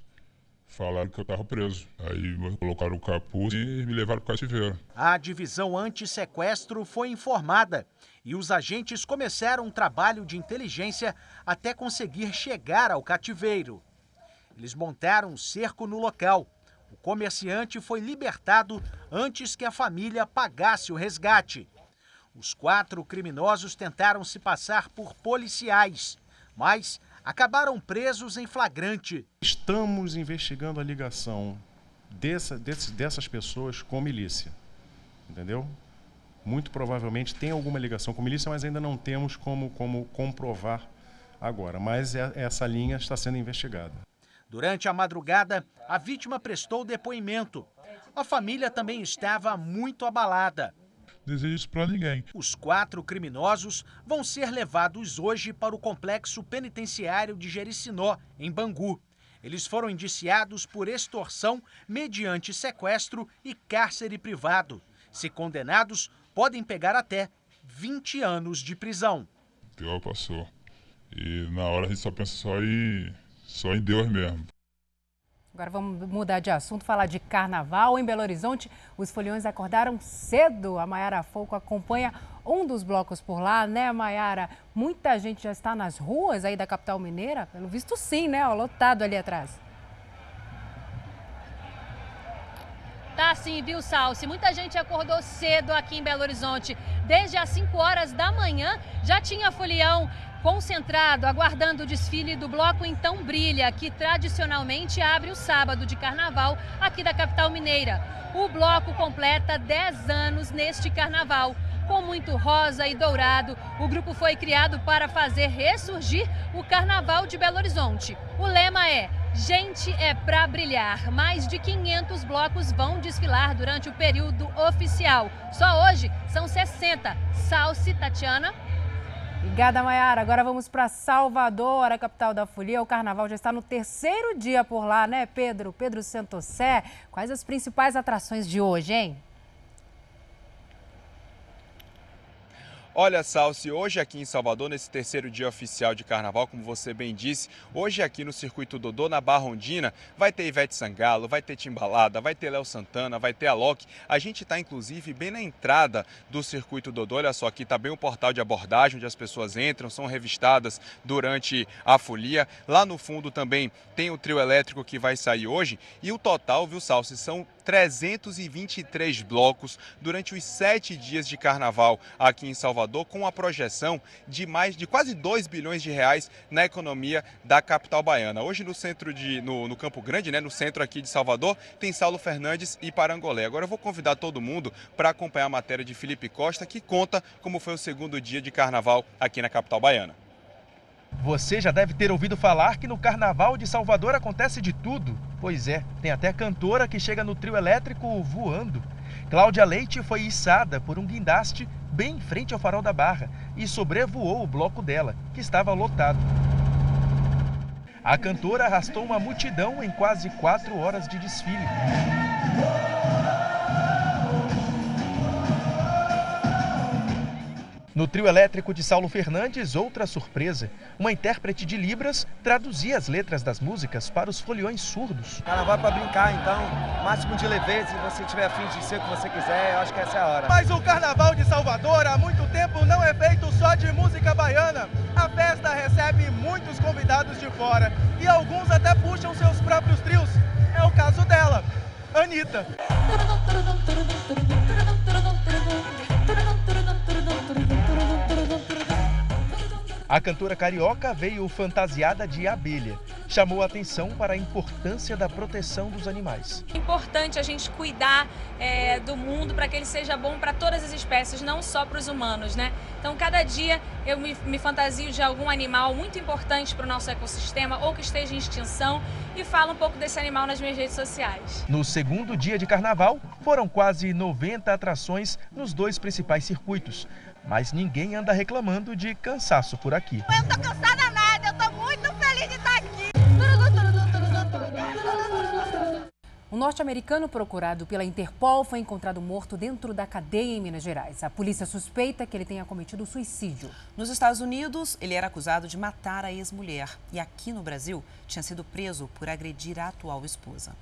falaram que eu estava preso. Aí colocaram o capuz e me levaram para o cativeiro. A divisão anti-sequestro foi informada e os agentes começaram um trabalho de inteligência até conseguir chegar ao cativeiro. Eles montaram um cerco no local. O comerciante foi libertado antes que a família pagasse o resgate. Os quatro criminosos tentaram se passar por policiais, mas acabaram presos em flagrante. Estamos investigando a ligação dessa, desse, dessas pessoas com milícia, entendeu? Muito provavelmente tem alguma ligação com milícia, mas ainda não temos como, como comprovar agora. Mas é, essa linha está sendo investigada. Durante a madrugada, a vítima prestou depoimento. A família também estava muito abalada desejo isso para ninguém. Os quatro criminosos vão ser levados hoje para o complexo penitenciário de Jericinó, em Bangu. Eles foram indiciados por extorsão mediante sequestro e cárcere privado. Se condenados, podem pegar até 20 anos de prisão. Pior passou. E na hora a gente só pensa só em, só em Deus mesmo. Agora vamos mudar de assunto, falar de carnaval. Em Belo Horizonte, os foliões acordaram cedo. A Maiara Foco acompanha um dos blocos por lá, né, Maiara? Muita gente já está nas ruas aí da capital mineira? Pelo visto, sim, né? Ó, lotado ali atrás. Tá sim, viu, Salsi? Muita gente acordou cedo aqui em Belo Horizonte. Desde as 5 horas da manhã já tinha folião concentrado, aguardando o desfile do Bloco Então Brilha, que tradicionalmente abre o sábado de carnaval aqui da capital mineira. O bloco completa 10 anos neste carnaval. Com muito rosa e dourado, o grupo foi criado para fazer ressurgir o Carnaval de Belo Horizonte. O lema é Gente é pra brilhar. Mais de 500 blocos vão desfilar durante o período oficial. Só hoje são 60. Salsi, Tatiana. Obrigada, Mayara. Agora vamos para Salvador, a capital da folia. O carnaval já está no terceiro dia por lá, né, Pedro? Pedro Santosé. Quais as principais atrações de hoje, hein? Olha, Salsi, hoje aqui em Salvador, nesse terceiro dia oficial de carnaval, como você bem disse, hoje aqui no Circuito Dodô, na Barrondina, vai ter Ivete Sangalo, vai ter Timbalada, vai ter Léo Santana, vai ter a Loki. A gente está, inclusive, bem na entrada do Circuito Dodô. Olha só, aqui está bem o portal de abordagem, onde as pessoas entram, são revistadas durante a folia. Lá no fundo também tem o trio elétrico que vai sair hoje. E o total, viu, Salsi, são 323 blocos durante os sete dias de carnaval aqui em Salvador, com a projeção de mais de quase 2 bilhões de reais na economia da capital baiana. Hoje no centro de no, no Campo Grande, né, no centro aqui de Salvador, tem Saulo Fernandes e Parangolé. Agora eu vou convidar todo mundo para acompanhar a matéria de Felipe Costa, que conta como foi o segundo dia de carnaval aqui na capital baiana. Você já deve ter ouvido falar que no Carnaval de Salvador acontece de tudo. Pois é, tem até cantora que chega no trio elétrico voando. Cláudia Leite foi içada por um guindaste bem em frente ao farol da Barra e sobrevoou o bloco dela, que estava lotado. A cantora arrastou uma multidão em quase quatro horas de desfile. No trio elétrico de Saulo Fernandes, outra surpresa. Uma intérprete de Libras traduzia as letras das músicas para os foliões surdos. Carnaval é para brincar, então, máximo de leveza, se você tiver afim de ser o que você quiser, eu acho que essa é a hora. Mas o Carnaval de Salvador há muito tempo não é feito só de música baiana. A festa recebe muitos convidados de fora e alguns até puxam seus próprios trios. É o caso dela, Anitta. A cantora carioca veio fantasiada de abelha. Chamou a atenção para a importância da proteção dos animais. É importante a gente cuidar é, do mundo para que ele seja bom para todas as espécies, não só para os humanos, né? Então, cada dia eu me, me fantasio de algum animal muito importante para o nosso ecossistema ou que esteja em extinção e falo um pouco desse animal nas minhas redes sociais. No segundo dia de carnaval, foram quase 90 atrações nos dois principais circuitos. Mas ninguém anda reclamando de cansaço por aqui. Eu tô cansada nada, eu tô muito feliz de estar aqui. Um norte-americano procurado pela Interpol foi encontrado morto dentro da cadeia em Minas Gerais. A polícia suspeita que ele tenha cometido suicídio. Nos Estados Unidos, ele era acusado de matar a ex-mulher. E aqui no Brasil, tinha sido preso por agredir a atual esposa.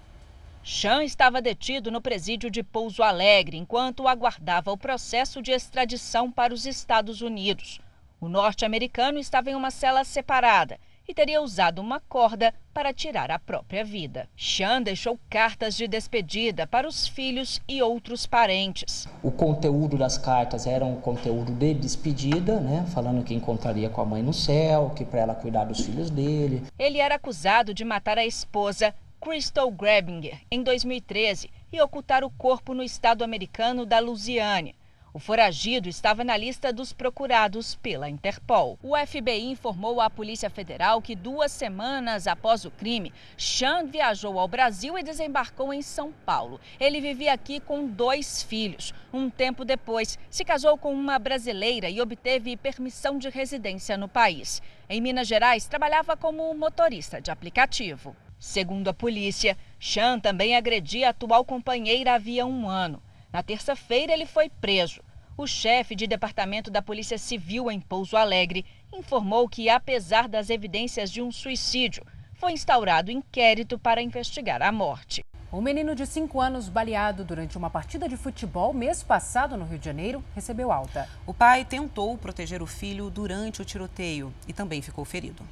Chan estava detido no presídio de Pouso Alegre enquanto aguardava o processo de extradição para os Estados Unidos. O norte-americano estava em uma cela separada e teria usado uma corda para tirar a própria vida. Chan deixou cartas de despedida para os filhos e outros parentes. O conteúdo das cartas era um conteúdo de despedida, né, falando que encontraria com a mãe no céu, que para ela cuidar dos filhos dele. Ele era acusado de matar a esposa Crystal Grabinger em 2013 e ocultar o corpo no estado americano da Louisiana. O foragido estava na lista dos procurados pela Interpol. O FBI informou à Polícia Federal que duas semanas após o crime, Chan viajou ao Brasil e desembarcou em São Paulo. Ele vivia aqui com dois filhos. Um tempo depois, se casou com uma brasileira e obteve permissão de residência no país. Em Minas Gerais, trabalhava como motorista de aplicativo. Segundo a polícia, Chan também agredia a atual companheira havia um ano. Na terça-feira, ele foi preso. O chefe de departamento da Polícia Civil em Pouso Alegre informou que, apesar das evidências de um suicídio, foi instaurado inquérito para investigar a morte. Um menino de 5 anos baleado durante uma partida de futebol mês passado no Rio de Janeiro recebeu alta. O pai tentou proteger o filho durante o tiroteio e também ficou ferido.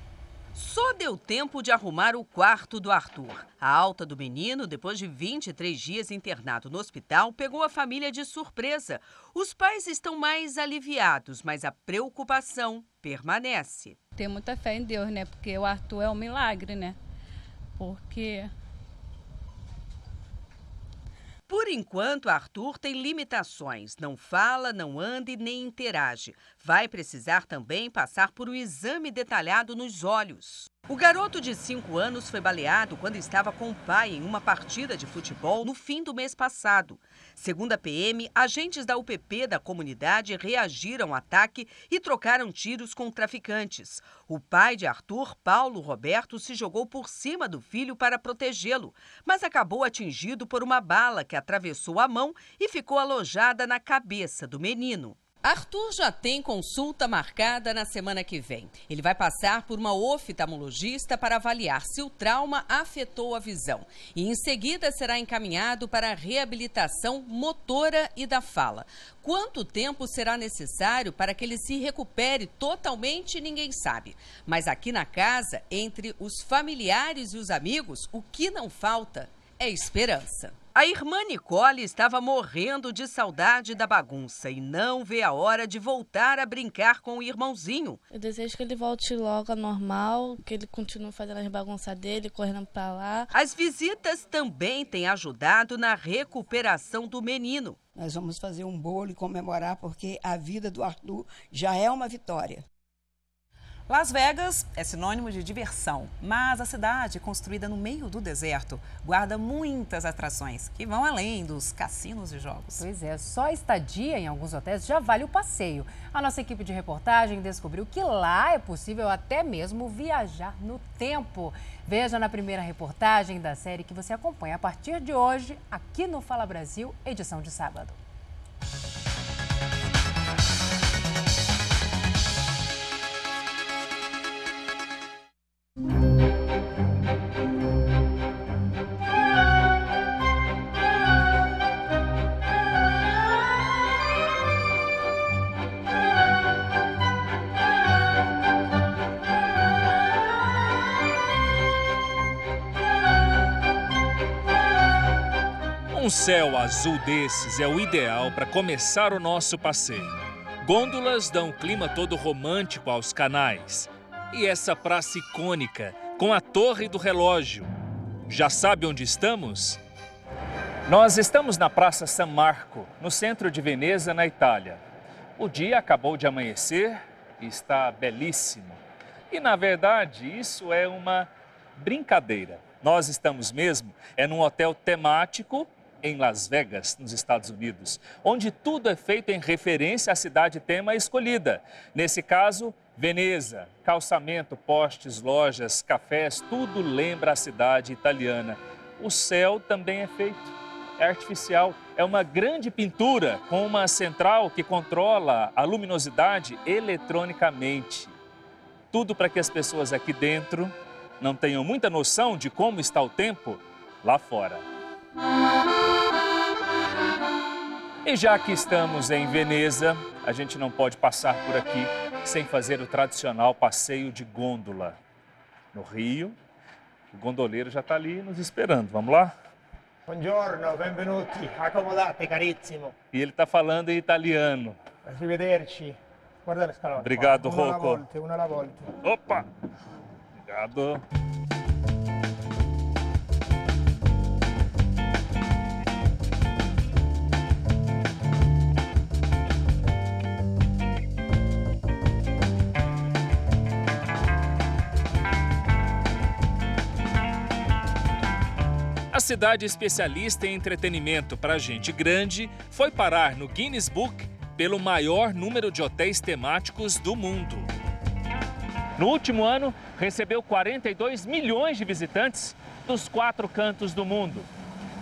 Só deu tempo de arrumar o quarto do Arthur. A alta do menino, depois de 23 dias internado no hospital, pegou a família de surpresa. Os pais estão mais aliviados, mas a preocupação permanece. Ter muita fé em Deus, né? Porque o Arthur é um milagre, né? Porque por enquanto, Arthur tem limitações. Não fala, não anda e nem interage. Vai precisar também passar por um exame detalhado nos olhos. O garoto de 5 anos foi baleado quando estava com o pai em uma partida de futebol no fim do mês passado. Segundo a PM, agentes da UPP da comunidade reagiram ao ataque e trocaram tiros com traficantes. O pai de Arthur, Paulo Roberto, se jogou por cima do filho para protegê-lo, mas acabou atingido por uma bala que atravessou a mão e ficou alojada na cabeça do menino. Arthur já tem consulta marcada na semana que vem. Ele vai passar por uma oftalmologista para avaliar se o trauma afetou a visão. E em seguida será encaminhado para a reabilitação motora e da fala. Quanto tempo será necessário para que ele se recupere totalmente, ninguém sabe. Mas aqui na casa, entre os familiares e os amigos, o que não falta é esperança. A irmã Nicole estava morrendo de saudade da bagunça e não vê a hora de voltar a brincar com o irmãozinho. Eu desejo que ele volte logo ao normal, que ele continue fazendo as bagunças dele, correndo para lá. As visitas também têm ajudado na recuperação do menino. Nós vamos fazer um bolo e comemorar porque a vida do Arthur já é uma vitória. Las Vegas é sinônimo de diversão, mas a cidade, construída no meio do deserto, guarda muitas atrações que vão além dos cassinos e jogos. Pois é, só estadia em alguns hotéis já vale o passeio. A nossa equipe de reportagem descobriu que lá é possível até mesmo viajar no tempo. Veja na primeira reportagem da série que você acompanha a partir de hoje, aqui no Fala Brasil, edição de sábado. Céu azul desses é o ideal para começar o nosso passeio. Gôndolas dão o clima todo romântico aos canais. E essa praça icônica, com a torre do relógio. Já sabe onde estamos? Nós estamos na Praça San Marco, no centro de Veneza, na Itália. O dia acabou de amanhecer e está belíssimo. E na verdade, isso é uma brincadeira. Nós estamos mesmo é num hotel temático em Las Vegas, nos Estados Unidos, onde tudo é feito em referência à cidade tema escolhida. Nesse caso, Veneza, calçamento, postes, lojas, cafés, tudo lembra a cidade italiana. O céu também é feito, é artificial, é uma grande pintura com uma central que controla a luminosidade eletronicamente. Tudo para que as pessoas aqui dentro não tenham muita noção de como está o tempo lá fora. E já que estamos em Veneza, a gente não pode passar por aqui sem fazer o tradicional passeio de gôndola. No Rio, o gondoleiro já está ali nos esperando. Vamos lá? Buongiorno, benvenuti, accomodate carissimo. E ele está falando em italiano. Arrivederci. Guarda le scalone. Obrigado, Una alla Rocco. volta, alla volta. Opa! Obrigado. Cidade especialista em entretenimento para gente grande foi parar no Guinness Book pelo maior número de hotéis temáticos do mundo. No último ano, recebeu 42 milhões de visitantes dos quatro cantos do mundo.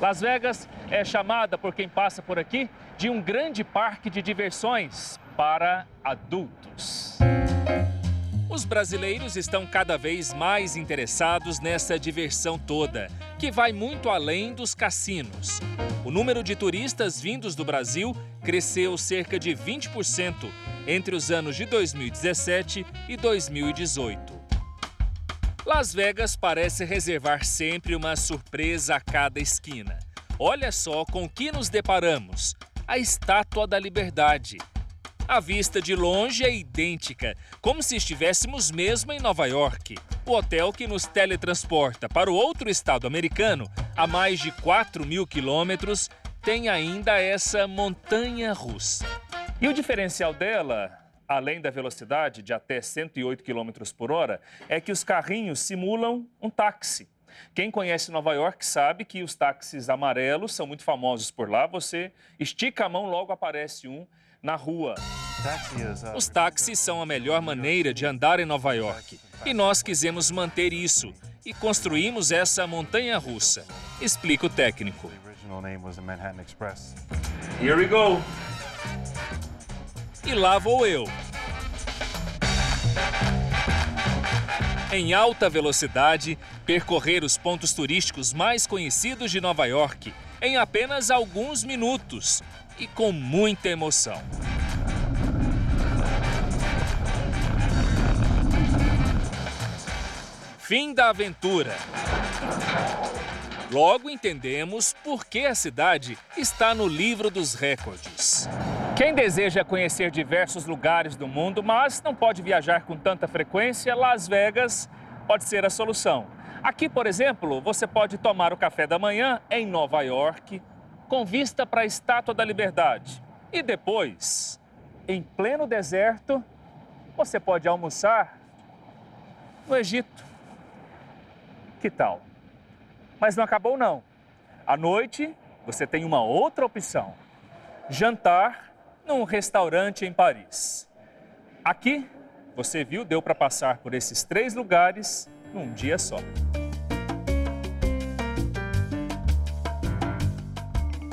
Las Vegas é chamada por quem passa por aqui de um grande parque de diversões para adultos. Os brasileiros estão cada vez mais interessados nessa diversão toda, que vai muito além dos cassinos. O número de turistas vindos do Brasil cresceu cerca de 20% entre os anos de 2017 e 2018. Las Vegas parece reservar sempre uma surpresa a cada esquina. Olha só com que nos deparamos: a Estátua da Liberdade. A vista de longe é idêntica, como se estivéssemos mesmo em Nova York. O hotel que nos teletransporta para o outro estado americano, a mais de 4 mil quilômetros, tem ainda essa montanha russa. E o diferencial dela, além da velocidade de até 108 km por hora, é que os carrinhos simulam um táxi. Quem conhece Nova York sabe que os táxis amarelos são muito famosos por lá. Você estica a mão, logo aparece um na rua. Os táxis são a melhor maneira de andar em Nova York. E nós quisemos manter isso e construímos essa montanha russa. Explica o técnico. Here we go. E lá vou eu. Em alta velocidade, percorrer os pontos turísticos mais conhecidos de Nova York em apenas alguns minutos e com muita emoção. Fim da aventura. Logo entendemos por que a cidade está no livro dos recordes. Quem deseja conhecer diversos lugares do mundo, mas não pode viajar com tanta frequência, Las Vegas pode ser a solução. Aqui, por exemplo, você pode tomar o café da manhã em Nova York, com vista para a Estátua da Liberdade. E depois, em pleno deserto, você pode almoçar no Egito. Que tal? Mas não acabou não. À noite, você tem uma outra opção. Jantar num restaurante em Paris. Aqui, você viu, deu para passar por esses três lugares num dia só.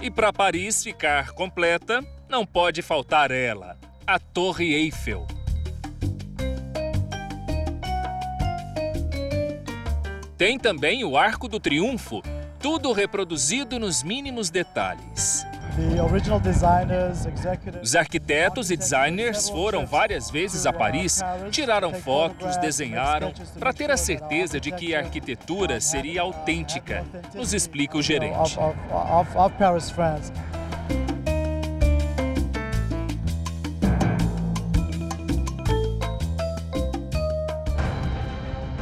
E para Paris ficar completa, não pode faltar ela, a Torre Eiffel. Tem também o Arco do Triunfo, tudo reproduzido nos mínimos detalhes. Os arquitetos e designers foram várias vezes a Paris, tiraram fotos, desenharam, para ter a certeza de que a arquitetura seria autêntica, nos explica o gerente.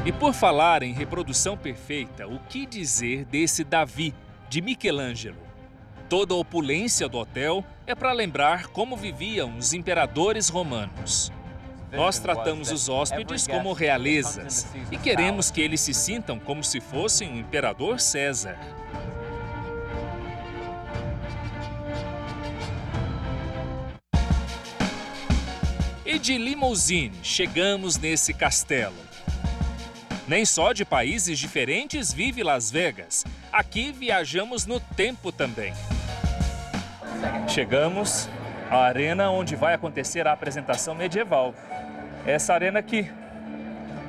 E por falar em reprodução perfeita, o que dizer desse Davi, de Michelangelo? Toda a opulência do hotel é para lembrar como viviam os imperadores romanos. Nós tratamos os hóspedes como realezas e queremos que eles se sintam como se fossem o imperador César. E de limousine chegamos nesse castelo. Nem só de países diferentes vive Las Vegas. Aqui viajamos no tempo também. Chegamos à arena onde vai acontecer a apresentação medieval. Essa arena aqui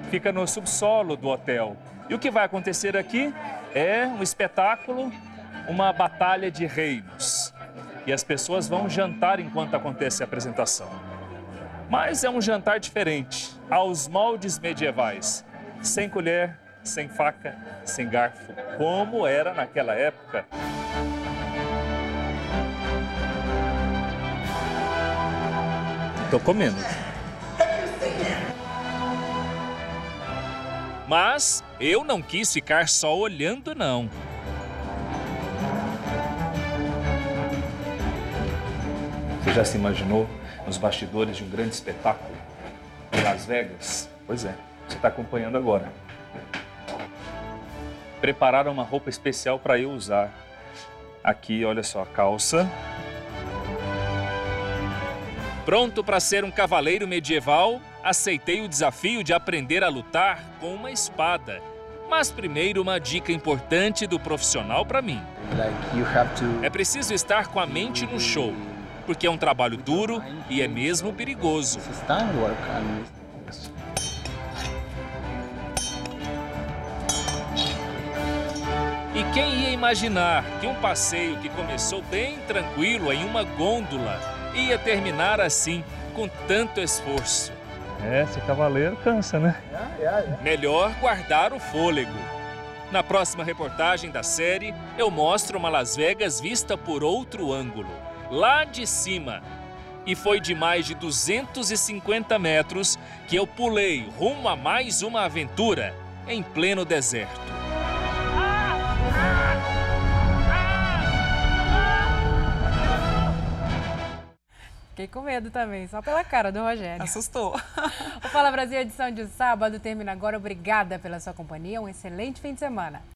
fica no subsolo do hotel. E o que vai acontecer aqui é um espetáculo, uma batalha de reinos. E as pessoas vão jantar enquanto acontece a apresentação. Mas é um jantar diferente, aos moldes medievais sem colher, sem faca, sem garfo, como era naquela época. Tô comendo. Mas eu não quis ficar só olhando, não. Você já se imaginou nos bastidores de um grande espetáculo em Las Vegas? Pois é você está acompanhando agora. Prepararam uma roupa especial para eu usar. Aqui, olha só, a calça. Pronto para ser um cavaleiro medieval, aceitei o desafio de aprender a lutar com uma espada. Mas primeiro uma dica importante do profissional para mim. É preciso estar com a mente no show, porque é um trabalho duro e é mesmo perigoso. E quem ia imaginar que um passeio que começou bem tranquilo em uma gôndola ia terminar assim, com tanto esforço? É, esse cavaleiro cansa, né? Melhor guardar o fôlego. Na próxima reportagem da série, eu mostro uma Las Vegas vista por outro ângulo, lá de cima. E foi de mais de 250 metros que eu pulei rumo a mais uma aventura em pleno deserto. Fiquei com medo também, só pela cara do Rogério. Assustou. O Fala Brasil, edição de sábado, termina agora. Obrigada pela sua companhia. Um excelente fim de semana.